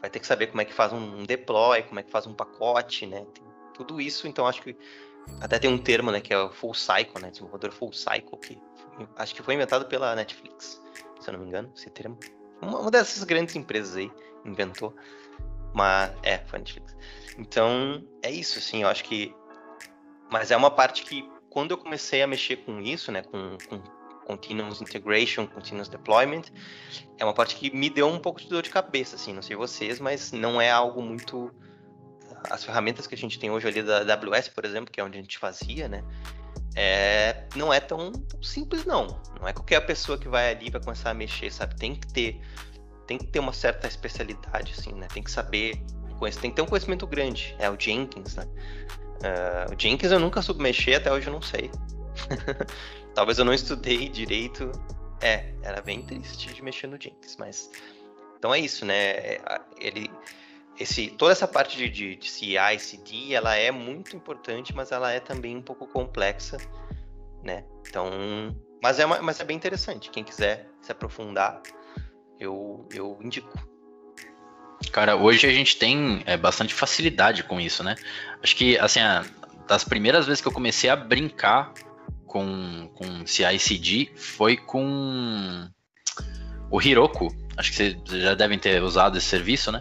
vai ter que saber como é que faz um deploy, como é que faz um pacote, né? Tem tudo isso, então, acho que até tem um termo, né, que é o full cycle, né? Desenvolvedor full cycle, que acho que foi inventado pela Netflix, se eu não me engano, esse termo. Uma dessas grandes empresas aí inventou. Mas, é, foi a Netflix. Então, é isso, assim, eu acho que mas é uma parte que, quando eu comecei a mexer com isso, né, com, com continuous integration, continuous deployment, é uma parte que me deu um pouco de dor de cabeça, assim, não sei vocês, mas não é algo muito as ferramentas que a gente tem hoje ali da AWS, por exemplo, que é onde a gente fazia, né? É, não é tão, simples não. Não é qualquer pessoa que vai ali vai começar a mexer, sabe? Tem que ter tem que ter uma certa especialidade assim, né? Tem que saber, tem que ter um conhecimento grande. É o Jenkins, né? Uh, o Jenkins eu nunca soube mexer, até hoje eu não sei. Talvez eu não estudei direito. É, era bem triste de mexer no Jenkins, mas. Então é isso, né? É, ele, esse, toda essa parte de, de, de CI, CD, ela é muito importante, mas ela é também um pouco complexa, né? Então, mas é, uma, mas é bem interessante. Quem quiser se aprofundar, eu, eu indico. Cara, hoje a gente tem é, bastante facilidade com isso, né? Acho que, assim, a, das primeiras vezes que eu comecei a brincar com, com CI/CD foi com o Hiroko. Acho que vocês já devem ter usado esse serviço, né?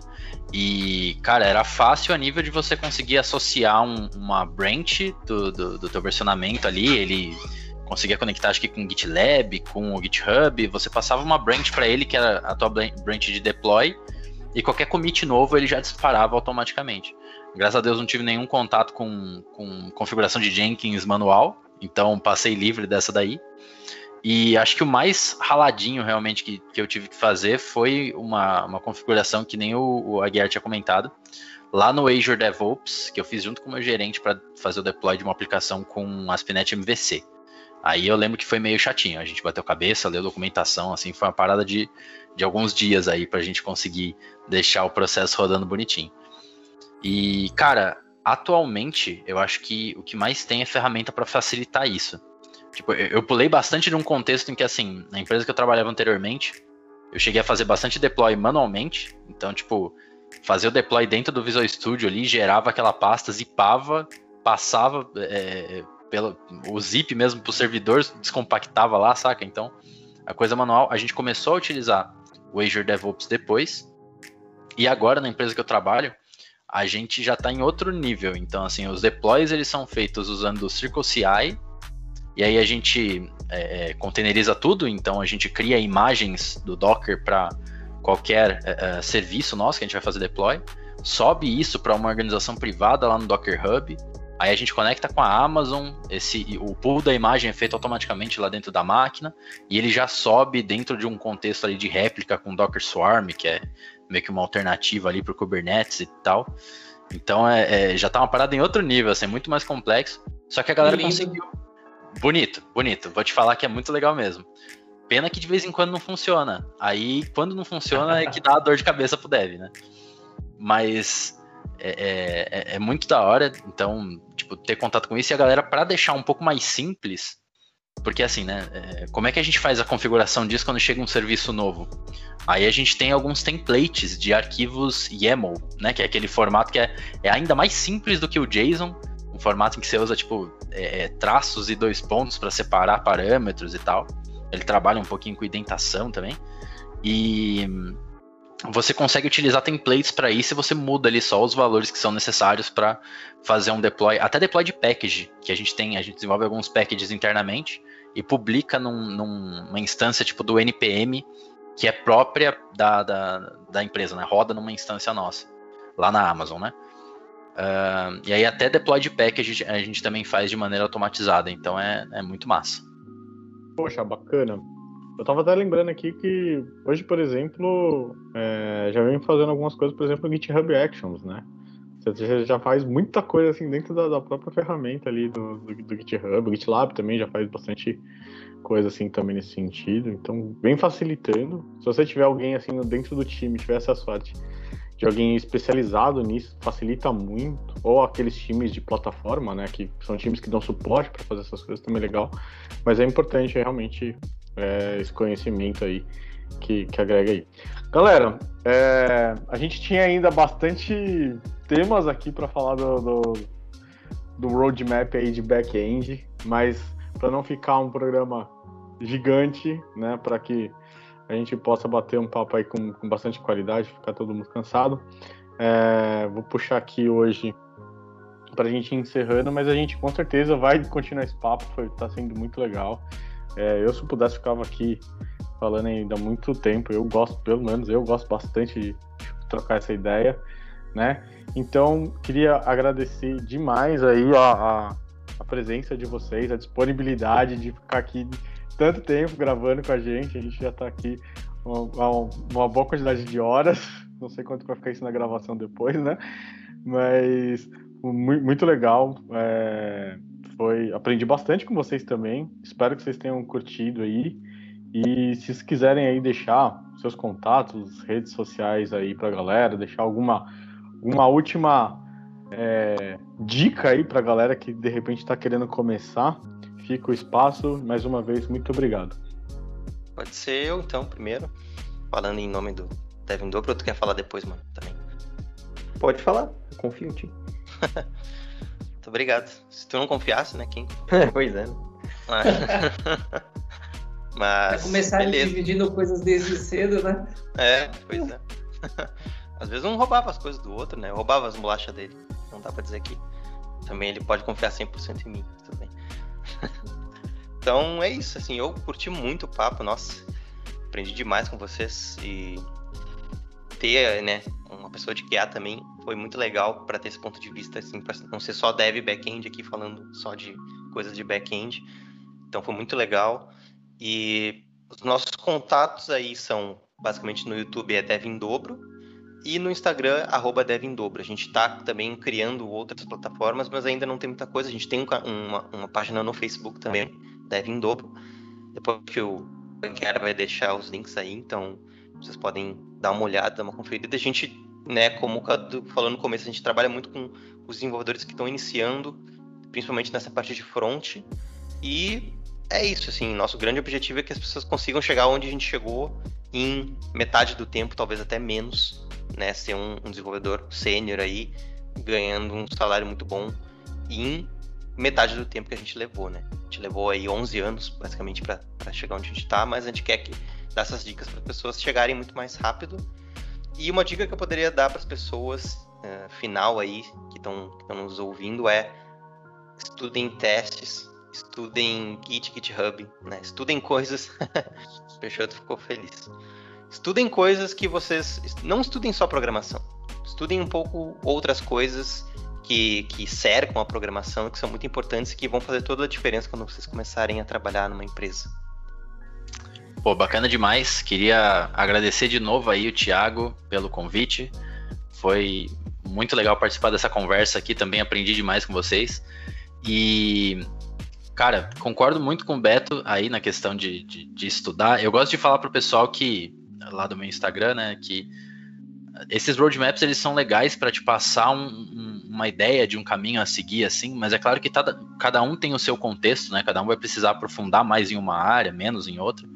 E, cara, era fácil a nível de você conseguir associar um, uma branch do, do, do teu versionamento ali, ele conseguia conectar acho que com o GitLab, com o GitHub, você passava uma branch para ele que era a tua branch de deploy e qualquer commit novo ele já disparava automaticamente. Graças a Deus não tive nenhum contato com, com configuração de Jenkins manual, Então passei livre dessa daí. E acho que o mais raladinho realmente que, que eu tive que fazer foi uma, uma configuração que nem o, o Aguiar tinha comentado. Lá no Azure DevOps, que eu fiz junto com o meu gerente para fazer o deploy de uma aplicação com ASP.NET MVC. Aí eu lembro que foi meio chatinho. A gente bateu cabeça, leu documentação, assim, foi uma parada de, de alguns dias aí para a gente conseguir deixar o processo rodando bonitinho. E, cara, atualmente eu acho que o que mais tem é ferramenta para facilitar isso. Tipo, eu, pulei bastante de um contexto em que, assim, na empresa que eu trabalhava anteriormente, eu cheguei a fazer bastante deploy manualmente. Então, tipo, fazer o deploy dentro do Visual Studio ali, gerava aquela pasta, zipava, passava é, pelo, o zip mesmo pro servidor, descompactava lá, saca? Então, a coisa manual, a gente começou a utilizar o Azure DevOps depois. E agora, na empresa que eu trabalho, a gente já está em outro nível. Então, assim, os deploys eles são feitos usando o CircleCI e aí a gente é, é, containeriza tudo, então a gente cria imagens do Docker para qualquer é, é, serviço nosso que a gente vai fazer deploy, sobe isso para uma organização privada lá no Docker Hub, aí a gente conecta com a Amazon, esse, o pull da imagem é feito automaticamente lá dentro da máquina, e ele já sobe dentro de um contexto ali de réplica com Docker Swarm, que é meio que uma alternativa ali para o Kubernetes e tal. Então é, é, já tá uma parada em outro nível, assim, muito mais complexo. Só que a galera conseguiu Bonito, bonito. Vou te falar que é muito legal mesmo. Pena que de vez em quando não funciona. Aí, quando não funciona, é que dá dor de cabeça pro dev, né? Mas é, é, é, muito da hora, então, tipo, ter contato com isso e a galera, para deixar um pouco mais simples, porque assim, né? É, como é que a gente faz a configuração disso quando chega um serviço novo? Aí a gente tem alguns templates de arquivos YAML, né? Que é aquele formato que é, é ainda mais simples do que o JSON, formato em que você usa tipo é, é traços e dois pontos para separar parâmetros e tal. Ele trabalha um pouquinho com indentação também. E você consegue utilizar templates para isso e você muda ali só os valores que são necessários para fazer um deploy, até deploy de package, que a gente tem, a gente desenvolve alguns packages internamente e publica num, numa instância tipo do NPM, que é própria da, da, da empresa, né? Roda numa instância nossa, lá na Amazon, né? Uh, e aí até deploy de pack a gente, a gente, também faz de maneira automatizada, então é, é muito massa. Poxa, bacana. Eu tava até lembrando aqui que hoje, por exemplo, é, já vem fazendo algumas coisas, por exemplo, GitHub Actions, né? Você já faz muita coisa assim dentro da, da própria ferramenta ali do, do, do, GitHub. O GitLab também já faz bastante coisa assim também nesse sentido. Então, vem facilitando. Se você tiver alguém assim dentro do time, tiver essa sorte de alguém especializado nisso facilita muito, ou aqueles times de plataforma, né, que são times que dão suporte para fazer essas coisas também é legal, mas é importante realmente é, esse conhecimento aí que, que agrega aí. Galera, é, a gente tinha ainda bastante temas aqui para falar do, do, do roadmap aí de back-end, mas para não ficar um programa gigante, né, para que a gente possa bater um papo aí com, com bastante qualidade, ficar todo mundo cansado. É, vou puxar aqui hoje para a gente ir encerrando, mas a gente com certeza vai continuar esse papo, foi, tá sendo muito legal. É, eu, se pudesse, ficava aqui falando ainda há muito tempo. Eu gosto, pelo menos, eu gosto bastante de trocar essa ideia, né? Então, queria agradecer demais aí a, a, a presença de vocês, a disponibilidade de ficar aqui tanto tempo gravando com a gente, a gente já está aqui uma, uma, boa quantidade de horas, não sei quanto vai ficar isso na gravação depois, né? Mas muito legal, é, foi, aprendi bastante com vocês também, espero que vocês tenham curtido aí, e se vocês quiserem aí deixar seus contatos, redes sociais aí pra galera, deixar alguma, uma última é, dica aí pra galera que de repente está querendo começar, Fica o espaço. Mais uma vez, muito obrigado. Pode ser eu, então, primeiro. Falando em nome do Devin Dobro, ou tu quer falar depois, mano, também? Pode falar, eu confio em ti. muito obrigado. Se tu não confiasse, né, quem? pois é. Mas... Vai começar beleza. dividindo coisas desde cedo, né? É, pois é. Às vezes um roubava as coisas do outro, né? Eu roubava as bolachas dele. Não dá pra dizer que também ele pode confiar 100% em mim, tudo bem. Então é isso, assim, eu curti muito o papo, nossa, aprendi demais com vocês e ter, né, uma pessoa de QA também foi muito legal para ter esse ponto de vista, assim, para não ser só dev back-end aqui falando só de coisas de back-end. Então foi muito legal. E os nossos contatos aí são basicamente no YouTube é Devin Dobro e no Instagram arroba Devin Dobro. A gente está também criando outras plataformas, mas ainda não tem muita coisa. A gente tem uma, uma página no Facebook também, Devin Dobro. Depois que o Banquera vai deixar os links aí, então vocês podem dar uma olhada, dar uma conferida. A gente, né, como o falou no começo, a gente trabalha muito com os desenvolvedores que estão iniciando, principalmente nessa parte de front. E é isso, assim, nosso grande objetivo é que as pessoas consigam chegar onde a gente chegou em metade do tempo, talvez até menos, né? Ser um, um desenvolvedor sênior aí, ganhando um salário muito bom em metade do tempo que a gente levou, né? A gente levou aí 11 anos, basicamente, para chegar onde a gente está, mas a gente quer que dar essas dicas para as pessoas chegarem muito mais rápido. E uma dica que eu poderia dar para as pessoas, uh, final aí, que estão nos ouvindo, é estudem testes, estudem Git, GitHub, né? Estudem coisas. Peixoto ficou feliz. Estudem coisas que vocês. Não estudem só programação. Estudem um pouco outras coisas que, que cercam a programação, que são muito importantes e que vão fazer toda a diferença quando vocês começarem a trabalhar numa empresa. Pô, bacana demais. Queria agradecer de novo aí o Thiago pelo convite. Foi muito legal participar dessa conversa aqui, também aprendi demais com vocês. E, cara, concordo muito com o Beto aí na questão de, de, de estudar. Eu gosto de falar pro pessoal que, lá do meu Instagram, né, que esses roadmaps eles são legais para te passar um, um, uma ideia de um caminho a seguir, assim, mas é claro que cada, cada um tem o seu contexto, né? Cada um vai precisar aprofundar mais em uma área, menos em outra.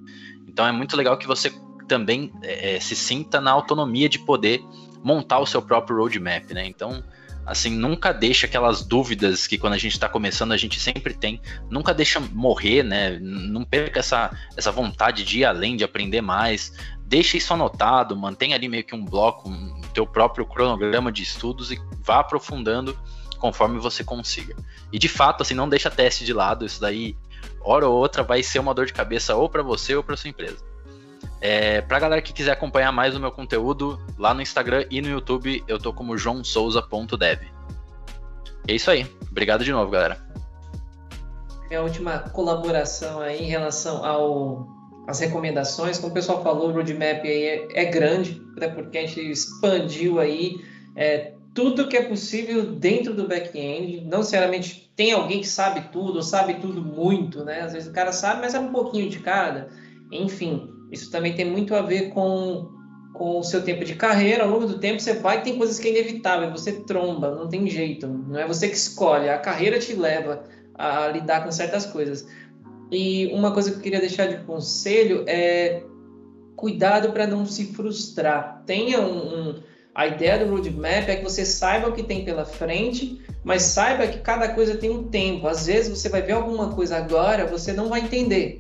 Então é muito legal que você também é, é, se sinta na autonomia de poder montar o seu próprio roadmap, né? Então, assim, nunca deixa aquelas dúvidas que quando a gente está começando a gente sempre tem, nunca deixa morrer, né? Não perca essa, essa vontade de ir além, de aprender mais. Deixa isso anotado, mantenha ali meio que um bloco, um teu próprio cronograma de estudos e vá aprofundando conforme você consiga. E de fato, assim, não deixa teste de lado, isso daí hora ou outra vai ser uma dor de cabeça ou para você ou para sua empresa. É, pra galera que quiser acompanhar mais o meu conteúdo, lá no Instagram e no YouTube eu tô como joãosouza.dev. É isso aí. Obrigado de novo, galera. Minha última colaboração aí em relação ao as recomendações, como o pessoal falou, o roadmap aí é, é grande, até porque a gente expandiu aí é, tudo que é possível dentro do back-end. Não necessariamente tem alguém que sabe tudo, ou sabe tudo muito, né? Às vezes o cara sabe, mas é um pouquinho de cada. Enfim, isso também tem muito a ver com, com o seu tempo de carreira. Ao longo do tempo você vai, tem coisas que é inevitável, você tromba, não tem jeito. Não é você que escolhe, a carreira te leva a lidar com certas coisas. E uma coisa que eu queria deixar de conselho é cuidado para não se frustrar. Tenha um, um a ideia do roadmap é que você saiba o que tem pela frente, mas saiba que cada coisa tem um tempo. Às vezes você vai ver alguma coisa agora, você não vai entender.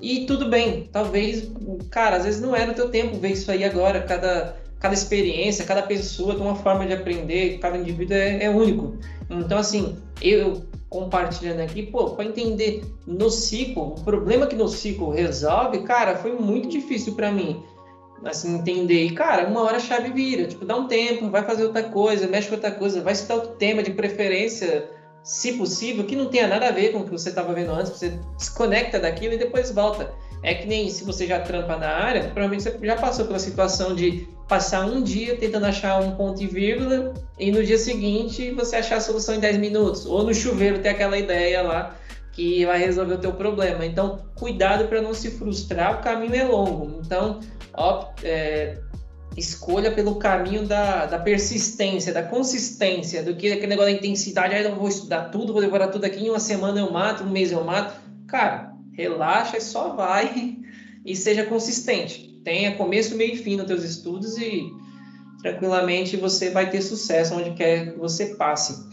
E tudo bem, talvez, cara, às vezes não é no teu tempo ver isso aí agora. Cada, cada experiência, cada pessoa tem uma forma de aprender, cada indivíduo é, é único. Então, assim, eu compartilhando aqui, pô, para entender no ciclo, o problema que no ciclo resolve, cara, foi muito difícil para mim assim, entender. E, cara, uma hora a chave vira. Tipo, dá um tempo, vai fazer outra coisa, mexe com outra coisa, vai estudar outro tema de preferência, se possível, que não tenha nada a ver com o que você estava vendo antes, você desconecta daquilo e depois volta. É que nem se você já trampa na área, provavelmente você já passou pela situação de passar um dia tentando achar um ponto e vírgula e no dia seguinte você achar a solução em 10 minutos. Ou no chuveiro ter aquela ideia lá que vai resolver o teu problema. Então, cuidado para não se frustrar, o caminho é longo. Então, ó, é, escolha pelo caminho da, da, persistência, da consistência, do que aquele negócio da intensidade, aí eu vou estudar tudo, vou devorar tudo aqui, em uma semana eu mato, um mês eu mato. Cara, relaxa e só vai e seja consistente. Tenha começo, meio e fim nos teus estudos e tranquilamente você vai ter sucesso onde quer que você passe.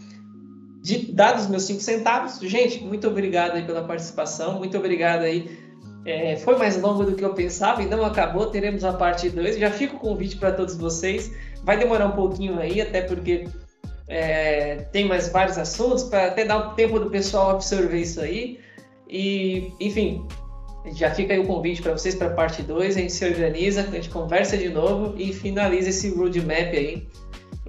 De, dados meus cinco centavos, gente, muito obrigado aí pela participação, muito obrigado aí é, foi mais longo do que eu pensava e não acabou. Teremos a parte 2. Já fica o convite para todos vocês. Vai demorar um pouquinho aí, até porque é, tem mais vários assuntos, para até dar o tempo do pessoal absorver isso aí. E, enfim, já fica aí o convite para vocês para a parte 2. A gente se organiza, a gente conversa de novo e finaliza esse roadmap aí.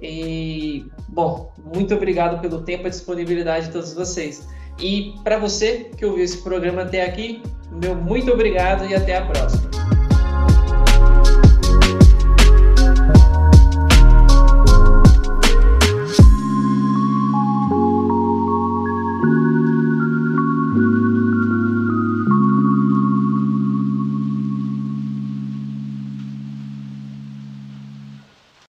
E, bom, muito obrigado pelo tempo e disponibilidade de todos vocês. E para você que ouviu esse programa até aqui, meu muito obrigado e até a próxima.